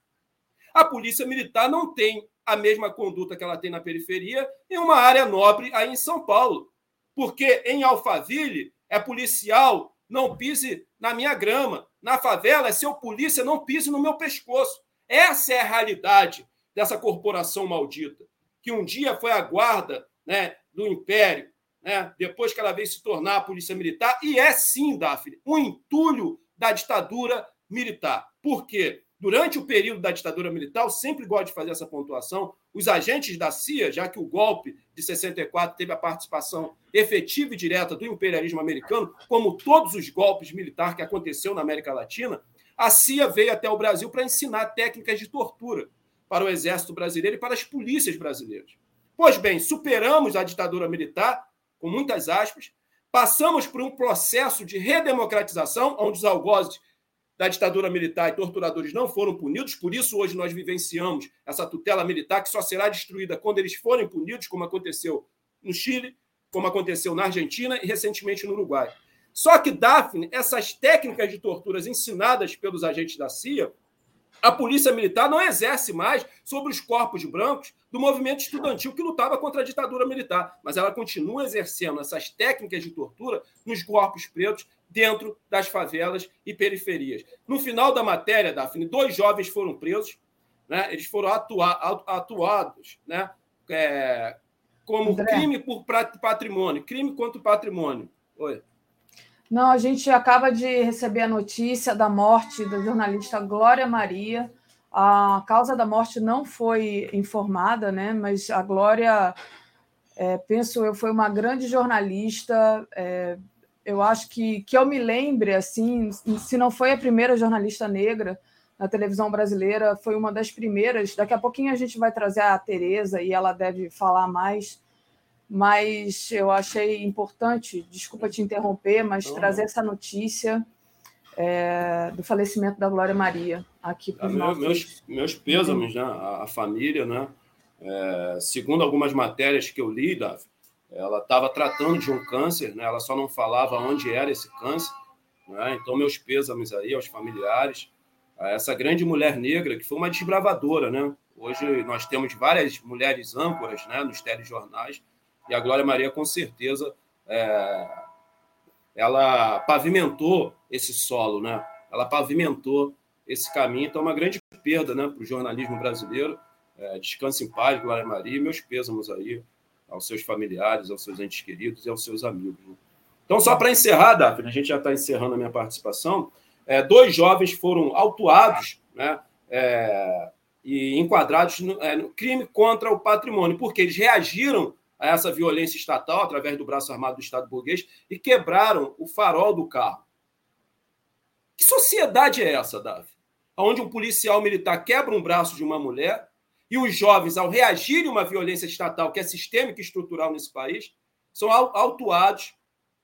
A Polícia Militar não tem a mesma conduta que ela tem na periferia em uma área nobre aí em São Paulo. Porque em Alphaville é policial não pise na minha grama. Na favela, é seu polícia, não pise no meu pescoço. Essa é a realidade dessa corporação maldita, que um dia foi a guarda né, do império, né, depois que ela veio se tornar a polícia militar, e é sim, Daphne, um entulho da ditadura militar. Por quê? Durante o período da ditadura militar, eu sempre gosto de fazer essa pontuação, os agentes da CIA, já que o golpe de 64 teve a participação efetiva e direta do imperialismo americano, como todos os golpes militares que aconteceu na América Latina, a CIA veio até o Brasil para ensinar técnicas de tortura para o exército brasileiro e para as polícias brasileiras. Pois bem, superamos a ditadura militar, com muitas aspas, passamos por um processo de redemocratização, onde os algozes da ditadura militar e torturadores não foram punidos, por isso hoje nós vivenciamos essa tutela militar que só será destruída quando eles forem punidos, como aconteceu no Chile, como aconteceu na Argentina e recentemente no Uruguai. Só que, Daphne, essas técnicas de torturas ensinadas pelos agentes da CIA, a polícia militar não exerce mais sobre os corpos brancos do movimento estudantil que lutava contra a ditadura militar, mas ela continua exercendo essas técnicas de tortura nos corpos pretos dentro das favelas e periferias. No final da matéria, Daphne, dois jovens foram presos, né? eles foram atua atuados né? É, como André. crime por patrimônio, crime contra o patrimônio. Oi. Não, a gente acaba de receber a notícia da morte da jornalista Glória Maria, A causa da morte não foi informada, né? Mas a Glória, é, penso eu, foi uma grande jornalista. É, eu acho que que eu me lembre assim, se não foi a primeira jornalista negra na televisão brasileira, foi uma das primeiras. Daqui a pouquinho a gente vai trazer a Tereza e ela deve falar mais. Mas eu achei importante, desculpa te interromper, mas trazer essa notícia é, do falecimento da Glória Maria aqui para os meu, meus, meus pêsames, né? A, a família, né? É, segundo algumas matérias que eu li, Davi, ela estava tratando de um câncer, né? Ela só não falava onde era esse câncer, né? Então meus pêsames aí aos familiares, a essa grande mulher negra que foi uma desbravadora, né? Hoje nós temos várias mulheres âncoras, né? Nos telejornais e a Glória Maria com certeza é, ela pavimentou esse solo, né? Ela pavimentou esse caminho. Então, é uma grande perda né, para o jornalismo brasileiro. É, descanse em paz, Glória Maria, e meus pêsamos aí aos seus familiares, aos seus entes queridos e aos seus amigos. Né? Então, só para encerrar, Daphne, a gente já está encerrando a minha participação. É, dois jovens foram autuados né, é, e enquadrados no, é, no crime contra o patrimônio, porque eles reagiram a essa violência estatal através do braço armado do Estado burguês e quebraram o farol do carro. Que sociedade é essa, Davi? Onde um policial militar quebra um braço de uma mulher e os jovens, ao reagirem a uma violência estatal que é sistêmica e estrutural nesse país, são autuados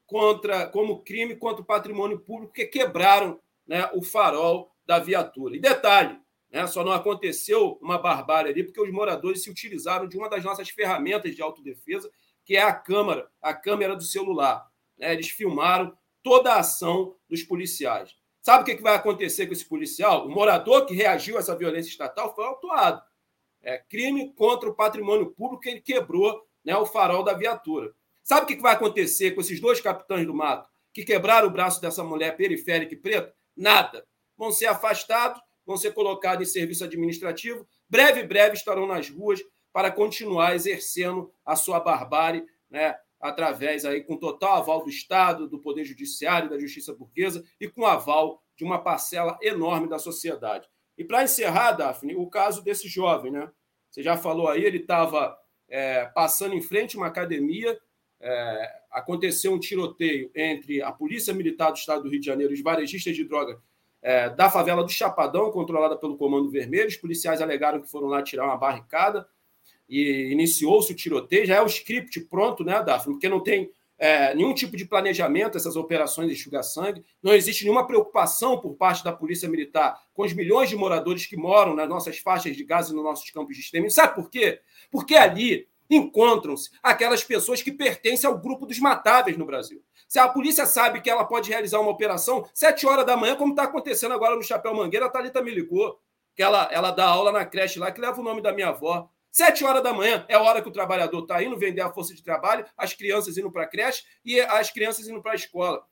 contra, como crime contra o patrimônio público, que quebraram né, o farol da viatura. E detalhe, né? Só não aconteceu uma barbárie ali porque os moradores se utilizaram de uma das nossas ferramentas de autodefesa, que é a câmera, a câmera do celular. Né? Eles filmaram toda a ação dos policiais. Sabe o que vai acontecer com esse policial? O morador que reagiu a essa violência estatal foi autuado. É crime contra o patrimônio público que ele quebrou né, o farol da viatura. Sabe o que vai acontecer com esses dois capitães do mato que quebraram o braço dessa mulher periférica e preta? Nada. Vão ser afastados vão ser colocados em serviço administrativo, breve, breve estarão nas ruas para continuar exercendo a sua barbárie, né, através aí com total aval do Estado, do Poder Judiciário, da Justiça Burguesa e com aval de uma parcela enorme da sociedade. E para encerrar, Daphne, o caso desse jovem, né? Você já falou aí, ele estava é, passando em frente a uma academia, é, aconteceu um tiroteio entre a Polícia Militar do Estado do Rio de Janeiro e os varejistas de droga é, da favela do Chapadão, controlada pelo Comando Vermelho. Os policiais alegaram que foram lá tirar uma barricada e iniciou-se o tiroteio. Já é o script pronto, né, Daphne? Porque não tem é, nenhum tipo de planejamento essas operações de enxugar-sangue. Não existe nenhuma preocupação por parte da Polícia Militar com os milhões de moradores que moram nas nossas faixas de gás e nos nossos campos de extermínio. Sabe por quê? Porque ali encontram-se aquelas pessoas que pertencem ao grupo dos matáveis no Brasil. Se a polícia sabe que ela pode realizar uma operação sete horas da manhã, como está acontecendo agora no Chapéu Mangueira, a Thalita me ligou, que ela, ela dá aula na creche lá, que leva o nome da minha avó. Sete horas da manhã é a hora que o trabalhador está indo vender a força de trabalho, as crianças indo para a creche e as crianças indo para a escola.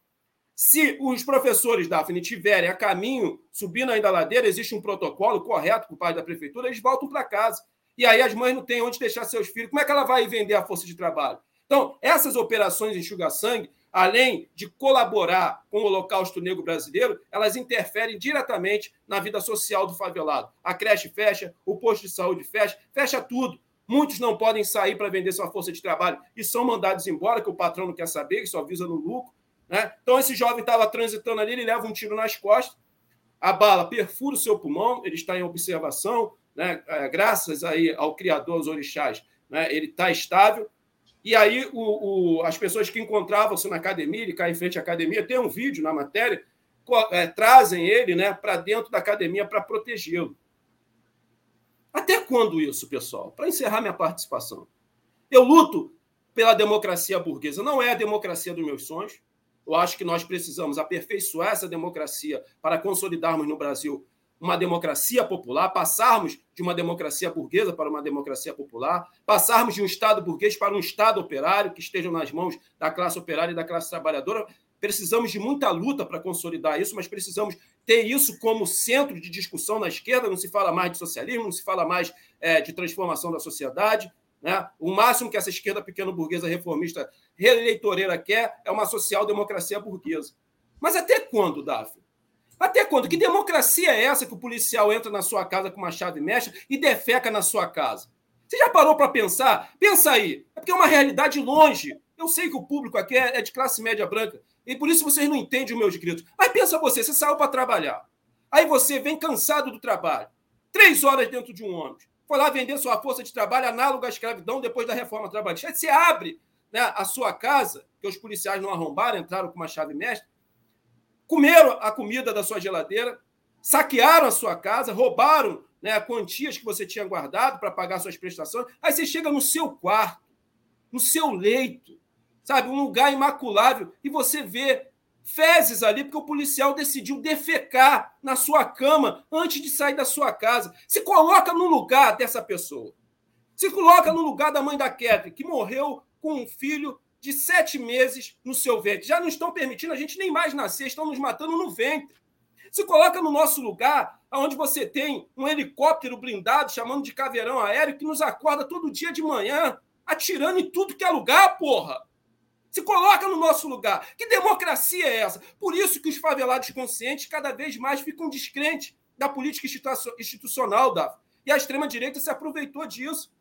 Se os professores, Daphne, tiverem a caminho, subindo ainda a ladeira, existe um protocolo correto por parte da prefeitura, eles voltam para casa. E aí as mães não têm onde deixar seus filhos. Como é que ela vai vender a força de trabalho? Então, essas operações enxuga-sangue além de colaborar com o Holocausto Negro Brasileiro, elas interferem diretamente na vida social do favelado. A creche fecha, o posto de saúde fecha, fecha tudo. Muitos não podem sair para vender sua força de trabalho e são mandados embora, que o patrão não quer saber, que só visa no lucro. Né? Então, esse jovem estava transitando ali, ele leva um tiro nas costas, a bala perfura o seu pulmão, ele está em observação, né? É, graças aí ao Criador, aos orixás, né? ele está estável, e aí o, o, as pessoas que encontravam-se na academia, ele cai em frente à academia, tem um vídeo na matéria, é, trazem ele né, para dentro da academia para protegê-lo. Até quando isso, pessoal? Para encerrar minha participação. Eu luto pela democracia burguesa. Não é a democracia dos meus sonhos. Eu acho que nós precisamos aperfeiçoar essa democracia para consolidarmos no Brasil uma democracia popular, passarmos de uma democracia burguesa para uma democracia popular, passarmos de um Estado burguês para um Estado operário que estejam nas mãos da classe operária e da classe trabalhadora. Precisamos de muita luta para consolidar isso, mas precisamos ter isso como centro de discussão na esquerda. Não se fala mais de socialismo, não se fala mais é, de transformação da sociedade. Né? O máximo que essa esquerda pequeno-burguesa reformista reeleitoreira quer é uma social-democracia burguesa. Mas até quando, Daphne? Até quando? Que democracia é essa que o policial entra na sua casa com uma chave mexa e defeca na sua casa? Você já parou para pensar? Pensa aí. É porque é uma realidade longe. Eu sei que o público aqui é, é de classe média branca. E por isso vocês não entendem os meus gritos. Mas pensa você, você saiu para trabalhar. Aí você vem cansado do trabalho. Três horas dentro de um ônibus. Foi lá vender sua força de trabalho análoga à escravidão depois da reforma trabalhista. Aí você abre né, a sua casa, que os policiais não arrombaram, entraram com uma chave mestra, comeram a comida da sua geladeira, saquearam a sua casa, roubaram né, quantias que você tinha guardado para pagar suas prestações. Aí você chega no seu quarto, no seu leito, sabe, um lugar imaculável, e você vê fezes ali, porque o policial decidiu defecar na sua cama antes de sair da sua casa. Se coloca no lugar dessa pessoa. Se coloca no lugar da mãe da Catherine, que morreu com um filho de sete meses no seu ventre. Já não estão permitindo a gente nem mais nascer, estão nos matando no ventre. Se coloca no nosso lugar, onde você tem um helicóptero blindado, chamando de caveirão aéreo, que nos acorda todo dia de manhã, atirando em tudo que é lugar, porra. Se coloca no nosso lugar. Que democracia é essa? Por isso que os favelados conscientes cada vez mais ficam descrentes da política institucional, da E a extrema-direita se aproveitou disso.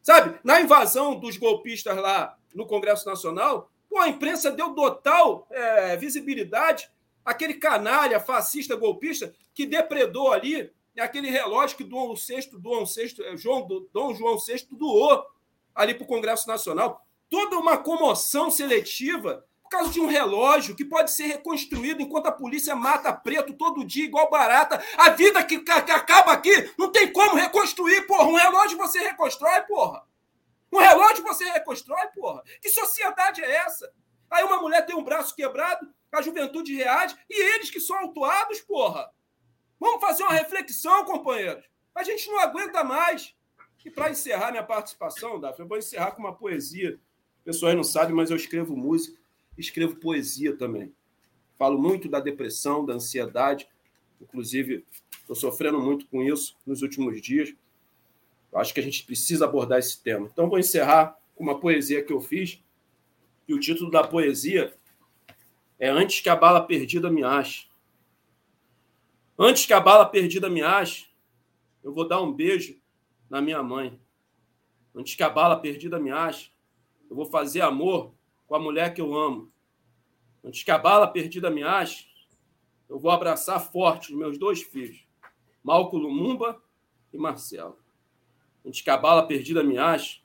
Sabe? Na invasão dos golpistas lá no Congresso Nacional, pô, a imprensa deu total é, visibilidade àquele canalha fascista golpista que depredou ali aquele relógio que Dom VI, Dom VI, é, João, Dom João VI doou ali para o Congresso Nacional toda uma comoção seletiva por causa de um relógio que pode ser reconstruído enquanto a polícia mata preto todo dia, igual barata. A vida que, que acaba aqui não tem como reconstruir, porra. Um relógio você reconstrói, porra. Um relógio você reconstrói, porra. Que sociedade é essa? Aí uma mulher tem um braço quebrado, a juventude reage, e eles que são autuados, porra. Vamos fazer uma reflexão, companheiros. A gente não aguenta mais. E para encerrar minha participação, Daphne, eu vou encerrar com uma poesia pessoas não sabem, mas eu escrevo música, escrevo poesia também. Falo muito da depressão, da ansiedade, inclusive estou sofrendo muito com isso nos últimos dias. Eu acho que a gente precisa abordar esse tema. Então, vou encerrar com uma poesia que eu fiz, e o título da poesia é Antes que a bala perdida me ache. Antes que a bala perdida me ache, eu vou dar um beijo na minha mãe. Antes que a bala perdida me ache, eu vou fazer amor com a mulher que eu amo. Antes que a bala perdida me ache, eu vou abraçar forte os meus dois filhos, Malco Lumumba e Marcelo. Antes que a bala perdida me ache,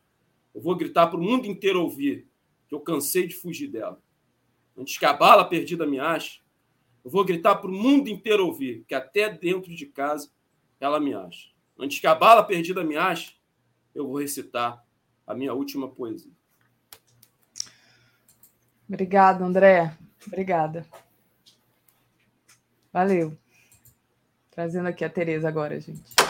eu vou gritar para o mundo inteiro ouvir que eu cansei de fugir dela. Antes que a bala perdida me ache, eu vou gritar para o mundo inteiro ouvir que até dentro de casa ela me acha. Antes que a bala perdida me ache, eu vou recitar a minha última poesia. Obrigada, André. Obrigada. Valeu. Trazendo aqui a Tereza agora, gente.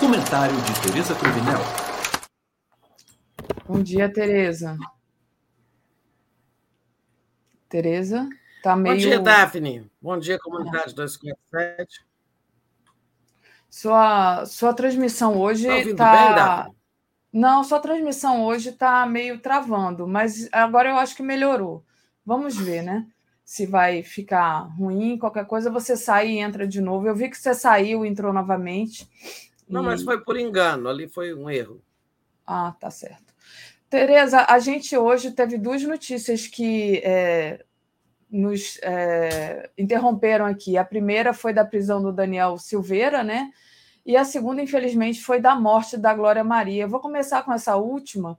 Comentário de Tereza Cruvinel. Bom dia, Tereza. Tereza, tá meio... Bom dia, Daphne. Bom dia, comunidade 257. Sua, sua transmissão hoje está... Tá... Bem, Daphne? Não, sua transmissão hoje está meio travando, mas agora eu acho que melhorou. Vamos ver, né? Se vai ficar ruim, qualquer coisa, você sai e entra de novo. Eu vi que você saiu e entrou novamente. Não, e... mas foi por engano, ali foi um erro. Ah, tá certo. Tereza, a gente hoje teve duas notícias que é, nos é, interromperam aqui. A primeira foi da prisão do Daniel Silveira, né? E a segunda, infelizmente, foi da morte da Glória Maria. vou começar com essa última,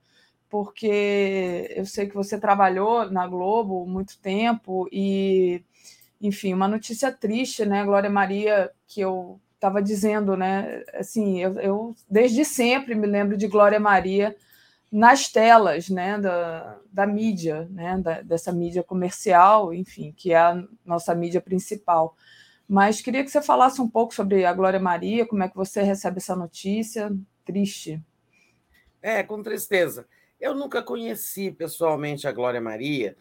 porque eu sei que você trabalhou na Globo muito tempo e, enfim, uma notícia triste, né? Glória Maria, que eu estava dizendo, né? Assim, eu, eu, desde sempre me lembro de Glória Maria nas telas, né? Da, da mídia, né? Da, dessa mídia comercial, enfim, que é a nossa mídia principal. Mas queria que você falasse um pouco sobre a Glória Maria, como é que você recebe essa notícia. Triste. É, com tristeza. Eu nunca conheci pessoalmente a Glória Maria,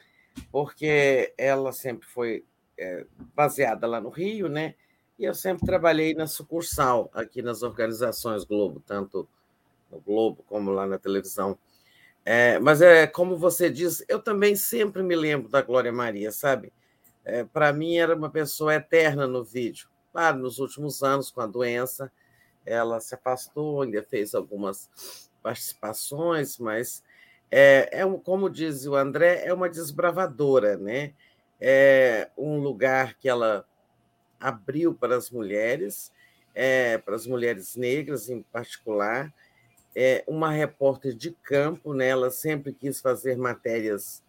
porque ela sempre foi é, baseada lá no Rio, né? E eu sempre trabalhei na sucursal aqui nas organizações Globo, tanto no Globo como lá na televisão. É, mas é como você diz, eu também sempre me lembro da Glória Maria, sabe? É, Para mim era uma pessoa eterna no vídeo. Claro, nos últimos anos, com a doença, ela se afastou, ainda fez algumas participações, mas é, é um, como diz o André, é uma desbravadora, né? É um lugar que ela abriu para as mulheres, é, para as mulheres negras em particular, é uma repórter de campo, né? ela sempre quis fazer matérias,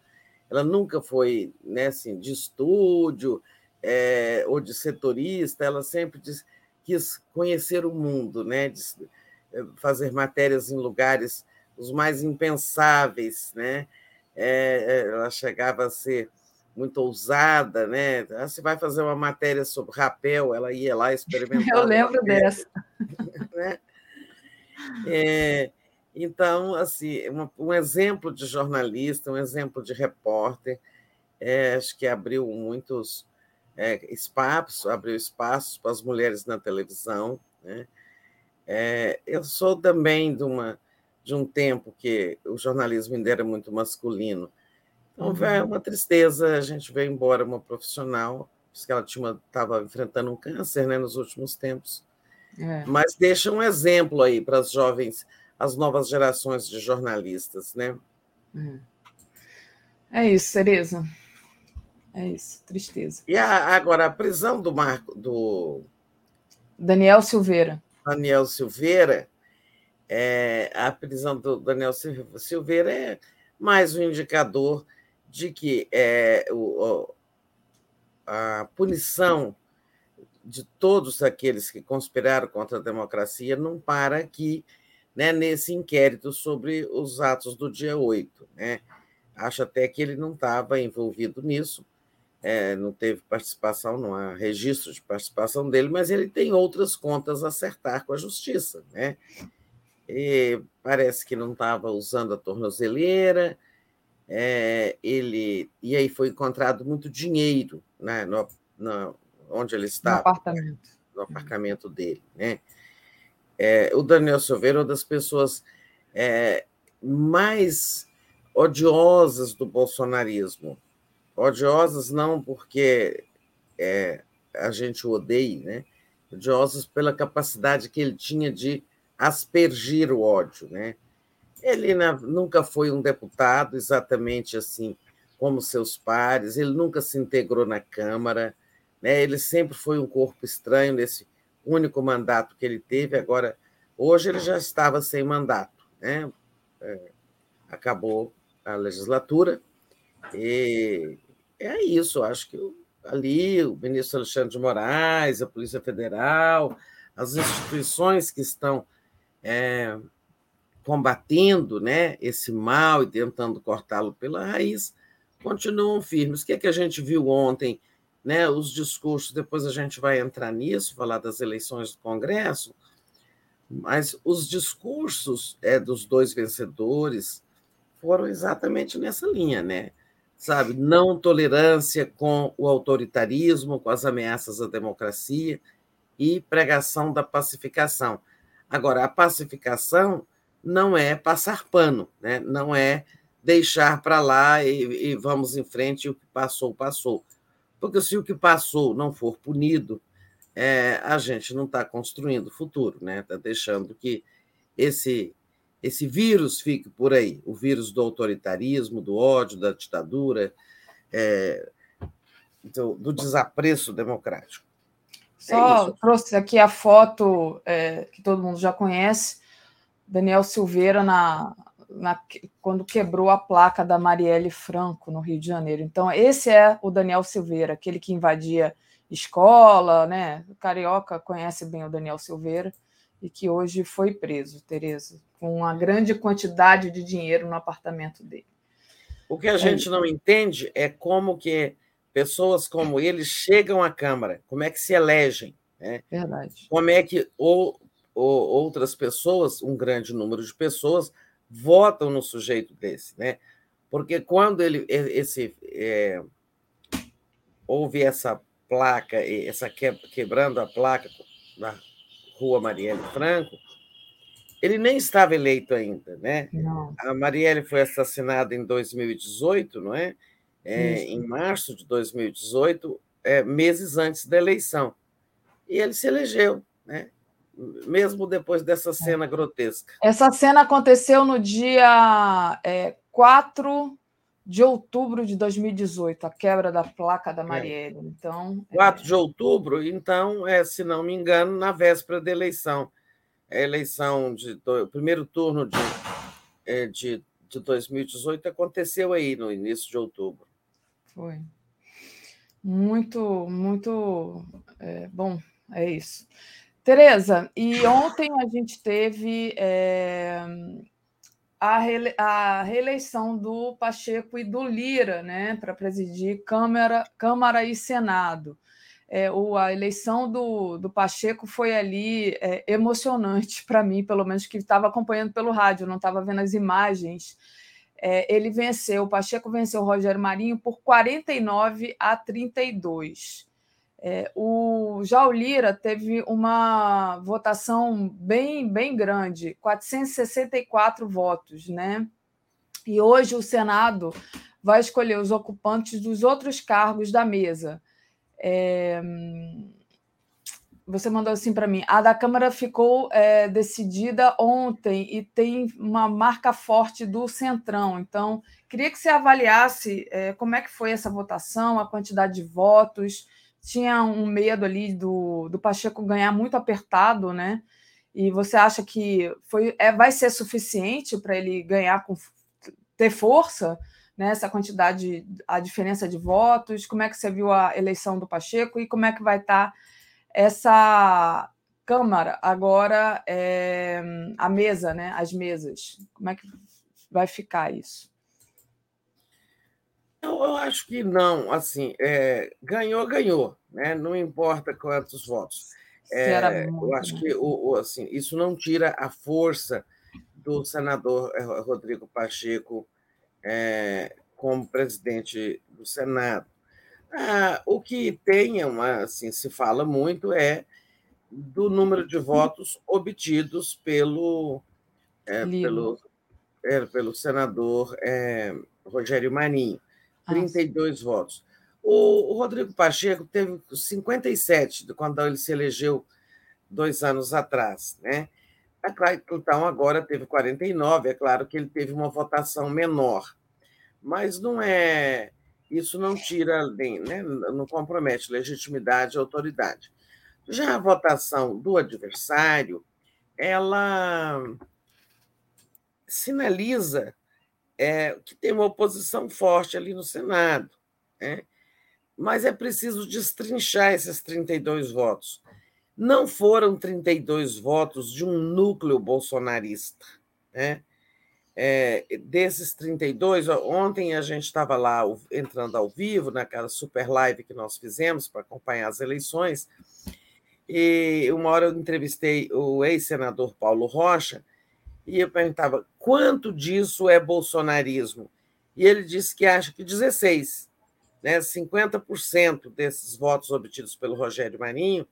ela nunca foi né, assim, de estúdio é, ou de setorista, ela sempre diz, quis conhecer o mundo, né? De é, fazer matérias em lugares os mais impensáveis, né? É, ela chegava a ser muito ousada, né? Ah, você vai fazer uma matéria sobre rapel, ela ia lá experimentar. Eu lembro dessa. Né? É, então, assim, um, um, exemplo de jornalista, um exemplo de repórter, é, acho que abriu muitos é, espaços, abriu espaços para as mulheres na televisão. Né? É, eu sou também de, uma, de um tempo que o jornalismo ainda era muito masculino. Então, uhum. é uma tristeza a gente ver embora uma profissional, porque ela estava enfrentando um câncer né, nos últimos tempos. É. Mas deixa um exemplo aí para as jovens, as novas gerações de jornalistas, né? É, é isso, Tereza. É isso, tristeza. E a, agora, a prisão do Marco do Daniel Silveira. Daniel Silveira, é, a prisão do Daniel Silveira é mais um indicador de que é, o, a punição de todos aqueles que conspiraram contra a democracia não para aqui, né, nesse inquérito sobre os atos do dia 8. Né? Acho até que ele não estava envolvido nisso, é, não teve participação, não há registro de participação dele, mas ele tem outras contas a acertar com a justiça. Né? E parece que não estava usando a tornozeleira, é, ele e aí foi encontrado muito dinheiro né, no, no, onde ele estava. No apartamento. No apartamento dele. Né? É, o Daniel Silveira é uma das pessoas é, mais odiosas do bolsonarismo. Odiosas não porque é, a gente o odeie, né? odiosas pela capacidade que ele tinha de aspergir o ódio. Né? Ele nunca foi um deputado exatamente assim como seus pares, ele nunca se integrou na Câmara, né? Ele sempre foi um corpo estranho nesse único mandato que ele teve. Agora, hoje ele já estava sem mandato, né? É, acabou a legislatura e é isso. Acho que ali o ministro Alexandre de Moraes, a Polícia Federal, as instituições que estão é, combatendo né, esse mal e tentando cortá-lo pela raiz, continuam firmes. O que, é que a gente viu ontem né, os discursos, depois a gente vai entrar nisso, falar das eleições do Congresso, mas os discursos é, dos dois vencedores foram exatamente nessa linha, né? Sabe, não tolerância com o autoritarismo, com as ameaças à democracia e pregação da pacificação. Agora, a pacificação não é passar pano, né? não é deixar para lá e, e vamos em frente, o que passou, passou. Porque se o que passou não for punido, é, a gente não está construindo futuro, né? Está deixando que esse esse vírus fique por aí, o vírus do autoritarismo, do ódio, da ditadura, é, do, do, desapreço democrático. É Só é trouxe aqui a foto é, que todo mundo já conhece, Daniel Silveira na, na, quando quebrou a placa da Marielle Franco no Rio de Janeiro. Então, esse é o Daniel Silveira, aquele que invadia escola, né? O Carioca conhece bem o Daniel Silveira e que hoje foi preso, Tereza, com uma grande quantidade de dinheiro no apartamento dele. O que a gente não entende é como que pessoas como ele chegam à Câmara, como é que se elegem, né? Verdade. Como é que ou, ou outras pessoas, um grande número de pessoas, votam no sujeito desse, né? Porque quando ele esse é, houve essa placa, essa que, quebrando a placa na Rua Marielle Franco, ele nem estava eleito ainda, né? Não. A Marielle foi assassinada em 2018, não é? é em março de 2018, é, meses antes da eleição. E ele se elegeu, né? Mesmo depois dessa É. cena grotesca. Essa cena aconteceu no dia é, 4 de outubro de 2018, a quebra da placa da Marielle. Então, 4 de outubro, então, é, se não me engano, na véspera da eleição. A eleição de do- primeiro turno de, é, de, de 2018 aconteceu aí no início de outubro. Foi. Muito, muito é, bom, é isso. Tereza, e ontem a gente teve é, a, a reeleição do Pacheco e do Lira, né, para presidir Câmara, Câmara e Senado. É, o, a eleição do, do Pacheco foi ali é, emocionante para mim, pelo menos que estava acompanhando pelo rádio, não estava vendo as imagens. É, ele venceu, o Pacheco venceu o Rogério Marinho por 49 a 32. É, o João Lira teve uma votação bem, bem grande, 464 votos, né? E hoje o Senado vai escolher os ocupantes dos outros cargos da mesa. É, você mandou assim para mim. A da Câmara ficou é, decidida ontem e tem uma marca forte do Centrão. Então, queria que você avaliasse é, como é que foi essa votação, a quantidade de votos. Tinha um medo ali do, do Pacheco ganhar muito apertado, né? E você acha que foi, é, vai ser suficiente para ele ganhar com ter força? Né, essa quantidade, a diferença de votos, como é que você viu a eleição do Pacheco e como é que vai estar essa Câmara agora, é, a mesa, né, as mesas, como é que vai ficar isso? Eu, eu acho que não, assim, é, ganhou, ganhou, né? não importa quantos votos. É, eu acho né? que o, o, assim, isso não tira a força do senador eh, Rodrigo Pacheco é, como presidente do Senado. Ah, o que tem, uma, assim, se fala muito é do número de votos obtidos pelo, é, pelo, é, pelo senador é, Rogério Marinho, Ah, 32 votos. O, o Rodrigo Pacheco teve 57 de quando ele se elegeu dois anos atrás, né? É claro que, Então, agora teve 49, é claro que ele teve uma votação menor, mas não é. Isso não tira, nem, né? não compromete legitimidade e autoridade. Já a votação do adversário, ela sinaliza é, que tem uma oposição forte ali no Senado, né? mas é preciso destrinchar esses 32 votos. Não foram 32 votos de um núcleo bolsonarista. Né? É, desses 32, ontem a gente estava lá entrando ao vivo, naquela super live que nós fizemos para acompanhar as eleições, e uma hora eu entrevistei o ex-senador Paulo Rocha, e eu perguntava quanto disso é bolsonarismo. E ele disse que acha que 16, né, 50% desses votos obtidos pelo Rogério Marinho,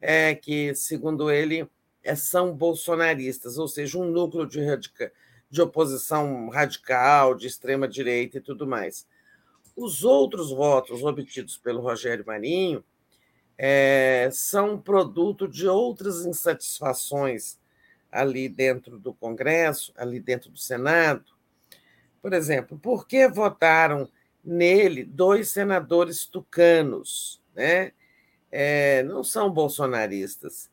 é, que, segundo ele, é, são bolsonaristas, ou seja, um núcleo de, radica, de oposição radical, de extrema-direita e tudo mais. Os outros votos obtidos pelo Rogério Marinho é, são produto de outras insatisfações ali dentro do Congresso, ali dentro do Senado. Por exemplo, por que votaram nele dois senadores tucanos? Né? É, não são bolsonaristas,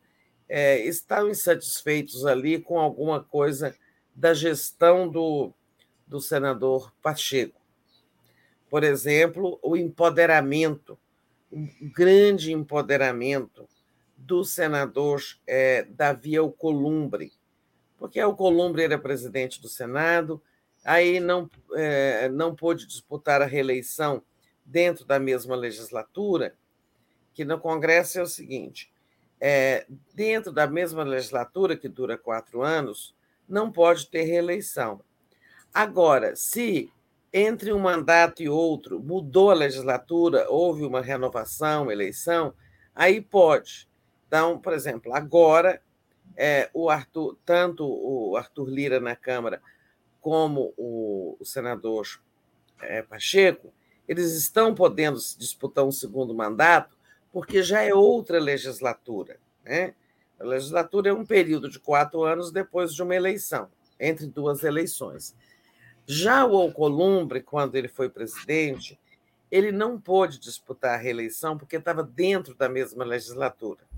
é, estão insatisfeitos ali com alguma coisa da gestão do, do senador Pacheco. Por exemplo, o empoderamento, um grande empoderamento do senador é, Davi Alcolumbre, porque Alcolumbre era presidente do Senado, aí não, é, não pôde disputar a reeleição dentro da mesma legislatura, que no Congresso é o seguinte: é, dentro da mesma legislatura, que dura quatro anos, não pode ter reeleição. Agora, se entre um mandato e outro mudou a legislatura, houve uma renovação, eleição, aí pode. Então, por exemplo, agora é, o Arthur, tanto o Arthur Lira na Câmara como o, o senador é, Pacheco, eles estão podendo disputar um segundo mandato porque já é outra legislatura. Né? A legislatura é um período de quatro anos depois de uma eleição, entre duas eleições. Já o Alcolumbre, quando ele foi presidente, ele não pôde disputar a reeleição porque estava dentro da mesma legislatura.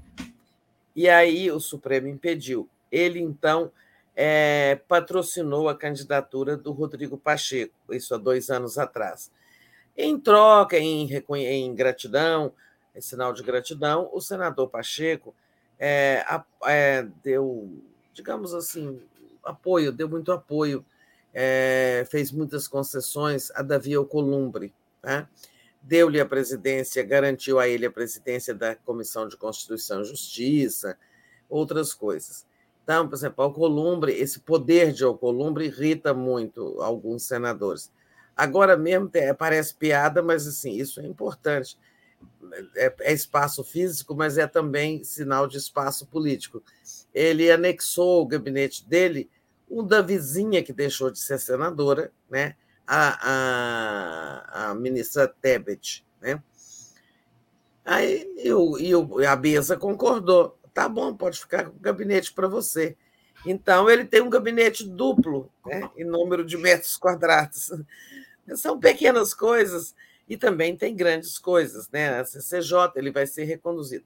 E aí o Supremo impediu. Ele, então, é, patrocinou a candidatura do Rodrigo Pacheco, isso há dois anos atrás. Em troca, em, em gratidão, em sinal de gratidão, o senador Pacheco é, é, deu, digamos assim, apoio, deu muito apoio, é, fez muitas concessões a Davi Alcolumbre, tá? Deu-lhe a presidência, garantiu a ele a presidência da Comissão de Constituição e Justiça, outras coisas. Então, por exemplo, Alcolumbre, esse poder de Alcolumbre irrita muito alguns senadores. Agora mesmo parece piada, mas assim, isso é importante. É, é, espaço físico, mas é também sinal de espaço político. Ele anexou o gabinete dele um da vizinha que deixou de ser senadora, né? A, a, a ministra Tebet. Né? Aí eu, eu, a Beza concordou. Tá bom, pode ficar com o gabinete para você. Então, ele tem um gabinete duplo, né, em número de metros quadrados. São pequenas coisas e também tem grandes coisas. Né? A CCJ ele vai ser reconduzido.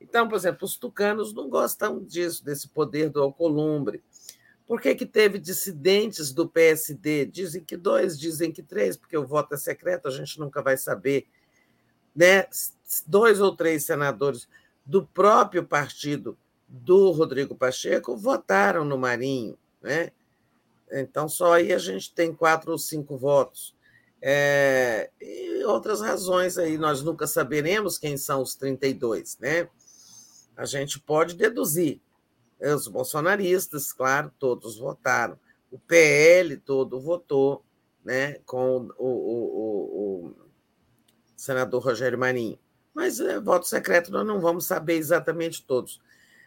Então, por exemplo, os tucanos não gostam disso, desse poder do Alcolumbre. Por que, que teve dissidentes do PSD? Dizem que dois, dizem que três, porque o voto é secreto, a gente nunca vai saber. Né? Dois ou três senadores do próprio partido do Rodrigo Pacheco votaram no Marinho. Né? Então, só aí a gente tem quatro ou cinco votos. É, e outras razões aí, nós nunca saberemos quem são os 32, né? A gente pode deduzir, os bolsonaristas, claro, todos votaram. O PL todo votou né, com o, o, o, o senador Rogério Marinho. Mas é, voto secreto nós não vamos saber exatamente todos.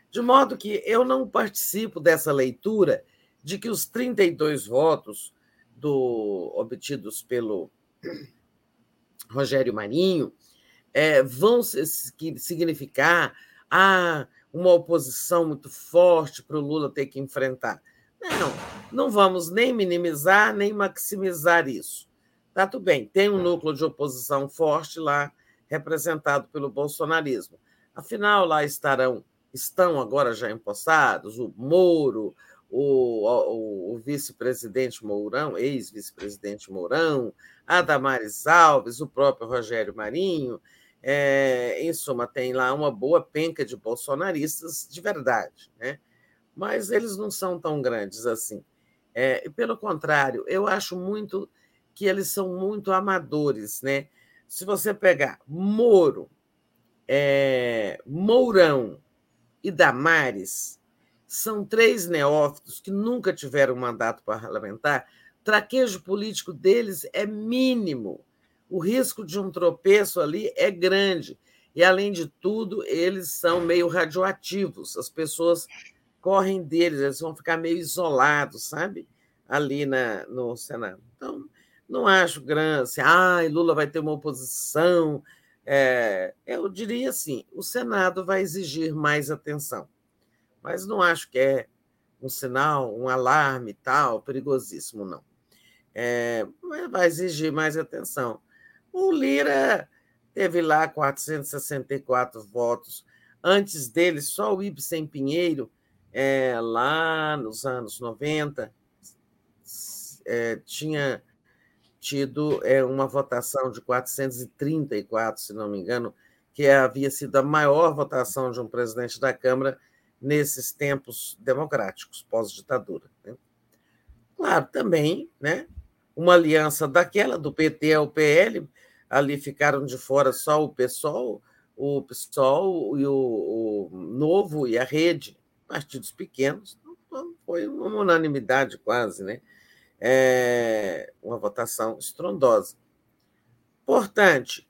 De modo que eu não participo dessa leitura de que os 32 votos do, obtidos pelo Rogério Marinho é, vão significar ah, uma oposição muito forte para o Lula ter que enfrentar. Não, não vamos nem minimizar, nem maximizar isso. Tá tudo bem, tem um núcleo de oposição forte lá, representado pelo bolsonarismo. Afinal, lá estarão, estão agora já empossados o Moro, o, o, o vice-presidente Mourão, ex-vice-presidente Mourão, a Damares Alves, o próprio Rogério Marinho, é, em suma, tem lá uma boa penca de bolsonaristas de verdade, né? mas eles não são tão grandes assim. É, pelo contrário, eu acho muito que eles são muito amadores. Né? Se você pegar Moro, é, Mourão e Damares, são três neófitos que nunca tiveram mandato parlamentar, traquejo político deles é mínimo o risco de um tropeço ali é grande. E, além de tudo, eles são meio radioativos, as pessoas correm deles, eles vão ficar meio isolados, sabe? Ali na, no Senado. Então, não acho grande, assim, ah, Lula vai ter uma oposição. É, eu diria assim: o Senado vai exigir mais atenção, mas não acho que é um sinal, um alarme tal, perigosíssimo, não. É, vai exigir mais atenção. O Lira teve lá 464 votos. Antes dele, só o Ibsen Pinheiro, é, lá nos anos 90, é, tinha tido é, uma votação de 434, se não me engano, que havia sido a maior votação de um presidente da Câmara nesses tempos democráticos, pós-ditadura. Né? Claro, também, né, uma aliança daquela, do PT ao PL, ali ficaram de fora só o PSOL, o PSOL e o, o Novo e a Rede, partidos pequenos, foi uma unanimidade quase, né? É uma votação estrondosa. Importante,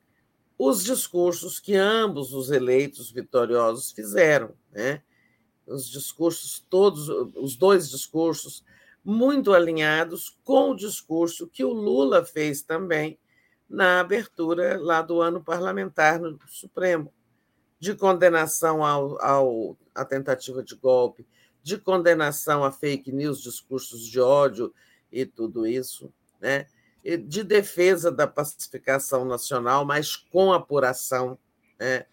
os discursos que ambos os eleitos vitoriosos fizeram, né? os discursos, todos os dois discursos, muito alinhados com o discurso que o Lula fez também na abertura lá do ano parlamentar no Supremo, de condenação ao, ao, à tentativa de golpe, de condenação a fake news, discursos de ódio e tudo isso, né? De defesa da pacificação nacional, mas com apuração, né?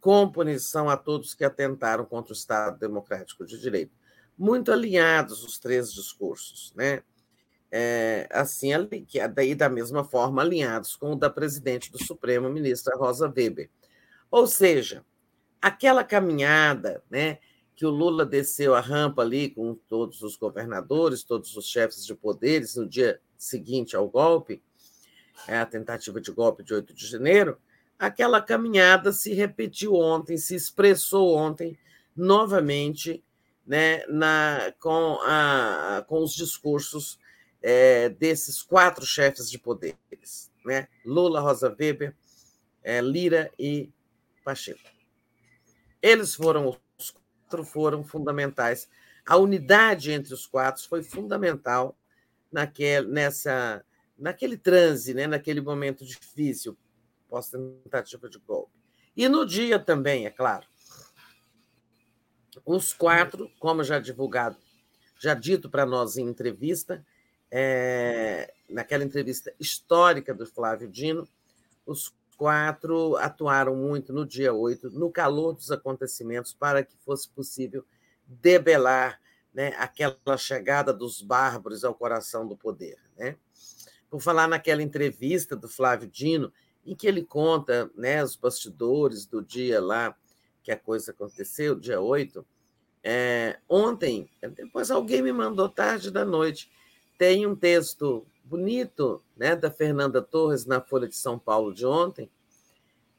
com punição a todos que atentaram contra o Estado Democrático de Direito. Muito alinhados os três discursos, né? É, assim, que daí da mesma forma alinhados com o da presidente do Supremo, ministra Rosa Weber. Ou seja, aquela caminhada, né, que o Lula desceu a rampa ali com todos os governadores, todos os chefes de poderes no dia seguinte ao golpe, é a tentativa de golpe de 8 de janeiro, aquela caminhada se repetiu ontem, se expressou ontem novamente né, na, com, a, com os discursos é, desses quatro chefes de poderes, né? Lula, Rosa Weber, é, Lira e Pacheco. Eles foram os quatro foram fundamentais. A unidade entre os quatro foi fundamental naquele, nessa, naquele transe, né? naquele momento difícil pós-tentativa de golpe. E no dia também, é claro. Os quatro, como já divulgado, já dito para nós em entrevista, é, naquela entrevista histórica do Flávio Dino, os quatro atuaram muito no dia 8, no calor dos acontecimentos, para que fosse possível debelar né, aquela chegada dos bárbaros ao coração do poder. Né? Por falar naquela entrevista do Flávio Dino, em que ele conta né, os bastidores do dia lá que a coisa aconteceu, dia 8. É, ontem, depois alguém me mandou tarde da noite, tem um texto bonito né, da Fernanda Torres na Folha de São Paulo de ontem,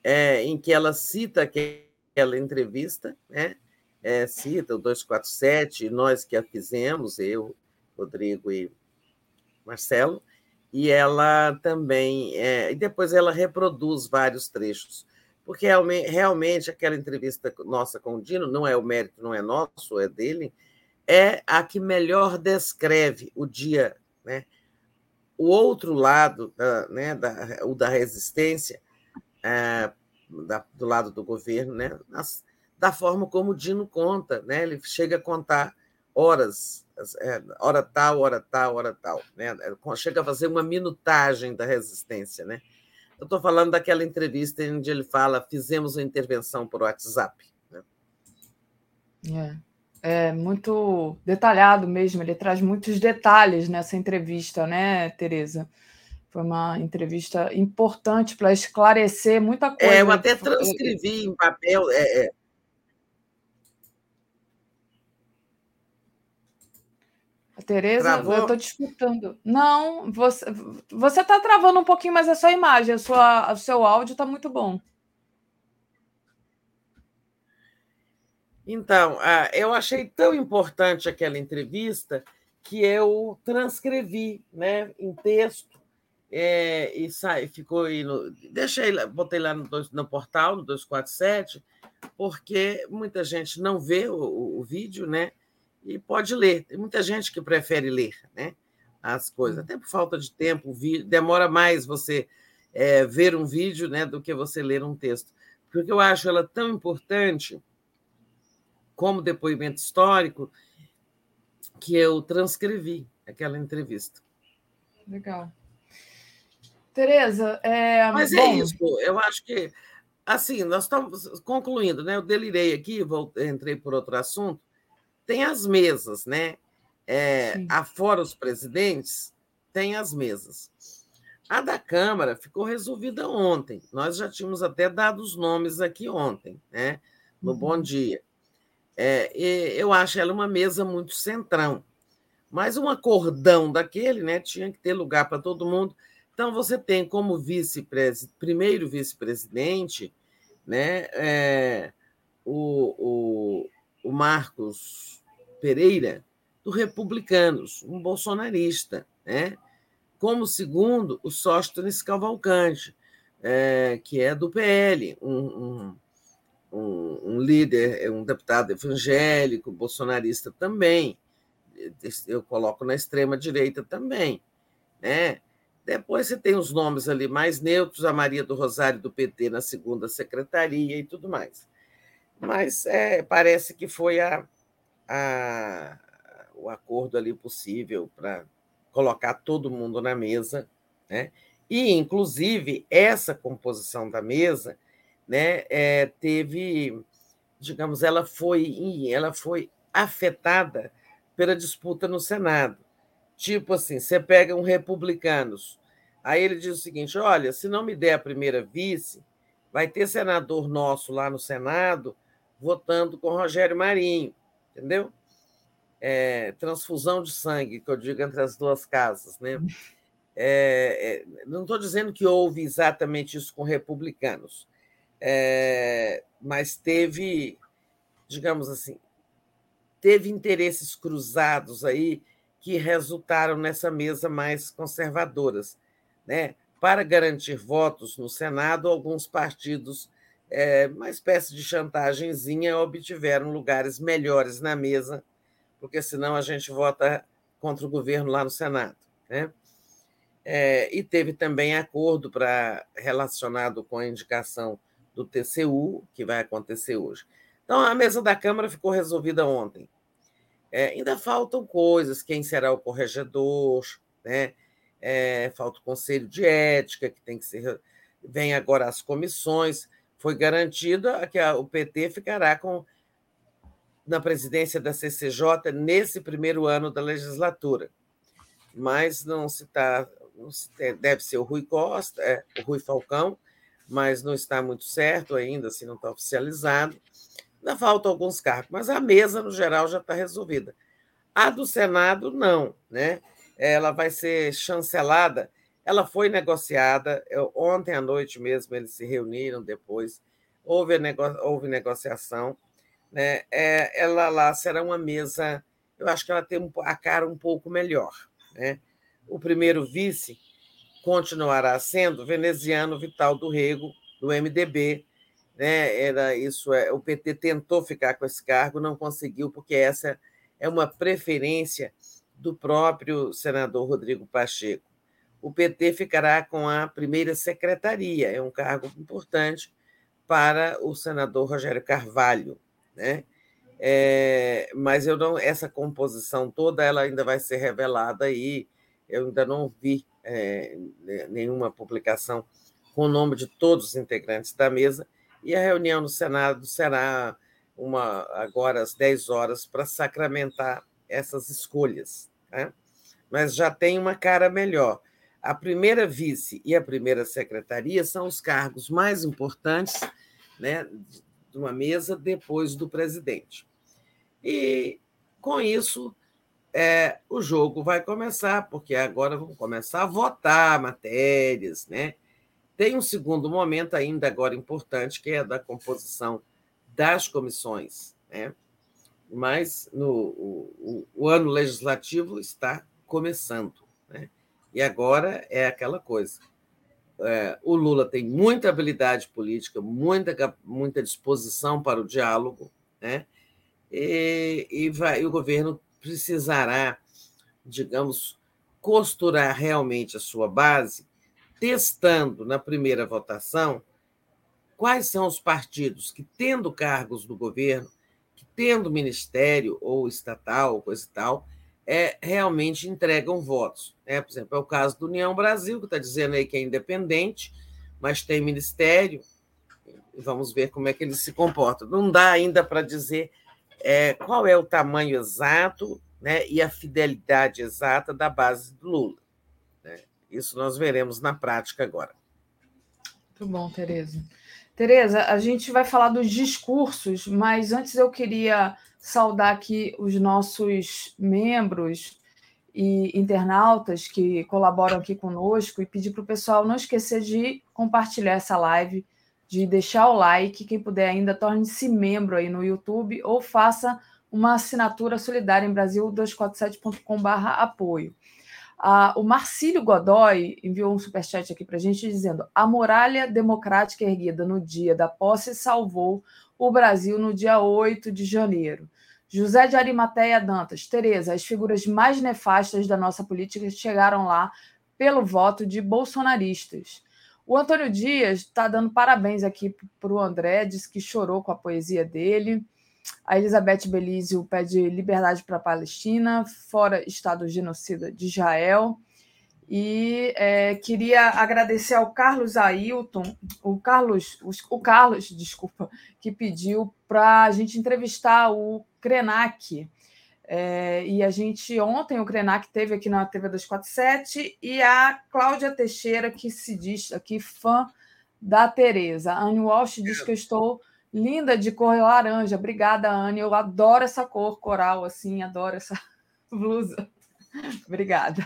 é, em que ela cita aquela entrevista, né, é, cita o 247, nós que a fizemos, eu, Rodrigo e Marcelo, e ela também. É, e depois ela reproduz vários trechos, porque realmente, aquela entrevista nossa com o Dino, não é o mérito, não é nosso, é dele, é a que melhor descreve o dia, né? O outro lado, da, né, da, o da resistência, é, da, do lado do governo, né, As, da forma como o Dino conta, né? Ele chega a contar horas é, hora tal, hora tal, hora tal. Né? É, chega a fazer uma minutagem da resistência. Né? Eu estou falando daquela entrevista onde ele fala: fizemos uma intervenção por WhatsApp. Né? É, é muito detalhado mesmo, ele traz muitos detalhes nessa entrevista, né, Tereza? Foi uma entrevista importante para esclarecer muita coisa. É, eu até transcrevi em papel. É, Tereza, Travou? eu estou te escutando. Não, você você está travando um pouquinho, mas a sua imagem, a sua, o seu áudio está muito bom. Então, eu achei tão importante aquela entrevista que eu transcrevi né, em texto é, e sai, ficou aí no, deixei botei lá no, no, portal, no 247, porque muita gente não vê o, o vídeo, né? E pode ler. Tem muita gente que prefere ler né, as coisas, até por falta de tempo, demora mais você é, ver um vídeo né, do que você ler um texto. Porque eu acho ela tão importante como depoimento histórico que eu transcrevi aquela entrevista. Legal. Tereza, é... Mas é bom... é isso, eu acho que assim, nós estamos concluindo, né? Eu delirei aqui, voltei, entrei por outro assunto, tem as mesas, né? É, afora os presidentes, tem as mesas. A da Câmara ficou resolvida ontem. Nós já tínhamos até dado os nomes aqui ontem, né? No uhum. Bom Dia. É, eu acho ela uma mesa muito centrão. Mas um acordão daquele, né? Tinha que ter lugar para todo mundo. Então, você tem como vice primeiro vice-presidente né, é, o, o, o Marcos Pereira, do Republicanos, um bolsonarista, né? como segundo o Sóstenes Cavalcante, é, que é do PL, um, um, um, líder, um deputado evangélico, bolsonarista também. Eu coloco na extrema direita também, né? Depois você tem os nomes ali mais neutros, a Maria do Rosário do PT na segunda secretaria e tudo mais. Mas é, parece que foi a, a, o acordo ali possível para colocar todo mundo na mesa, né? E, inclusive, essa composição da mesa né, é, teve, digamos, ela foi, ela foi afetada pela disputa no Senado. Tipo assim, você pega um republicanos, aí ele diz o seguinte: olha, se não me der a primeira vice, vai ter senador nosso lá no Senado votando com Rogério Marinho, entendeu? É, transfusão de sangue, que eu digo entre as duas casas, né? É, é, não estou dizendo que houve exatamente isso com republicanos, é, mas teve, digamos assim, teve interesses cruzados aí que resultaram nessa mesa mais conservadoras. Né? Para garantir votos no Senado, alguns partidos, é, uma espécie de chantagemzinha, obtiveram lugares melhores na mesa, porque senão a gente vota contra o governo lá no Senado. Né? É, e teve também acordo para relacionado com a indicação do TCU, que vai acontecer hoje. Então, a mesa da Câmara ficou resolvida ontem. É, ainda faltam coisas, quem será o corregedor, né? É, falta o conselho de ética, que tem que ser. Vem agora as comissões. Foi garantida que a, o PT ficará com na presidência da CCJ nesse primeiro ano da legislatura. Mas não se está. Deve ser o Rui Costa, é, o Rui Falcão, mas não está muito certo ainda, assim, não está oficializado. Ainda faltam alguns cargos, mas a mesa, no geral, já está resolvida. A do Senado, não. Né? Ela vai ser chancelada. Ela foi negociada. Eu, ontem à noite mesmo, eles se reuniram depois. Houve, nego, houve negociação. Né? É, ela lá será uma mesa. Eu acho que ela tem a cara um pouco melhor. Né? O primeiro vice continuará sendo veneziano Vital do Rego, do MDB, né? Era isso, é, o PT tentou ficar com esse cargo, não conseguiu, porque essa é uma preferência do próprio senador Rodrigo Pacheco. O PT ficará com a primeira secretaria, é um cargo importante para o senador Rogério Carvalho, né? É, mas eu não, essa composição toda ela ainda vai ser revelada aí. Eu ainda não vi é, nenhuma publicação com o nome de todos os integrantes da mesa, e a reunião no Senado será uma agora às 10 horas para sacramentar essas escolhas. Né? Mas já tem uma cara melhor. A primeira vice e a primeira secretaria são os cargos mais importantes né, de uma mesa depois do presidente. E, com isso, é, o jogo vai começar, porque agora vão começar a votar matérias, né? Tem um segundo momento ainda agora importante, que é da composição das comissões, né? Mas no, o, o, ano legislativo está começando, né? E agora é aquela coisa. É, o Lula tem muita habilidade política, muita, muita disposição para o diálogo, né? E, e, vai, e o governo precisará, digamos, costurar realmente a sua base testando na primeira votação quais são os partidos que, tendo cargos do governo, que tendo ministério ou estatal, coisa e tal, é, realmente entregam votos. Né? Por exemplo, é o caso do União Brasil, que está dizendo aí que é independente, mas tem ministério. Vamos ver como é que ele se comporta. Não dá ainda para dizer é, qual é o tamanho exato né, e a fidelidade exata da base do Lula. Isso nós veremos na prática agora. Muito bom, Tereza. Tereza, a gente vai falar dos discursos, mas antes eu queria saudar aqui os nossos membros e internautas que colaboram aqui conosco e pedir para o pessoal não esquecer de compartilhar essa live, de deixar o like, quem puder ainda torne-se membro aí no YouTube ou faça uma assinatura solidária em Brasil247.com/apoio. Ah, o Marcílio Godoy enviou um superchat aqui para a gente dizendo: a muralha democrática erguida no dia da posse salvou o Brasil no dia 8 de janeiro. José de Arimateia Dantas, Tereza, as figuras mais nefastas da nossa política chegaram lá pelo voto de bolsonaristas. O Antônio Dias está dando parabéns aqui para o André, diz que chorou com a poesia dele. A Elizabeth Belísio pede liberdade para a Palestina, fora Estado genocida de Israel. E é, queria agradecer ao Carlos Ailton, o Carlos, o Carlos, desculpa, que pediu para a gente entrevistar o Krenak, é, e a gente, ontem, o Krenak teve aqui na TV 247 e a Cláudia Teixeira, que se diz aqui fã da Tereza. A Anne Walsh diz que eu estou linda de cor laranja. Obrigada, Anne. Eu adoro essa cor coral, assim, adoro essa blusa. Obrigada.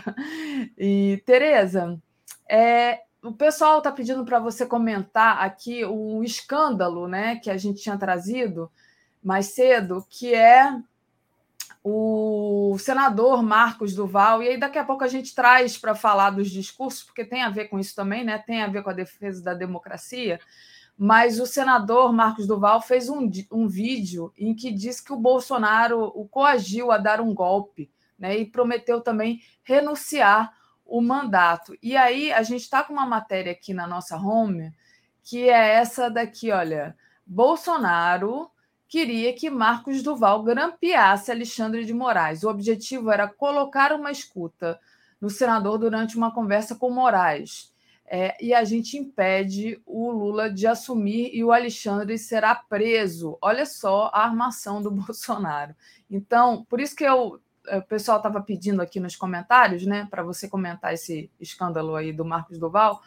E, Tereza, é, o pessoal está pedindo para você comentar aqui o escândalo né, que a gente tinha trazido mais cedo, que é o senador Marcos Duval, e aí daqui a pouco a gente traz para falar dos discursos, porque tem a ver com isso também, né? Tem a ver com a defesa da democracia. Mas o senador Marcos Duval fez um, um vídeo em que diz que o Bolsonaro o coagiu a dar um golpe, né? E prometeu também renunciar o mandato. E aí a gente está com uma matéria aqui na nossa home que é essa daqui, olha. Bolsonaro queria que Marcos Duval grampeasse Alexandre de Moraes. O objetivo era colocar uma escuta no senador durante uma conversa com Moraes. É, e a gente impede o Lula de assumir e o Alexandre será preso. Olha só a armação do Bolsonaro. Então, por isso que eu, o pessoal estava pedindo aqui nos comentários, né, para você comentar esse escândalo aí do Marcos Duval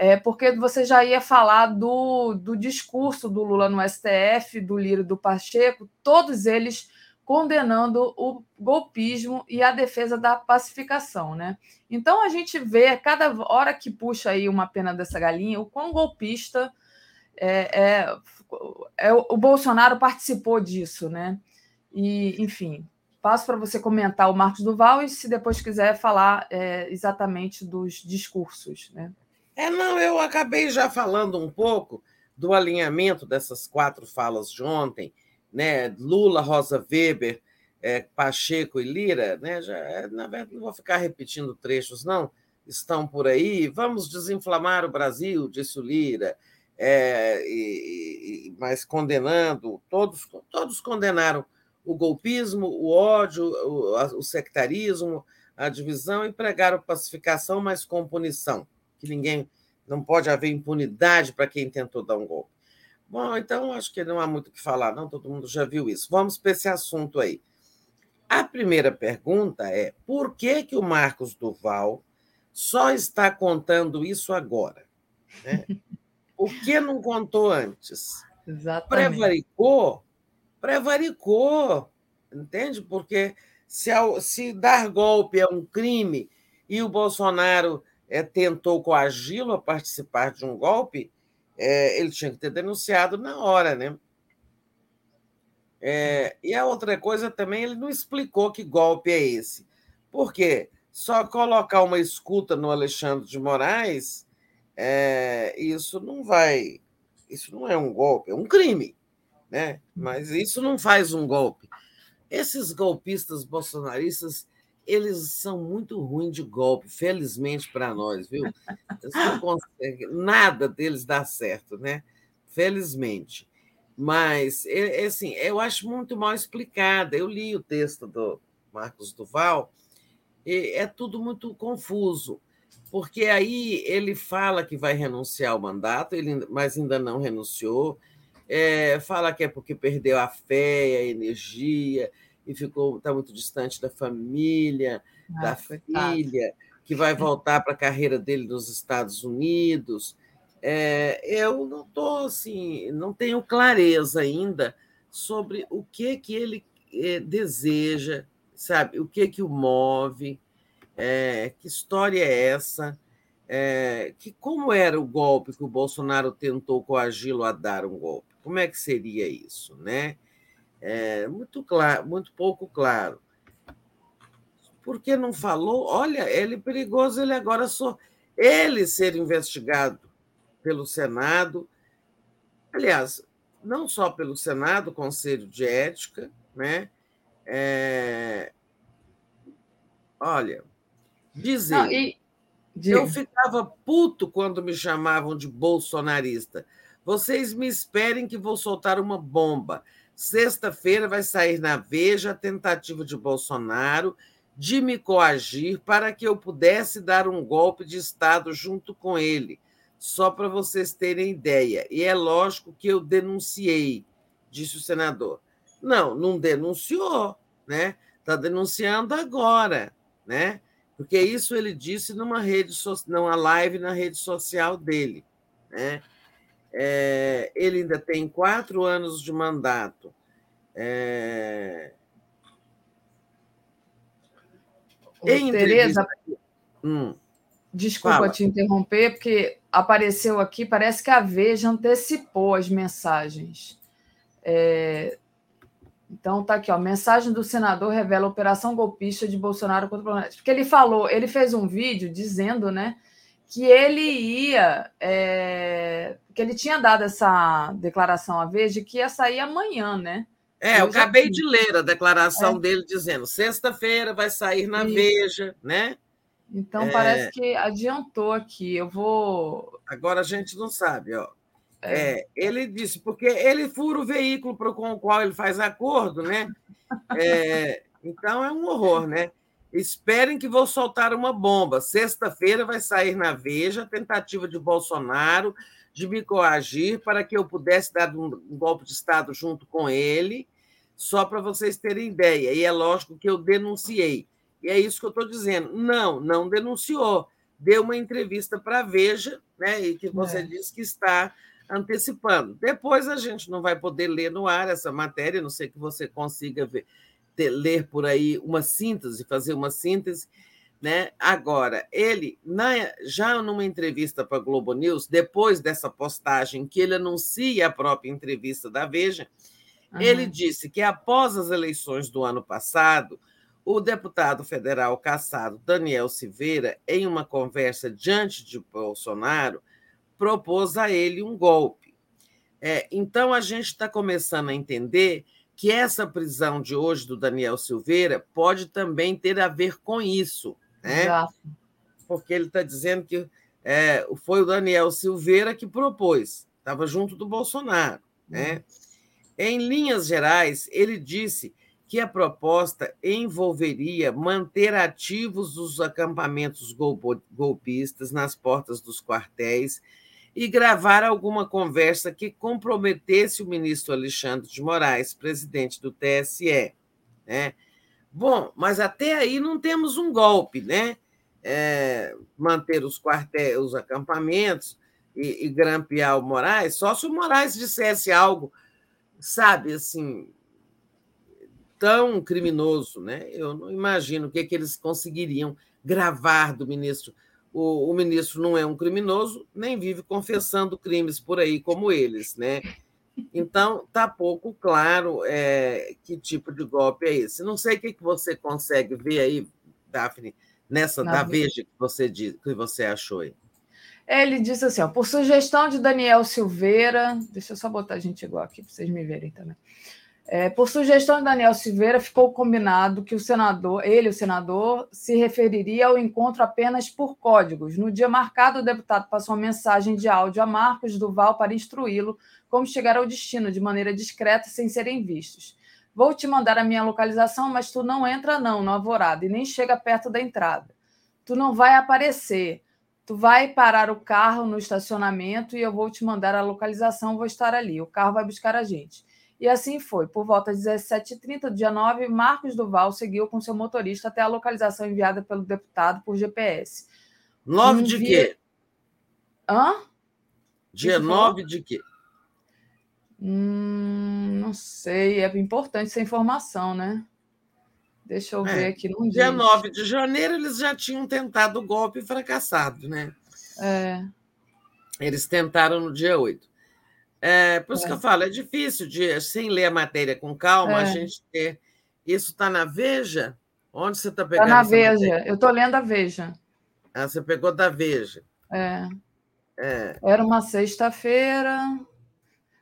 é, porque você já ia falar do, do discurso do Lula no STF, do Lira e do Pacheco, todos eles condenando o golpismo e a defesa da pacificação, né? Então a gente vê cada hora que puxa aí uma pena dessa galinha o quão golpista é, é, é o Bolsonaro participou disso, né? E enfim, passo para você comentar o Marcos Duval e se depois quiser falar é, exatamente dos discursos, né? É, não, eu acabei já falando um pouco do alinhamento dessas quatro falas de ontem, né? Lula, Rosa Weber, é, Pacheco e Lira, né? Já, é, na verdade, não vou ficar repetindo trechos, não. Estão por aí. Vamos desinflamar o Brasil, disse o Lira, é, e, e, mas condenando, todos, todos condenaram o golpismo, o ódio, o, sectarismo, a divisão e pregaram pacificação, mas com punição que ninguém não pode haver impunidade para quem tentou dar um golpe. Bom, então acho que não há muito o que falar, não, todo mundo já viu isso. Vamos para esse assunto aí. A primeira pergunta é: por que, que o Marcos Duval só está contando isso agora? Né? Por que não contou antes? Exatamente. Prevaricou? Prevaricou, entende? Porque se, se dar golpe é um crime e o Bolsonaro é, tentou coagi-lo a participar de um golpe, é, ele tinha que ter denunciado na hora, né? É, e a outra coisa também, ele não explicou que golpe é esse. Por quê? Só colocar uma escuta no Alexandre de Moraes, é, isso não vai. Isso não é um golpe, é um crime. Né? Mas isso não faz um golpe. Esses golpistas bolsonaristas eles são muito ruins de golpe, felizmente para nós, viu? nada deles dá certo, né? Felizmente. Mas, é, é, assim, eu acho muito mal explicada. Eu li o texto do Marcos Duval e é tudo muito confuso, porque aí ele fala que vai renunciar ao mandato, ele, mas ainda não renunciou, é, fala que é porque perdeu a fé, a energia, e ficou está muito distante da família, ah, da filha, que vai voltar para a carreira dele nos Estados Unidos. É, eu não estou assim, não tenho clareza ainda sobre o que que ele é, deseja, sabe? O que que o move? É, que história é essa? É, que como era o golpe que o Bolsonaro tentou coagi-lo a dar um golpe? Como é que seria isso, né? é, muito claro, muito pouco claro. porque não falou? Olha, ele é perigoso, ele agora só. Ele ser investigado pelo Senado, aliás, não só pelo Senado, Conselho de Ética, né? É... Olha, dizer. Não, e... Eu ficava puto quando me chamavam de bolsonarista. Vocês me esperem que vou soltar uma bomba. Sexta-feira vai sair na Veja a tentativa de Bolsonaro de me coagir para que eu pudesse dar um golpe de Estado junto com ele só para vocês terem ideia. E é lógico que eu denunciei, disse o senador. Não, não denunciou, né? Está denunciando agora, né? Porque isso ele disse numa rede numa live na rede social dele, né? É, ele ainda tem quatro anos de mandato. É... Tereza, hum, desculpa Fala. te interromper, porque apareceu aqui, parece que a Veja antecipou as mensagens. É... Então tá aqui, ó. Mensagem do senador revela operação golpista de Bolsonaro contra o Planalto. Porque ele falou, ele fez um vídeo dizendo, né, que ele ia, é... que ele tinha dado essa declaração à Veja que ia sair amanhã, né? É, eu, eu acabei de ler a declaração é. dele dizendo sexta-feira vai sair na Isso. Veja, né? Então é... parece que adiantou aqui. Eu vou. Agora a gente não sabe, ó. É. é ele disse, porque ele fura o veículo com o qual ele faz acordo, né? É, então é um horror, né? Esperem que vou soltar uma bomba. Sexta-feira vai sair na Veja a tentativa de Bolsonaro de me coagir para que eu pudesse dar um, um golpe de Estado junto com ele, só para vocês terem ideia. E é lógico que eu denunciei. E é isso que eu estou dizendo. Não, não denunciou. Deu uma entrevista para a Veja, né, e que você é. disse que está antecipando. Depois a gente não vai poder ler no ar essa matéria, não sei que você consiga ver, ter, ler por aí uma síntese, fazer uma síntese. Né? Agora, ele, na, já numa entrevista para a Globo News, depois dessa postagem que ele anuncia a própria entrevista da Veja, uhum. ele disse que após as eleições do ano passado, o deputado federal caçado Daniel Silveira, em uma conversa diante de Bolsonaro, propôs a ele um golpe. É, então, a gente está começando a entender que essa prisão de hoje do Daniel Silveira pode também ter a ver com isso. Né? Exato. Porque ele está dizendo que é, foi o Daniel Silveira que propôs, estava junto do Bolsonaro. Né? Em linhas gerais, ele disse que a proposta envolveria manter ativos os acampamentos golpistas nas portas dos quartéis e gravar alguma conversa que comprometesse o ministro Alexandre de Moraes, presidente do TSE. Né? Bom, mas até aí não temos um golpe, né? É, manter os quartéis, os acampamentos e, e grampear o Moraes, só se o Moraes dissesse algo, sabe, assim, tão criminoso, né? Eu não imagino o que, é que eles conseguiriam gravar do ministro. O, o, ministro não é um criminoso, nem vive confessando crimes por aí como eles, né? Então, está pouco claro é, que tipo de golpe é esse. Não sei o que, que você consegue ver aí, Daphne, nessa Na da Veja que você, diz, que você achou aí. Ele disse assim: ó, por sugestão de Daniel Silveira, deixa eu só botar a gente igual aqui para vocês me verem também. É, por sugestão de Daniel Silveira, ficou combinado que o senador, ele, o senador, se referiria ao encontro apenas por códigos. No dia marcado, o deputado passou uma mensagem de áudio a Marcos Duval para instruí-lo como chegar ao destino de maneira discreta, sem serem vistos. Vou te mandar a minha localização, mas tu não entra não no alvorada e nem chega perto da entrada. Tu não vai aparecer. Tu vai parar o carro no estacionamento e eu vou te mandar a localização, vou estar ali. O carro vai buscar a gente. E assim foi. Por volta de 17h30 do dia 9, Marcos Duval seguiu com seu motorista até a localização enviada pelo deputado por GPS. 9 de quê? Hã? Dia 9 de quê? Hum, não sei. É importante essa informação, né? Deixa eu é. ver aqui. No dia diz. 9 de janeiro, eles já tinham tentado o golpe e fracassado, né? É. Eles tentaram no dia 8. É, por isso é. que eu falo, é difícil de, sem ler a matéria com calma, é. a gente ter. Isso está na Veja? Onde você está Está pegando? na essa Veja. matéria? Eu estou lendo a Veja. Ah, você pegou da Veja. É. É. Era uma sexta-feira.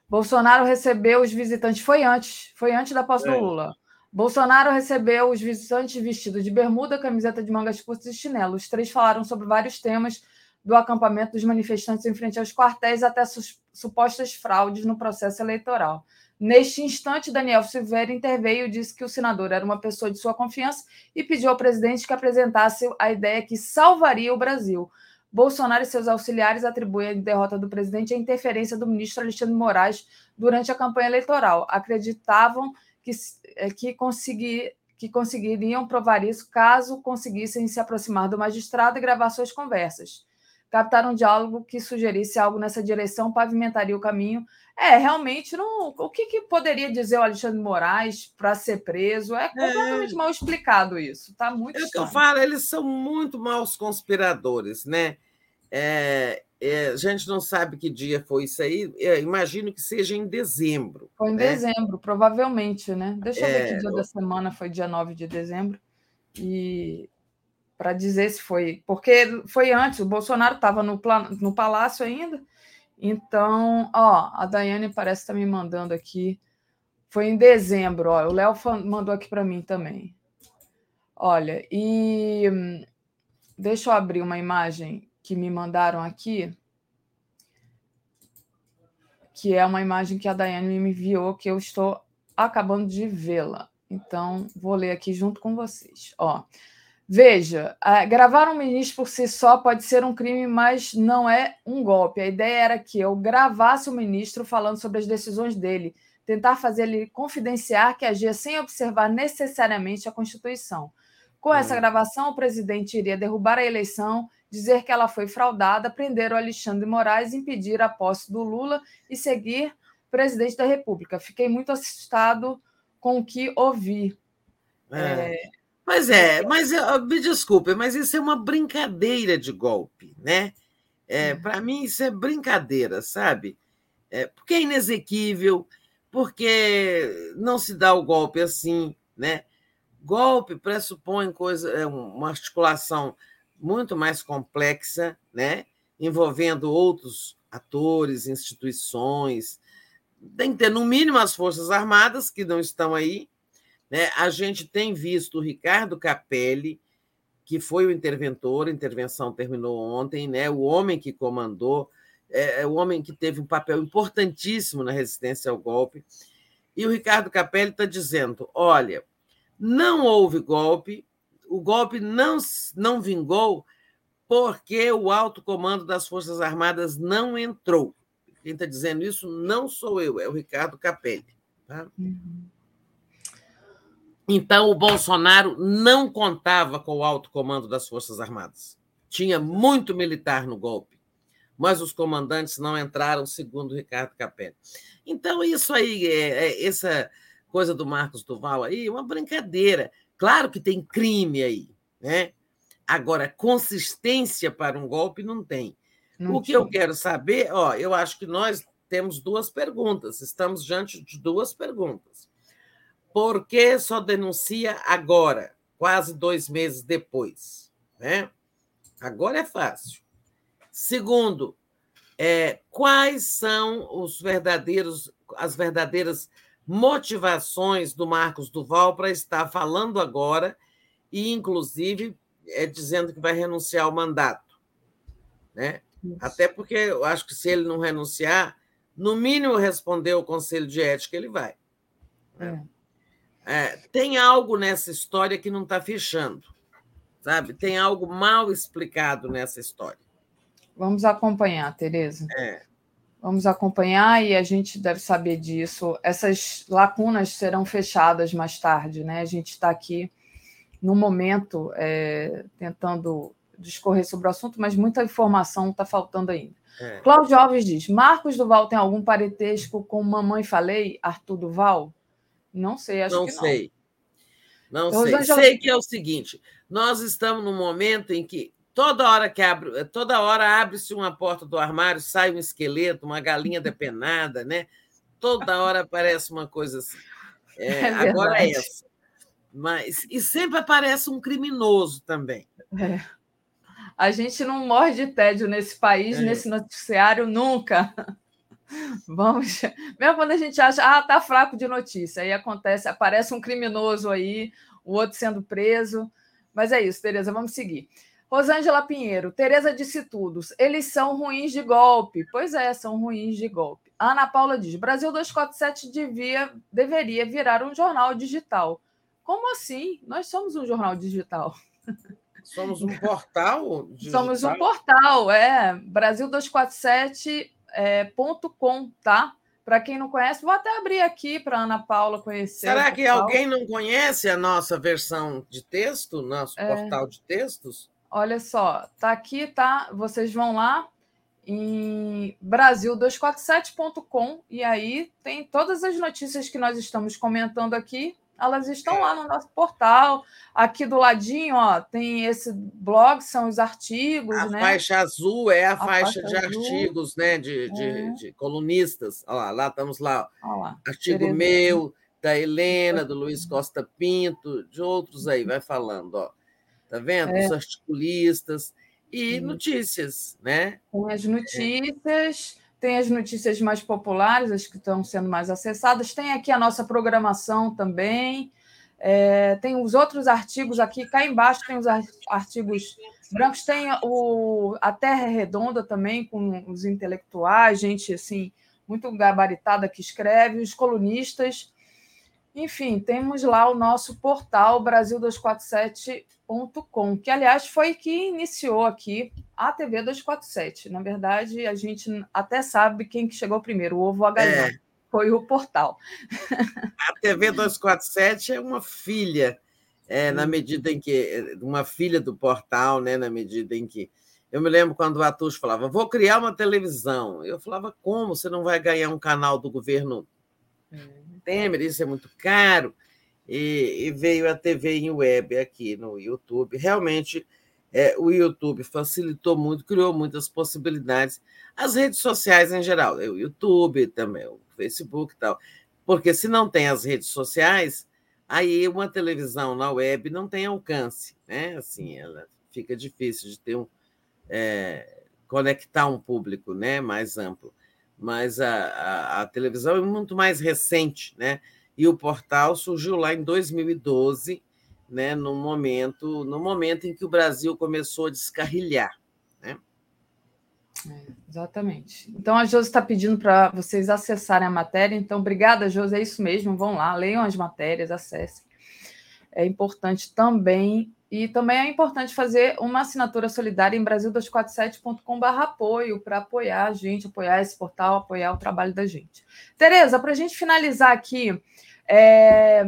Bolsonaro recebeu os visitantes. Foi antes, foi antes da posse do. Lula. Bolsonaro recebeu os visitantes vestidos de bermuda, camiseta de mangas curtas e chinelo. Os três falaram sobre vários temas do acampamento dos manifestantes em frente aos quartéis até supostas fraudes no processo eleitoral. Neste instante, Daniel Silveira interveio e disse que o senador era uma pessoa de sua confiança e pediu ao presidente que apresentasse a ideia que salvaria o Brasil. Bolsonaro e seus auxiliares atribuem a derrota do presidente à interferência do ministro Alexandre Moraes durante a campanha eleitoral. Acreditavam que, eh, que, consegui, que conseguiriam provar isso caso conseguissem se aproximar do magistrado e gravar suas conversas. Captar um diálogo que sugerisse algo nessa direção pavimentaria o caminho. É, realmente, não, o que, que poderia dizer o Alexandre Moraes para ser preso? É completamente mal explicado isso. Está muito É o que eu falo, eles são muito maus conspiradores, né? É, é, a gente não sabe que dia foi isso aí, é, imagino que seja em dezembro. Foi em né? dezembro, provavelmente, né? Deixa eu ver É, que dia da semana foi dia 9 de dezembro. E para dizer se foi. Porque foi antes, o Bolsonaro estava no, no palácio ainda. Então, ó, a Daiane parece estar me mandando aqui. Foi em dezembro, ó. O Léo mandou aqui para mim também. Olha, e hum, deixa eu abrir uma imagem que me mandaram aqui, que é uma imagem que a Daiane me enviou, que eu estou acabando de vê-la. Então, vou ler aqui junto com vocês. Ó, veja, gravar um ministro por si só pode ser um crime, mas não é um golpe. A ideia era que eu gravasse o ministro falando sobre as decisões dele, tentar fazer ele confidenciar que agia sem observar necessariamente a Constituição. Com essa Hum. gravação, o presidente iria derrubar a eleição, dizer que ela foi fraudada, prender o Alexandre Moraes, impedir a posse do Lula e seguir presidente da República. Fiquei muito assustado com o que ouvi. É. Mas é, mas eh, me desculpe, mas isso é uma brincadeira de golpe, né? É, Para mim, isso é brincadeira, sabe? É, porque é inexequível, porque não se dá o golpe assim, né? Golpe pressupõe coisa, é uma articulação muito mais complexa, né? Envolvendo outros atores, instituições. Tem que ter, no mínimo, as Forças Armadas, que não estão aí, né? A gente tem visto o Ricardo Capelli, que foi o interventor, a intervenção terminou ontem, né? o homem que comandou, é, é o homem que teve um papel importantíssimo na resistência ao golpe. E o Ricardo Capelli está dizendo: olha, não houve golpe, o golpe não, não vingou porque o alto comando das Forças Armadas não entrou. Quem está dizendo isso não sou eu, é o Ricardo Capelli. Tá? Então, o Bolsonaro não contava com o alto comando das Forças Armadas. Tinha muito militar no golpe, mas os comandantes não entraram, segundo Ricardo Capelli. Então, isso aí, é, é, essa coisa do Marcos Duval aí, é uma brincadeira. Claro que tem crime aí, né? Agora, consistência para um golpe não tem. Não o que tinha. eu quero saber, ó, eu acho que nós temos duas perguntas, estamos diante de duas perguntas. Por que só denuncia agora, quase dois meses depois? Né? Agora é fácil. Segundo, é, quais são os verdadeiros, as verdadeiras motivações do Marcos Duval para estar falando agora e, inclusive, é, dizendo que vai renunciar ao mandato? Né? Até porque eu acho que se ele não renunciar, no mínimo responder ao Conselho de Ética, ele vai. É. É, tem algo nessa história que não está fechando, sabe? Tem algo mal explicado nessa história. Vamos acompanhar, Tereza. É. Vamos acompanhar e a gente deve saber disso. Essas lacunas serão fechadas mais tarde, né? A gente está aqui no momento é, tentando discorrer sobre o assunto, mas muita informação está faltando ainda. É. Cláudio Alves diz: Marcos Duval tem algum parentesco com Mamãe Falei, Arthur Duval? Não sei, acho não que não. sei. Não sei. Rosângela- Sei que é o seguinte: nós estamos num momento em que toda hora que abre, toda hora abre-se uma porta do armário, sai um esqueleto, uma galinha depenada, né? Toda hora aparece uma coisa assim. É, É agora é essa. Mas, e sempre aparece um criminoso também. É. A gente não morre de tédio nesse país, é. nesse noticiário, nunca. Vamos. Mesmo quando a gente acha, ah, tá fraco de notícia, aí acontece, aparece um criminoso aí, o outro sendo preso. Mas é isso, Tereza, vamos seguir. Rosângela Pinheiro, Tereza disse tudo. Eles são ruins de golpe. Pois é, são ruins de golpe. Ana Paula diz: Brasil 247 devia, deveria virar um jornal digital. Como assim? Nós somos um jornal digital. Somos um portal digital? Somos um portal, é. Brasil247.com, é, tá? Para quem não conhece, vou até abrir aqui para Ana Paula conhecer. Será que alguém não conhece a nossa versão de texto, nosso é... portal de textos? Olha só, tá aqui, tá? Vocês vão lá em brasil247.com e aí tem todas as notícias que nós estamos comentando aqui elas estão lá no nosso portal. Aqui do ladinho, ó, tem esse blog, são os artigos. A né? faixa azul é a, a faixa, faixa, de azul. artigos, né? De, de, é. de, colunistas. Olha lá, lá estamos lá. lá. Artigo meu, da Helena, do Luiz Costa Pinto, de outros aí, vai falando, ó. Tá vendo? É. Os articulistas e Sim. notícias, né? Com as notícias. É tem as notícias mais populares, as que estão sendo mais acessadas, tem aqui a nossa programação também, é, tem os outros artigos aqui, cá embaixo tem os artigos brancos, tem o, a Terra é Redonda também, com os intelectuais, gente assim, muito gabaritada que escreve, os colunistas, enfim, temos lá o nosso portal Brasil247.com, que, aliás, foi que iniciou aqui a TV 247. Na verdade, a gente até sabe quem que chegou primeiro, o ovo galinha. É. Foi o portal. A TV 247 é uma filha, é, na medida em que. Uma filha do portal, né? Na medida em que. Eu me lembro quando o Atush falava, vou criar uma televisão. Eu falava, como? Você não vai ganhar um canal do governo Temer, isso é muito caro, e, e veio a TV em web aqui no YouTube. Realmente, é, o YouTube facilitou muito, criou muitas possibilidades. As redes sociais em geral, o YouTube também, o Facebook e tal. Porque se não tem as redes sociais, aí uma televisão na web não tem alcance, né? Assim, ela fica difícil de ter um é, conectar um público, né, mais amplo mas a, a, a, televisão é muito mais recente, né? E o portal surgiu lá em 2012, né? No momento, no momento em que o Brasil começou a descarrilhar, né? É, exatamente. Então a Josi está pedindo para vocês acessarem a matéria. Então, obrigada, Josi. É isso mesmo. Vão lá, leiam as matérias, acessem. É importante também e também é importante fazer uma assinatura solidária em brasil247.com.br apoio para apoiar a gente, apoiar esse portal, apoiar o trabalho da gente. Tereza, para a gente finalizar aqui, é...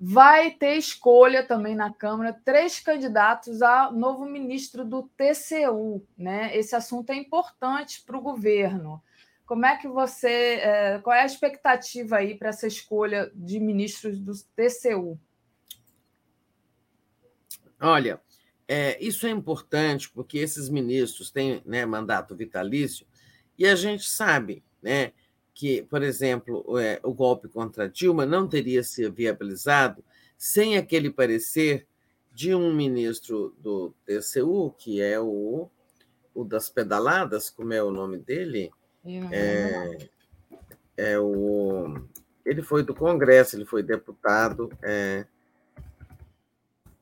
vai ter escolha também na Câmara, três candidatos a novo ministro do TCU. Né? Esse assunto é importante para o governo. Como é que você. É... qual é a expectativa aí para essa escolha de ministros do TCU? Olha, é, isso é importante porque esses ministros têm né, mandato vitalício e a gente sabe né, que, por exemplo, é, o golpe contra Dilma não teria sido viabilizado sem aquele parecer de um ministro do TCU, que é o, o das pedaladas, como é o nome dele? É, é o, ele foi do Congresso, ele foi deputado. É,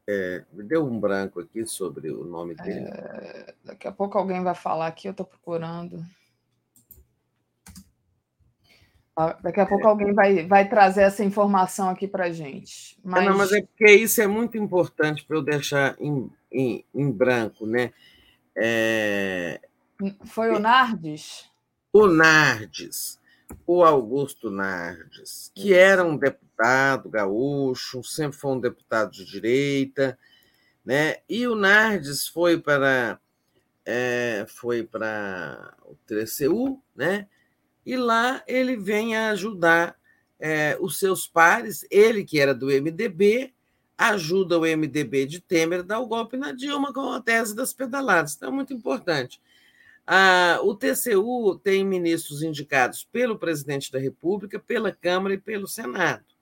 é, me deu um branco aqui sobre o nome dele. É, daqui a pouco alguém vai falar aqui, eu estou procurando. Ah, daqui a pouco é. alguém vai, vai trazer essa informação aqui para a gente. Mas... É, não, mas é porque isso é muito importante para eu deixar em, em, em branco, né? É... Foi o Nardes? O Nardes, o Augusto Nardes, que era um deputado deputado gaúcho, sempre foi um deputado de direita, né? E o Nardes foi para é, foi para o TCU, né? E lá ele vem ajudar é, os seus pares, ele que era do MDB, ajuda o MDB de Temer a dar o golpe na Dilma com a tese das pedaladas. Então, é muito importante. Ah, o TCU tem ministros indicados pelo presidente da República, pela Câmara e pelo Senado.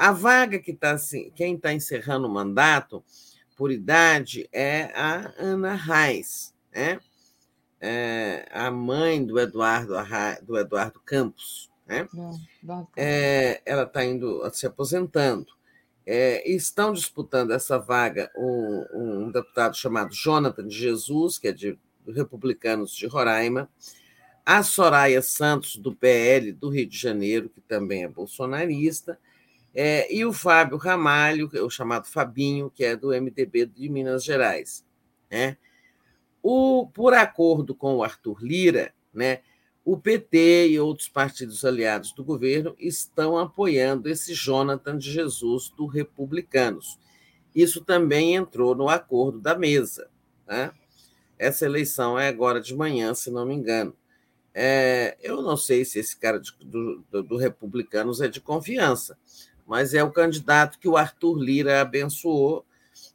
A vaga que está assim, quem está encerrando o mandato por idade é a Ana Reis, né? É, a mãe do Eduardo, do Eduardo Campos. Né? É, ela está indo se aposentando. É, estão disputando essa vaga um, um, deputado chamado Jonathan de Jesus, que é de Republicanos de Roraima, a Soraya Santos, do PL do Rio de Janeiro, que também é bolsonarista, é, e o Fábio Ramalho, é o chamado Fabinho, que é do MDB de Minas Gerais. Né? O, por acordo com o Arthur Lira, né, o PT e outros partidos aliados do governo estão apoiando esse Jonathan de Jesus do Republicanos. Isso também entrou no acordo da mesa. Né? Essa eleição é agora de manhã, se não me engano. É, eu não sei se esse cara de, do, do, do Republicanos é de confiança, mas é o candidato que o Arthur Lira abençoou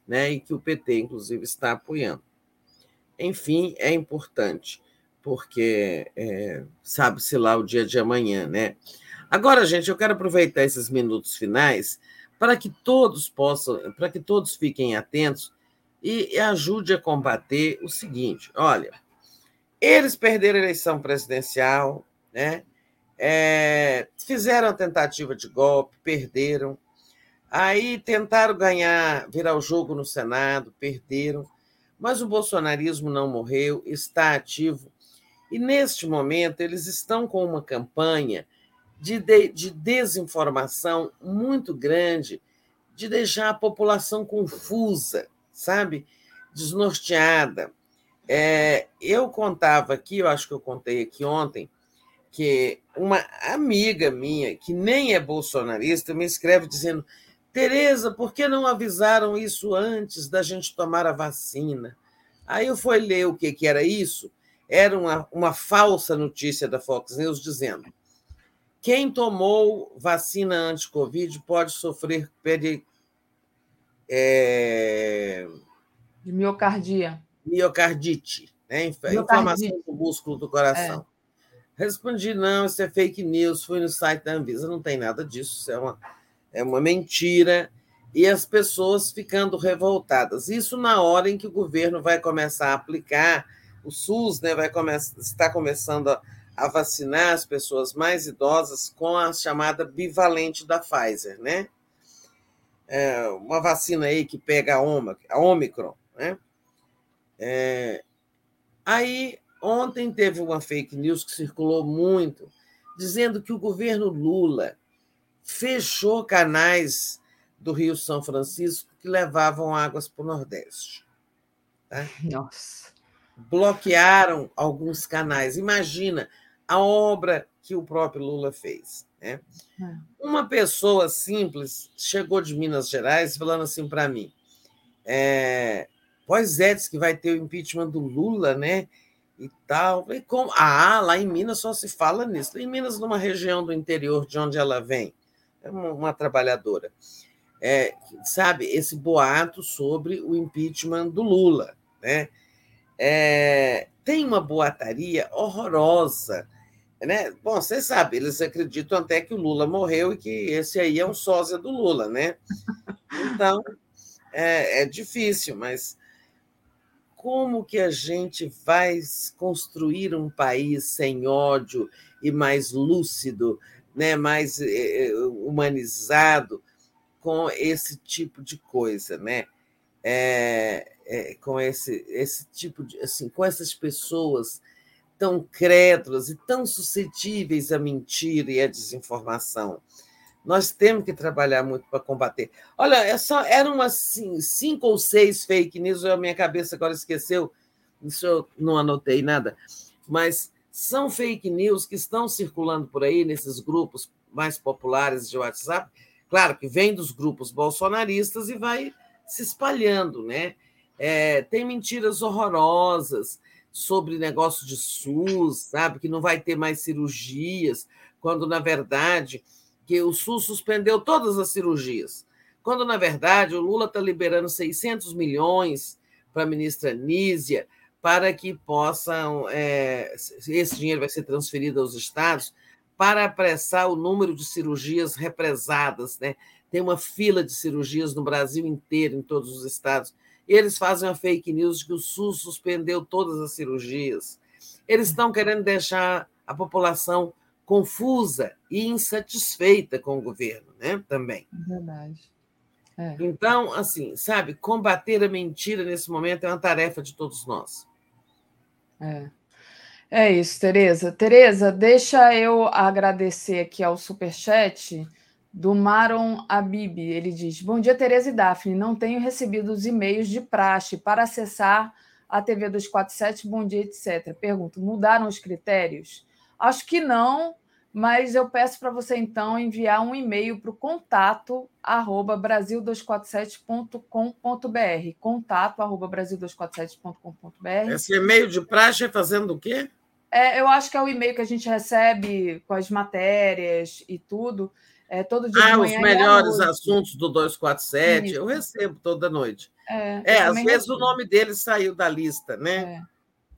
né, e que o PT, inclusive, está apoiando. Enfim, é importante, porque é, sabe-se lá o dia de amanhã, né? Agora, gente, eu quero aproveitar esses minutos finais para que todos possam, para que todos fiquem atentos e, e ajude a combater o seguinte: olha, eles perderam a eleição presidencial, né? É, fizeram a tentativa de golpe, perderam. Aí tentaram ganhar, virar o jogo no Senado, perderam. Mas o bolsonarismo não morreu, está ativo. E neste momento eles estão com uma campanha de, de, de desinformação muito grande, de deixar a população confusa, sabe? Desnorteada. É, eu contava aqui, eu acho que eu contei aqui ontem, que uma amiga minha, que nem é bolsonarista, me escreve dizendo: Tereza, por que não avisaram isso antes da gente tomar a vacina? Aí eu fui ler o que, que era isso. Era uma, uma falsa notícia da Fox News dizendo: quem tomou vacina anti-Covid pode sofrer peri... é... de miocardia. Miocardite, né? inflamação do músculo do coração. É. Respondi: não, isso é fake news. Fui no site da Anvisa, não tem nada disso, isso é uma é uma mentira, e as pessoas ficando revoltadas. Isso na hora em que o governo vai começar a aplicar, o SUS né, vai começar, está começando a, a vacinar as pessoas mais idosas com a chamada bivalente da Pfizer, né? É uma vacina aí que pega a Omicron, né? É, aí, ontem teve uma fake news que circulou muito, dizendo que o governo Lula fechou canais do Rio São Francisco que levavam águas para o Nordeste. Tá? Nossa. Bloquearam alguns canais. Imagina a obra que o próprio Lula fez. Né? É. Uma pessoa simples chegou de Minas Gerais falando assim para mim: é, pois é, diz que vai ter o impeachment do Lula, né? E tal. Falei, como? Ah, lá em Minas só se fala nisso. Em Minas, numa região do interior de onde ela vem é uma, uma trabalhadora. É, sabe, esse boato sobre o impeachment do Lula. Né? É, tem uma boataria horrorosa. Né? Bom, vocês sabem, eles acreditam até que o Lula morreu e que esse aí é um sósia do Lula, né? Então, é, é difícil, mas como que a gente vai construir um país sem ódio e mais lúcido, né, mais eh, eh, humanizado com esse tipo de coisa, né? É, é, com esse, esse tipo de assim, com essas pessoas tão crédulas e tão suscetíveis à mentira e à desinformação. Nós temos que trabalhar muito para combater. Olha, é só, eram umas assim, cinco ou seis fake news, a minha cabeça agora esqueceu, isso eu não anotei nada, mas são fake news que estão circulando por aí nesses grupos mais populares de WhatsApp. Claro que vem dos grupos bolsonaristas e vai se espalhando, né? É, tem mentiras horrorosas sobre negócio de SUS, sabe? Que não vai ter mais cirurgias, quando na verdade que o SUS suspendeu todas as cirurgias. Quando na verdade o Lula está liberando 600 milhões para a ministra Nízia para que possam. É, esse dinheiro vai ser transferido aos estados para apressar o número de cirurgias represadas, né? tem uma fila de cirurgias no Brasil inteiro, em todos os estados. Eles fazem a fake news de que o SUS suspendeu todas as cirurgias. Eles estão querendo deixar a população confusa e insatisfeita com o governo, né? Também. Verdade. É. Então, assim, sabe, combater a mentira nesse momento é uma tarefa de todos nós. É. É isso, Tereza. Tereza, deixa eu agradecer aqui ao Superchat do Maron Abib. Ele diz: Bom dia, Tereza e Daphne. Não tenho recebido os e-mails de praxe para acessar a TV 247, bom dia, etc. Pergunto: mudaram os critérios? Acho que não, mas eu peço para você então enviar um e-mail para o contato arroba brasil247.com.br. Contato arroba brasil247.com.br. Esse e-mail de praxe é fazendo o quê? É, eu acho que é o e-mail que a gente recebe com as matérias e tudo. É, todo dia ah, os melhores assuntos do 247, Isso. eu recebo toda noite. É, é às vezes recebo. o nome dele saiu da lista, né? É.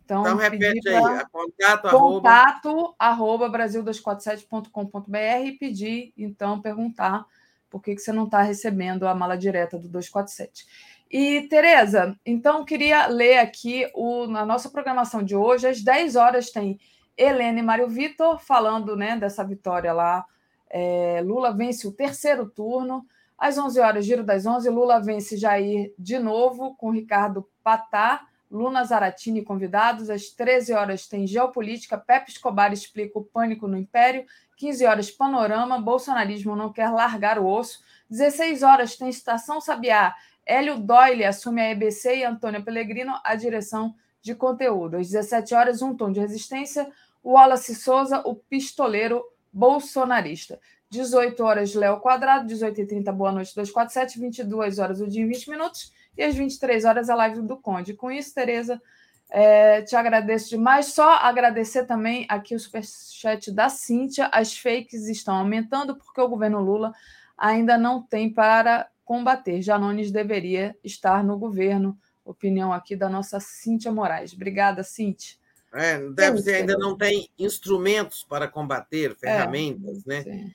Então, então repete aí, contato, contato arroba, arroba brasil247.com.br e pedir, então, perguntar por que, que você não está recebendo a mala direta do 247. E, Tereza, então, queria ler aqui o, na nossa programação de hoje, às 10 horas tem Helene e Mário Vitor falando né, dessa vitória lá. É, Lula vence o terceiro turno. Às 11 horas, giro das 11, Lula vence Jair de novo com Ricardo Patá Luna Zaratini convidados. Às 13 horas tem Geopolítica, Pepe Escobar explica o pânico no Império. 15 horas, Panorama, Bolsonarismo não quer largar o osso. 16 horas tem Estação Sabiá, Hélio Doyle assume a EBC e Antônia Pellegrino a direção de conteúdo. Às 17 horas, um tom de resistência, Wallace Souza, o pistoleiro bolsonarista. 18 horas, Léo Quadrado, 18h30, Boa Noite 247, 22 horas, o dia em 20 minutos e às 23 horas a live do Conde. Com isso, Tereza, é, te agradeço demais. Só agradecer também aqui o superchat da Cíntia. As fakes estão aumentando porque o governo Lula ainda não tem para combater. Janones deveria estar no governo. Opinião aqui da nossa Cíntia Moraes. Obrigada, Cíntia. É, deve ser, ainda não tem instrumentos para combater, ferramentas, é, né?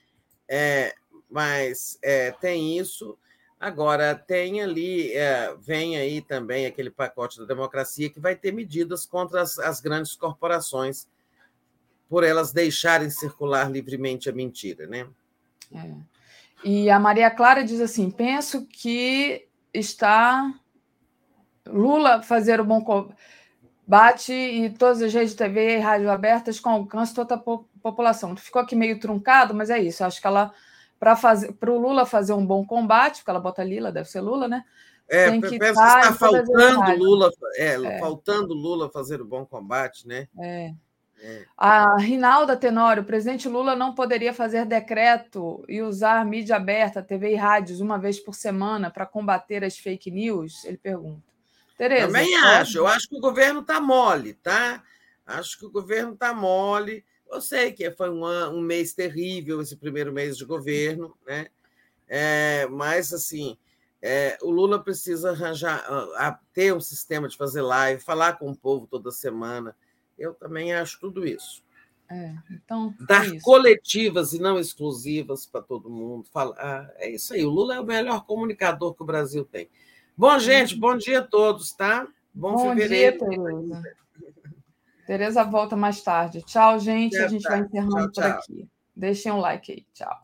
É, mas é, tem isso. Agora, tem ali, é, vem aí também aquele pacote da democracia que vai ter medidas contra as, as grandes corporações, por elas deixarem circular livremente a mentira, né? É. E a Maria Clara diz assim: penso que está Lula fazer o bom combate e todas as redes de TV e rádio abertas com alcance toda a população. Ficou aqui meio truncado, mas é isso. Acho que ela para fazer para o Lula fazer um bom combate, porque ela bota Lila, deve ser Lula, né? É, tem que que está faltando Lula, é, é. faltando Lula fazer o bom combate, né? É. é. A Rinalda Tenório, o presidente Lula não poderia fazer decreto e usar mídia aberta, TV e rádios, uma vez por semana para combater as fake news? Ele pergunta. Tereza, Também pode... acho. Eu acho que o governo está mole, tá? Acho que o governo está mole. Eu sei que foi um, um mês terrível esse primeiro mês de governo, né? É, mas assim, é, o Lula precisa arranjar, a, ter um sistema de fazer live, falar com o povo toda semana. Eu também acho tudo isso. É, então, Dar é coletivas e não exclusivas para todo mundo. Ah, é isso aí. O Lula é o melhor comunicador que o Brasil tem. Bom, gente, bom dia a todos, tá? Bom, bom fevereiro. Dia, Tereza. Volta mais tarde. Tchau, gente. a gente vai encerrando tchau, tchau. por aqui. Deixem um like aí. Tchau.